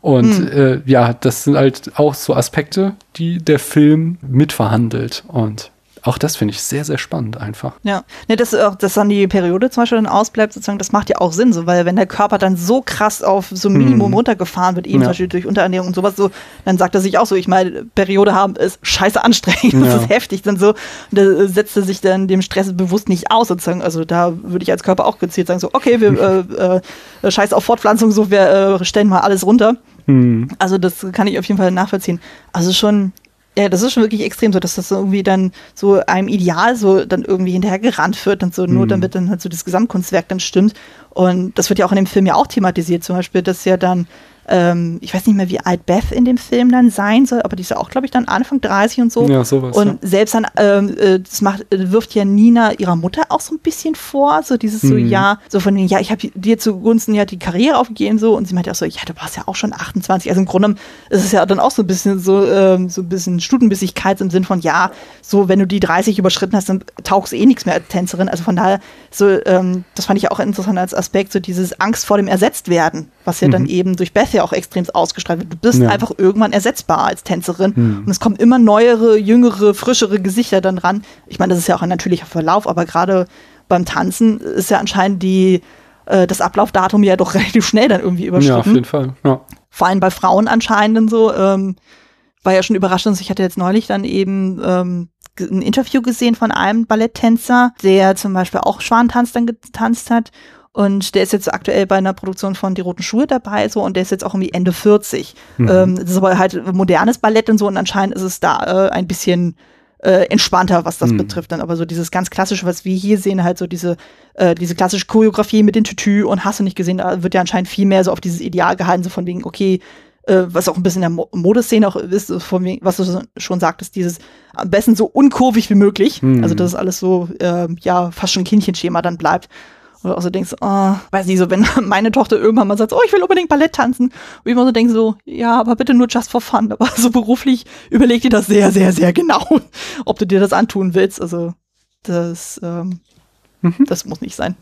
Und mhm. äh, ja, das sind halt auch so Aspekte, die der Film mitverhandelt. Und auch das finde ich sehr, sehr spannend einfach. Ja, ne, dass, dass dann die Periode zum Beispiel dann ausbleibt, sozusagen, das macht ja auch Sinn, so, weil wenn der Körper dann so krass auf so ein Minimum hm. runtergefahren wird, eben ja. zum Beispiel durch Unterernährung und sowas, so, dann sagt er sich auch so, ich meine, Periode haben ist scheiße anstrengend, *laughs* ja. das ist heftig, dann so, und da setzt er sich dann dem Stress bewusst nicht aus, sozusagen, also da würde ich als Körper auch gezielt sagen, so, okay, wir *laughs* äh, äh, scheiß auf Fortpflanzung, so, wir äh, stellen mal alles runter. Hm. Also das kann ich auf jeden Fall nachvollziehen. Also schon, ja, das ist schon wirklich extrem so, dass das irgendwie dann so einem Ideal so dann irgendwie hinterher gerannt wird und so, nur mhm. damit dann halt so das Gesamtkunstwerk dann stimmt. Und das wird ja auch in dem Film ja auch thematisiert, zum Beispiel, dass ja dann ähm, ich weiß nicht mehr, wie alt Beth in dem Film dann sein soll, aber die ist ja auch, glaube ich, dann Anfang 30 und so. Ja, sowas. Und ja. selbst dann, ähm, äh, das macht, äh, wirft ja Nina ihrer Mutter auch so ein bisschen vor, so dieses so, Mhm. ja, so von den, ja, ich habe dir zugunsten ja die Karriere aufgegeben, so, und sie meinte auch so, ja, du warst ja auch schon 28, also im Grunde ist es ja dann auch so ein bisschen so, ähm, so ein bisschen Stutenbissigkeit im Sinn von, ja, so, wenn du die 30 überschritten hast, dann tauchst du eh nichts mehr als Tänzerin, also von daher, so, ähm, das fand ich auch interessant als Aspekt, so dieses Angst vor dem Ersetztwerden, was ja dann Mhm. eben durch Beth ja auch extrem ausgestrahlt wird. Du bist Ja. einfach irgendwann ersetzbar als Tänzerin Mhm. und es kommen immer neuere, jüngere, frischere Gesichter dann ran. Ich meine, das ist ja auch ein natürlicher Verlauf, aber gerade beim Tanzen ist ja anscheinend die, äh, das Ablaufdatum ja doch *laughs* relativ schnell dann irgendwie ja, auf überschritten. jeden Fall. Ja. Vor allem bei Frauen anscheinend und so. Ähm, war ja schon überraschend. Ich hatte jetzt neulich dann eben ähm, ein Interview gesehen von einem Balletttänzer, der zum Beispiel auch Schwantanz dann getanzt hat. Und der ist jetzt aktuell bei einer Produktion von Die Roten Schuhe dabei, so, und der ist jetzt auch irgendwie Ende 40. Mhm. Ähm, das ist aber halt modernes Ballett und so, und anscheinend ist es da äh, ein bisschen äh, entspannter, was das Mhm. betrifft. Dann aber so dieses ganz klassische, was wir hier sehen, halt so diese, äh, diese klassische Choreografie mit den Tütü und hast du nicht gesehen, da wird ja anscheinend viel mehr so auf dieses Ideal gehalten, so von wegen, okay, äh, was auch ein bisschen in der Mo Modeszene auch ist, so von wegen, was du schon sagtest, dieses am besten so unkurvig wie möglich. Mhm. Also, dass es alles so, ähm, ja, fast schon Kindchenschema dann bleibt. Oder auch so denkst, oh, weiß nicht, so, wenn *laughs* meine Tochter irgendwann mal sagt, oh, ich will unbedingt Ballett tanzen. Und ich immer so denke so, ja, aber bitte nur just for fun. Aber *laughs* so beruflich überleg dir das sehr, sehr, sehr genau, *laughs* ob du dir das antun willst. Also, das, ähm, Mhm. das muss nicht sein.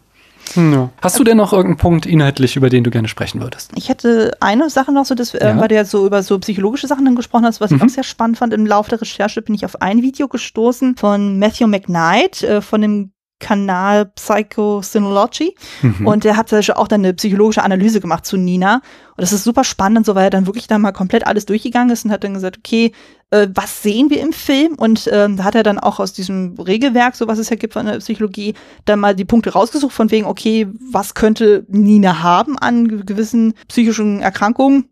Ja. Hast du denn noch irgendeinen Punkt inhaltlich, über den du gerne sprechen würdest? Ich hätte eine Sache noch so, dass, äh, Ja. weil du ja so über so psychologische Sachen dann gesprochen hast, was ich Mhm. auch sehr spannend fand. Im Laufe der Recherche bin ich auf ein Video gestoßen von Matthew McKnight äh, von dem Kanal Psychosynology. Mhm. Und der hat zum Beispiel auch dann eine psychologische Analyse gemacht zu Nina. Und das ist super spannend, so weil er dann wirklich da mal komplett alles durchgegangen ist und hat dann gesagt, okay, äh, was sehen wir im Film? Und ähm, da hat er dann auch aus diesem Regelwerk, so was es ja gibt von der Psychologie, dann mal die Punkte rausgesucht von wegen, okay, was könnte Nina haben an gewissen psychischen Erkrankungen?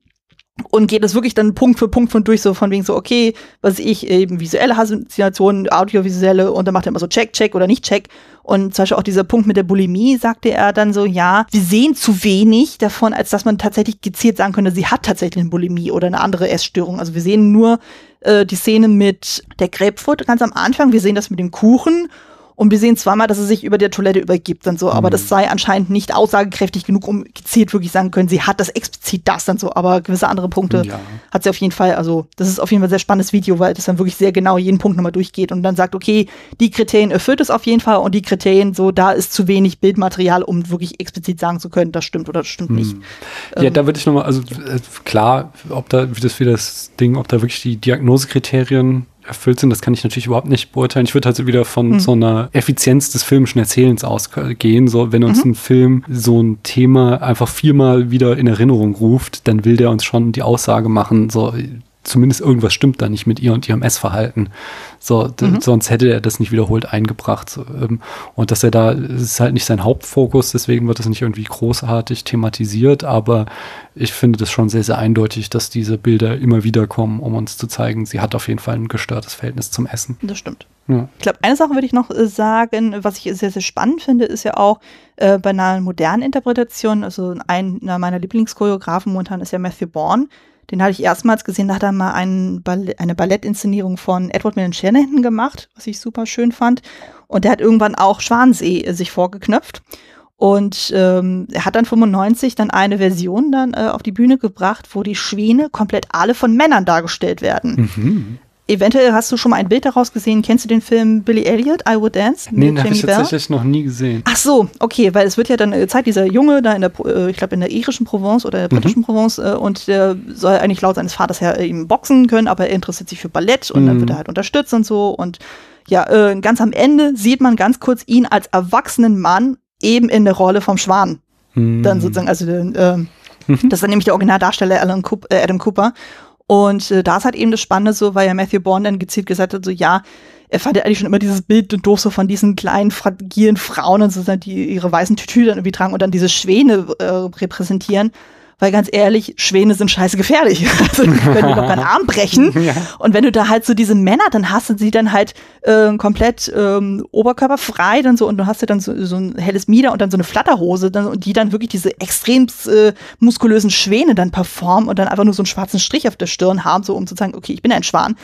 Und geht es wirklich dann Punkt für Punkt von durch, so von wegen so, okay, was ich eben visuelle Halluzinationen, audiovisuelle und dann macht er immer so Check, Check oder nicht Check. Und zum Beispiel auch dieser Punkt mit der Bulimie, sagte er dann so, ja, wir sehen zu wenig davon, als dass man tatsächlich gezielt sagen könnte, sie hat tatsächlich eine Bulimie oder eine andere Essstörung. Also wir sehen nur äh, die Szene mit der Grapefruit ganz am Anfang, wir sehen das mit dem Kuchen und wir sehen zweimal, dass sie sich über der Toilette übergibt und so, aber Mhm. das sei anscheinend nicht aussagekräftig genug, um gezielt wirklich sagen können, sie hat das explizit das dann so, aber gewisse andere Punkte Ja. hat sie auf jeden Fall, also das ist auf jeden Fall ein sehr spannendes Video, weil das dann wirklich sehr genau jeden Punkt nochmal durchgeht und dann sagt, okay, die Kriterien erfüllt es auf jeden Fall und die Kriterien, so, da ist zu wenig Bildmaterial, um wirklich explizit sagen zu können, das stimmt oder das stimmt nicht. Hm. Ja, Ähm, da würde ich nochmal, also äh, klar, ob da, wie das wie das Ding, ob da wirklich die Diagnosekriterien erfüllt sind, das kann ich natürlich überhaupt nicht beurteilen. Ich würde halt so wieder von Mhm. so einer Effizienz des filmischen Erzählens ausgehen. So, wenn uns Mhm. ein Film so ein Thema einfach viermal wieder in Erinnerung ruft, dann will der uns schon die Aussage machen, so zumindest irgendwas stimmt da nicht mit ihr und ihrem Essverhalten. So, Mhm. sonst hätte er das nicht wiederholt eingebracht. Ähm, und dass er da, es ist halt nicht sein Hauptfokus, deswegen wird das nicht irgendwie großartig thematisiert, aber ich finde das schon sehr, sehr eindeutig, dass diese Bilder immer wieder kommen, um uns zu zeigen, sie hat auf jeden Fall ein gestörtes Verhältnis zum Essen. Das stimmt. Ja. Ich glaube, eine Sache würde ich noch äh, sagen, was ich sehr, sehr spannend finde, ist ja auch äh, bei einer modernen Interpretation, also einer meiner Lieblingschoreografen momentan ist ja Matthew Bourne. Den hatte ich erstmals gesehen, da hat er mal ein Ball eine Ballettinszenierung von Edward Millen Shanahan gemacht, was ich super schön fand. Und der hat irgendwann auch Schwansee äh, sich vorgeknöpft. Und ähm, er hat dann 95 dann eine Version dann äh, auf die Bühne gebracht, wo die Schwäne komplett alle von Männern dargestellt werden. Mhm. Eventuell hast du schon mal ein Bild daraus gesehen. Kennst du den Film Billy Elliot, I Would Dance? Nee, den habe ich Bell? tatsächlich noch nie gesehen. Ach so, okay, weil es wird ja dann äh, zeigt dieser Junge da in der, äh, ich glaube in der irischen Provence oder der britischen Provence äh, und der soll eigentlich laut seines Vaters her äh, eben boxen können, aber er interessiert sich für Ballett und dann Mhm. wird er halt unterstützt und so und ja, äh, ganz am Ende sieht man ganz kurz ihn als erwachsenen Mann eben in der Rolle vom Schwan Mhm. dann sozusagen, also den, ähm, Mhm. *laughs* das ist dann nämlich der Originaldarsteller Alan Coop, äh, Adam Cooper. Und äh, da ist halt eben das Spannende so, weil ja Matthew Bourne dann gezielt gesagt hat, so ja, er fand ja eigentlich schon immer dieses Bild doof so von diesen kleinen, fragilen Frauen und so, die ihre weißen Tütü dann irgendwie tragen und dann diese Schwäne äh, repräsentieren. Weil ganz ehrlich, Schwäne sind scheiße gefährlich. *laughs* Also die können dir doch einen Arm brechen. *laughs* Ja. Und wenn du da halt so diese Männer dann hast und sie dann halt äh, komplett ähm, oberkörperfrei dann so und du hast ja dann so, so ein helles Mieder und dann so eine Flatterhose dann, und die dann wirklich diese extrem äh, muskulösen Schwäne dann performen und dann einfach nur so einen schwarzen Strich auf der Stirn haben, so um zu sagen, okay, ich bin ein Schwan.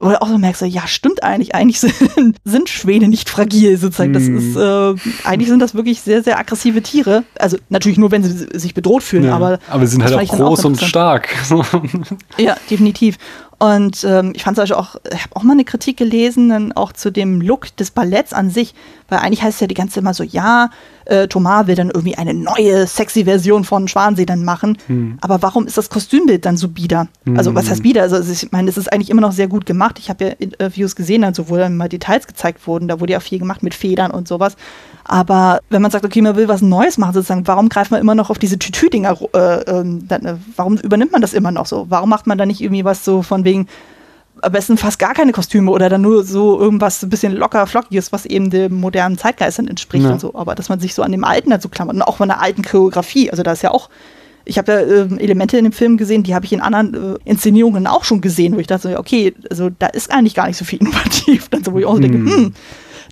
Oder auch so merkst du, ja, stimmt eigentlich. Eigentlich *laughs* sind, sind Schwäne nicht fragil, sozusagen. Das Hm. ist, äh, eigentlich sind das wirklich sehr, sehr aggressive Tiere. Also natürlich nur, wenn sie sich bedroht fühlen, Ja. aber. aber sie sind halt auch groß und interessant. stark. *laughs* Ja, definitiv. Und ähm, ich fand es auch, ich habe auch mal eine Kritik gelesen, dann auch zu dem Look des Balletts an sich, weil eigentlich heißt es ja die ganze Zeit immer so, ja, äh, Thomas will dann irgendwie eine neue, sexy Version von Schwansee dann machen. Hm. Aber warum ist das Kostümbild dann so bieder? Also was heißt bieder? Also ich meine, es ist eigentlich immer noch sehr gut gemacht. Ich habe ja Interviews gesehen, also wo dann mal Details gezeigt wurden, da wurde ja auch viel gemacht mit Federn und sowas. Aber wenn man sagt, okay, man will was Neues machen, sozusagen, warum greift man immer noch auf diese Tütü-Dinger? Äh, ähm, äh, warum übernimmt man das immer noch so? Warum macht man da nicht irgendwie was so von wegen, am besten fast gar keine Kostüme oder dann nur so irgendwas ein bisschen locker flockiges, was eben dem modernen Zeitgeist dann entspricht Ja. und so. Aber dass man sich so an dem Alten dazu klammert und auch von der alten Choreografie. Also da ist ja auch, ich habe ja ähm, Elemente in dem Film gesehen, die habe ich in anderen äh, Inszenierungen auch schon gesehen, wo ich dachte, okay, also da ist eigentlich gar nicht so viel *laughs* innovativ. Dann so, wo ich auch so denke, Hm. hm,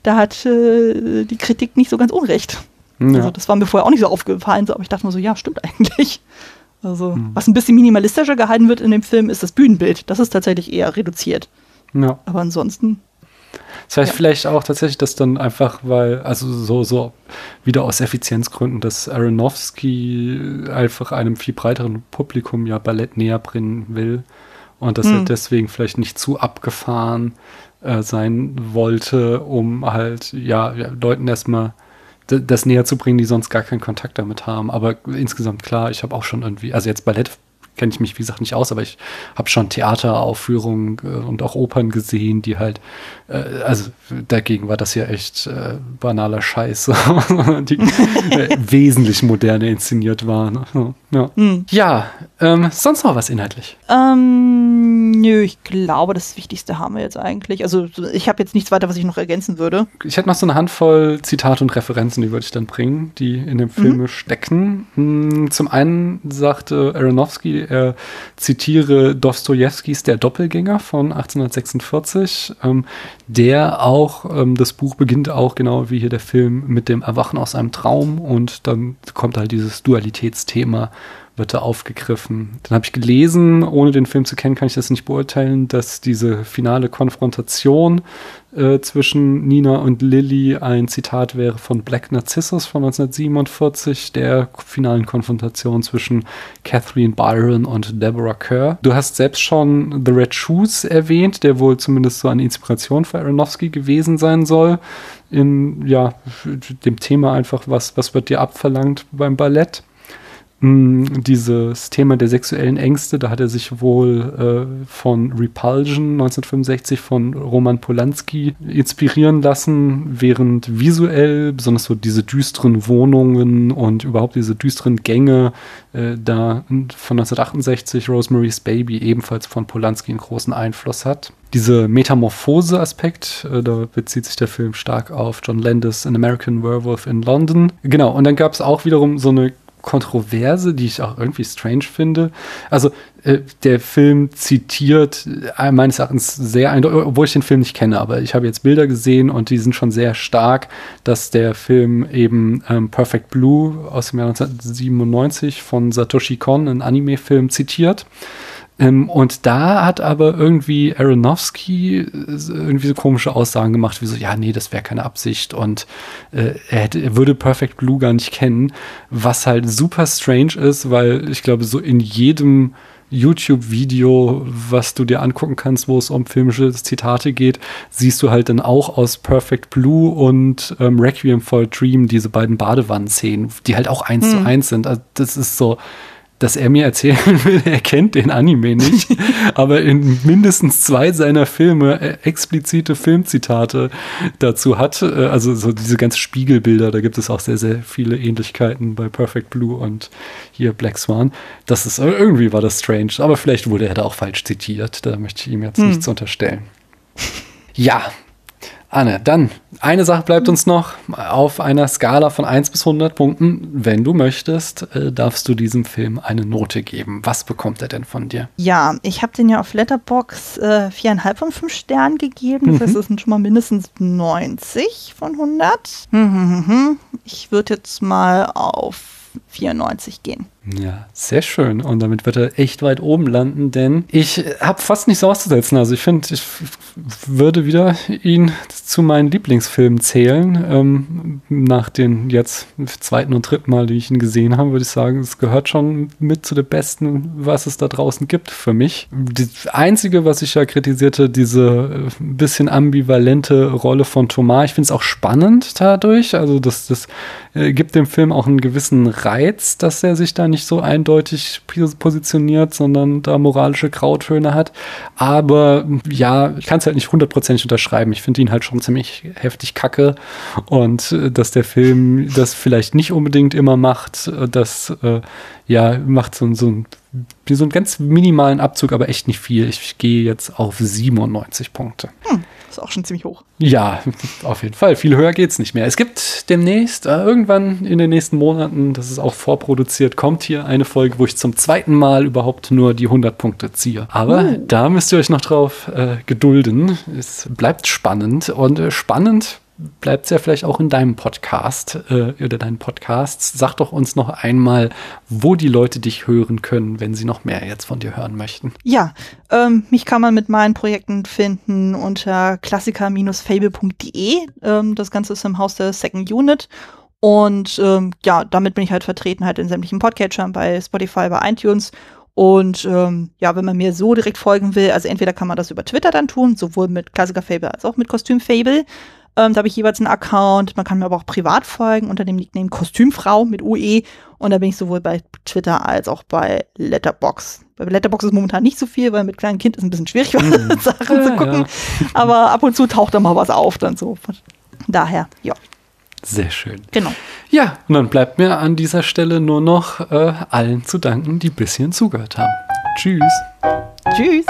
da hat äh, die Kritik nicht so ganz unrecht. Also Ja. das war mir vorher auch nicht so aufgefallen, so, aber ich dachte mir so, ja, stimmt *laughs* eigentlich. Also, Hm. was ein bisschen minimalistischer gehalten wird in dem Film, ist das Bühnenbild. Das ist tatsächlich eher reduziert. ja. Aber ansonsten, Das heißt Ja. vielleicht auch tatsächlich, dass dann einfach, weil, also so, so wieder aus Effizienzgründen, dass Aronofsky einfach einem viel breiteren Publikum ja Ballett näher bringen will und dass er Hm. deswegen vielleicht nicht zu abgefahren äh, sein wollte, um halt, ja, Leuten erstmal das näher zu bringen, die sonst gar keinen Kontakt damit haben. Aber insgesamt klar, ich habe auch schon irgendwie, also jetzt Ballett kenne ich mich, wie gesagt, nicht aus, aber ich habe schon Theateraufführungen äh, und auch Opern gesehen, die halt, äh, also dagegen war das ja echt äh, banaler Scheiß, *laughs* die äh, wesentlich moderner inszeniert waren. Ja, hm. ja ähm, sonst noch was inhaltlich? ähm, nö, ich glaube, das Wichtigste haben wir jetzt eigentlich. Also, ich habe jetzt nichts weiter, was ich noch ergänzen würde. Ich hätte noch so eine Handvoll Zitate und Referenzen, die würde ich dann bringen, die in dem Film stecken. Hm, Zum einen sagte Aronofsky, er zitiere Dostojewskis Der Doppelgänger von 1846, ähm, der auch, ähm, das Buch beginnt auch genau wie hier der Film mit dem Erwachen aus einem Traum und dann kommt halt dieses Dualitätsthema wird da aufgegriffen. Dann habe ich gelesen, ohne den Film zu kennen, kann ich das nicht beurteilen, dass diese finale Konfrontation äh, zwischen Nina und Lily ein Zitat wäre von Black Narcissus von 1947, der finalen Konfrontation zwischen Catherine Byron und Deborah Kerr. Du hast selbst schon The Red Shoes erwähnt, der wohl zumindest so eine Inspiration für Aronofsky gewesen sein soll. In ja, dem Thema einfach, was, was wird dir abverlangt beim Ballett. Mm, Dieses Thema der sexuellen Ängste, da hat er sich wohl äh, von Repulsion 1965 von Roman Polanski inspirieren lassen, während visuell, besonders so diese düsteren Wohnungen und überhaupt diese düsteren Gänge, äh, da von 1968 Rosemary's Baby ebenfalls von Polanski einen großen Einfluss hat. Diese Metamorphose-Aspekt, äh, da bezieht sich der Film stark auf John Landis, An American Werewolf in London. Genau, und dann gab es auch wiederum so eine Kontroverse, die ich auch irgendwie strange finde. Also äh, der Film zitiert äh, meines Erachtens sehr eindeutig, obwohl ich den Film nicht kenne, aber ich habe jetzt Bilder gesehen und die sind schon sehr stark, dass der Film eben ähm, Perfect Blue aus dem Jahr 1997 von Satoshi Kon, ein Anime-Film, zitiert. Ähm, und da hat aber irgendwie Aronofsky äh, irgendwie so komische Aussagen gemacht, wie so, ja, nee, das wäre keine Absicht und äh, er, hätte, er würde Perfect Blue gar nicht kennen, was halt super strange ist, weil ich glaube, so in jedem YouTube-Video, was du dir angucken kannst, wo es um filmische Zitate geht, siehst du halt dann auch aus Perfect Blue und ähm, Requiem for a Dream diese beiden Badewannenszenen, die halt auch eins zu eins sind. Also das ist so, dass er mir erzählen will, *laughs* er kennt den Anime nicht, *laughs* aber in mindestens zwei seiner Filme äh, explizite Filmzitate dazu hat. Äh, Also so diese ganzen Spiegelbilder, da gibt es auch sehr, sehr viele Ähnlichkeiten bei Perfect Blue und hier Black Swan. Das ist äh, irgendwie war das strange, aber vielleicht wurde er da auch falsch zitiert. Da möchte ich ihm jetzt nichts unterstellen. Ja, Anne, dann eine Sache bleibt uns noch. Auf einer Skala von 1 bis 100 Punkten, wenn du möchtest, äh, darfst du diesem Film eine Note geben. Was bekommt er denn von dir? Ja, ich habe den ja auf Letterbox äh, 4,5 von 5 Sternen gegeben. Das Mhm. heißt, es sind schon mal mindestens 90 von 100. Hm, hm, hm. Ich würde jetzt mal auf 94 gehen. Ja, sehr schön. Und damit wird er echt weit oben landen, denn ich habe fast nichts auszusetzen. Also ich finde, ich würde wieder ihn zu meinen Lieblingsfilmen zählen. Ähm, nach den jetzt zweiten und dritten Mal, die ich ihn gesehen habe, würde ich sagen, es gehört schon mit zu den besten, was es da draußen gibt für mich. Das Einzige, was ich ja kritisierte, diese äh, bisschen ambivalente Rolle von Thomas. Ich finde es auch spannend dadurch. Also das, das äh, gibt dem Film auch einen gewissen Reiz, dass er sich da nicht so eindeutig pos- positioniert, sondern da moralische Grautöne hat. Aber ja, ich kann es halt nicht hundertprozentig unterschreiben. Ich finde ihn halt schon ziemlich heftig kacke. Und äh, dass der Film das vielleicht nicht unbedingt immer macht, äh, das äh, ja, macht so, so, ein, so einen ganz minimalen Abzug, aber echt nicht viel. Ich gehe jetzt auf 97 Punkte. Ist auch schon ziemlich hoch. Ja, *laughs* auf jeden Fall. Viel höher geht's nicht mehr. Es gibt demnächst, äh, irgendwann in den nächsten Monaten, das ist auch vorproduziert, kommt hier eine Folge, wo ich zum zweiten Mal überhaupt nur die 100 Punkte ziehe. Aber da müsst ihr euch noch drauf äh, gedulden. Es bleibt spannend und äh, spannend bleibt es ja vielleicht auch in deinem Podcast äh, oder deinen Podcasts. Sag doch uns noch einmal, wo die Leute dich hören können, wenn sie noch mehr jetzt von dir hören möchten. Ja, ähm, mich kann man mit meinen Projekten finden unter klassiker-fable.de. Ähm, das Ganze ist im Haus der Second Unit. Und ähm, ja, damit bin ich halt vertreten halt in sämtlichen Podcatchern, bei Spotify, bei iTunes. Und ähm, ja, wenn man mir so direkt folgen will, also entweder kann man das über Twitter dann tun, sowohl mit Klassiker Fable als auch mit Kostüm Fable. Ähm, da habe ich jeweils einen Account. Man kann mir aber auch privat folgen unter dem Nickname Kostümfrau mit UE. Und da bin ich sowohl bei Twitter als auch bei Letterbox. Bei Letterbox ist momentan nicht so viel, weil mit kleinem Kind ist ein bisschen schwierig, *laughs* Sachen Ja, zu gucken. Aber ab und zu taucht da mal was auf, dann so. Von daher, ja, Sehr schön. genau. Ja, und dann bleibt mir an dieser Stelle nur noch äh, allen zu danken, die ein bisschen zugehört haben. Tschüss. Tschüss.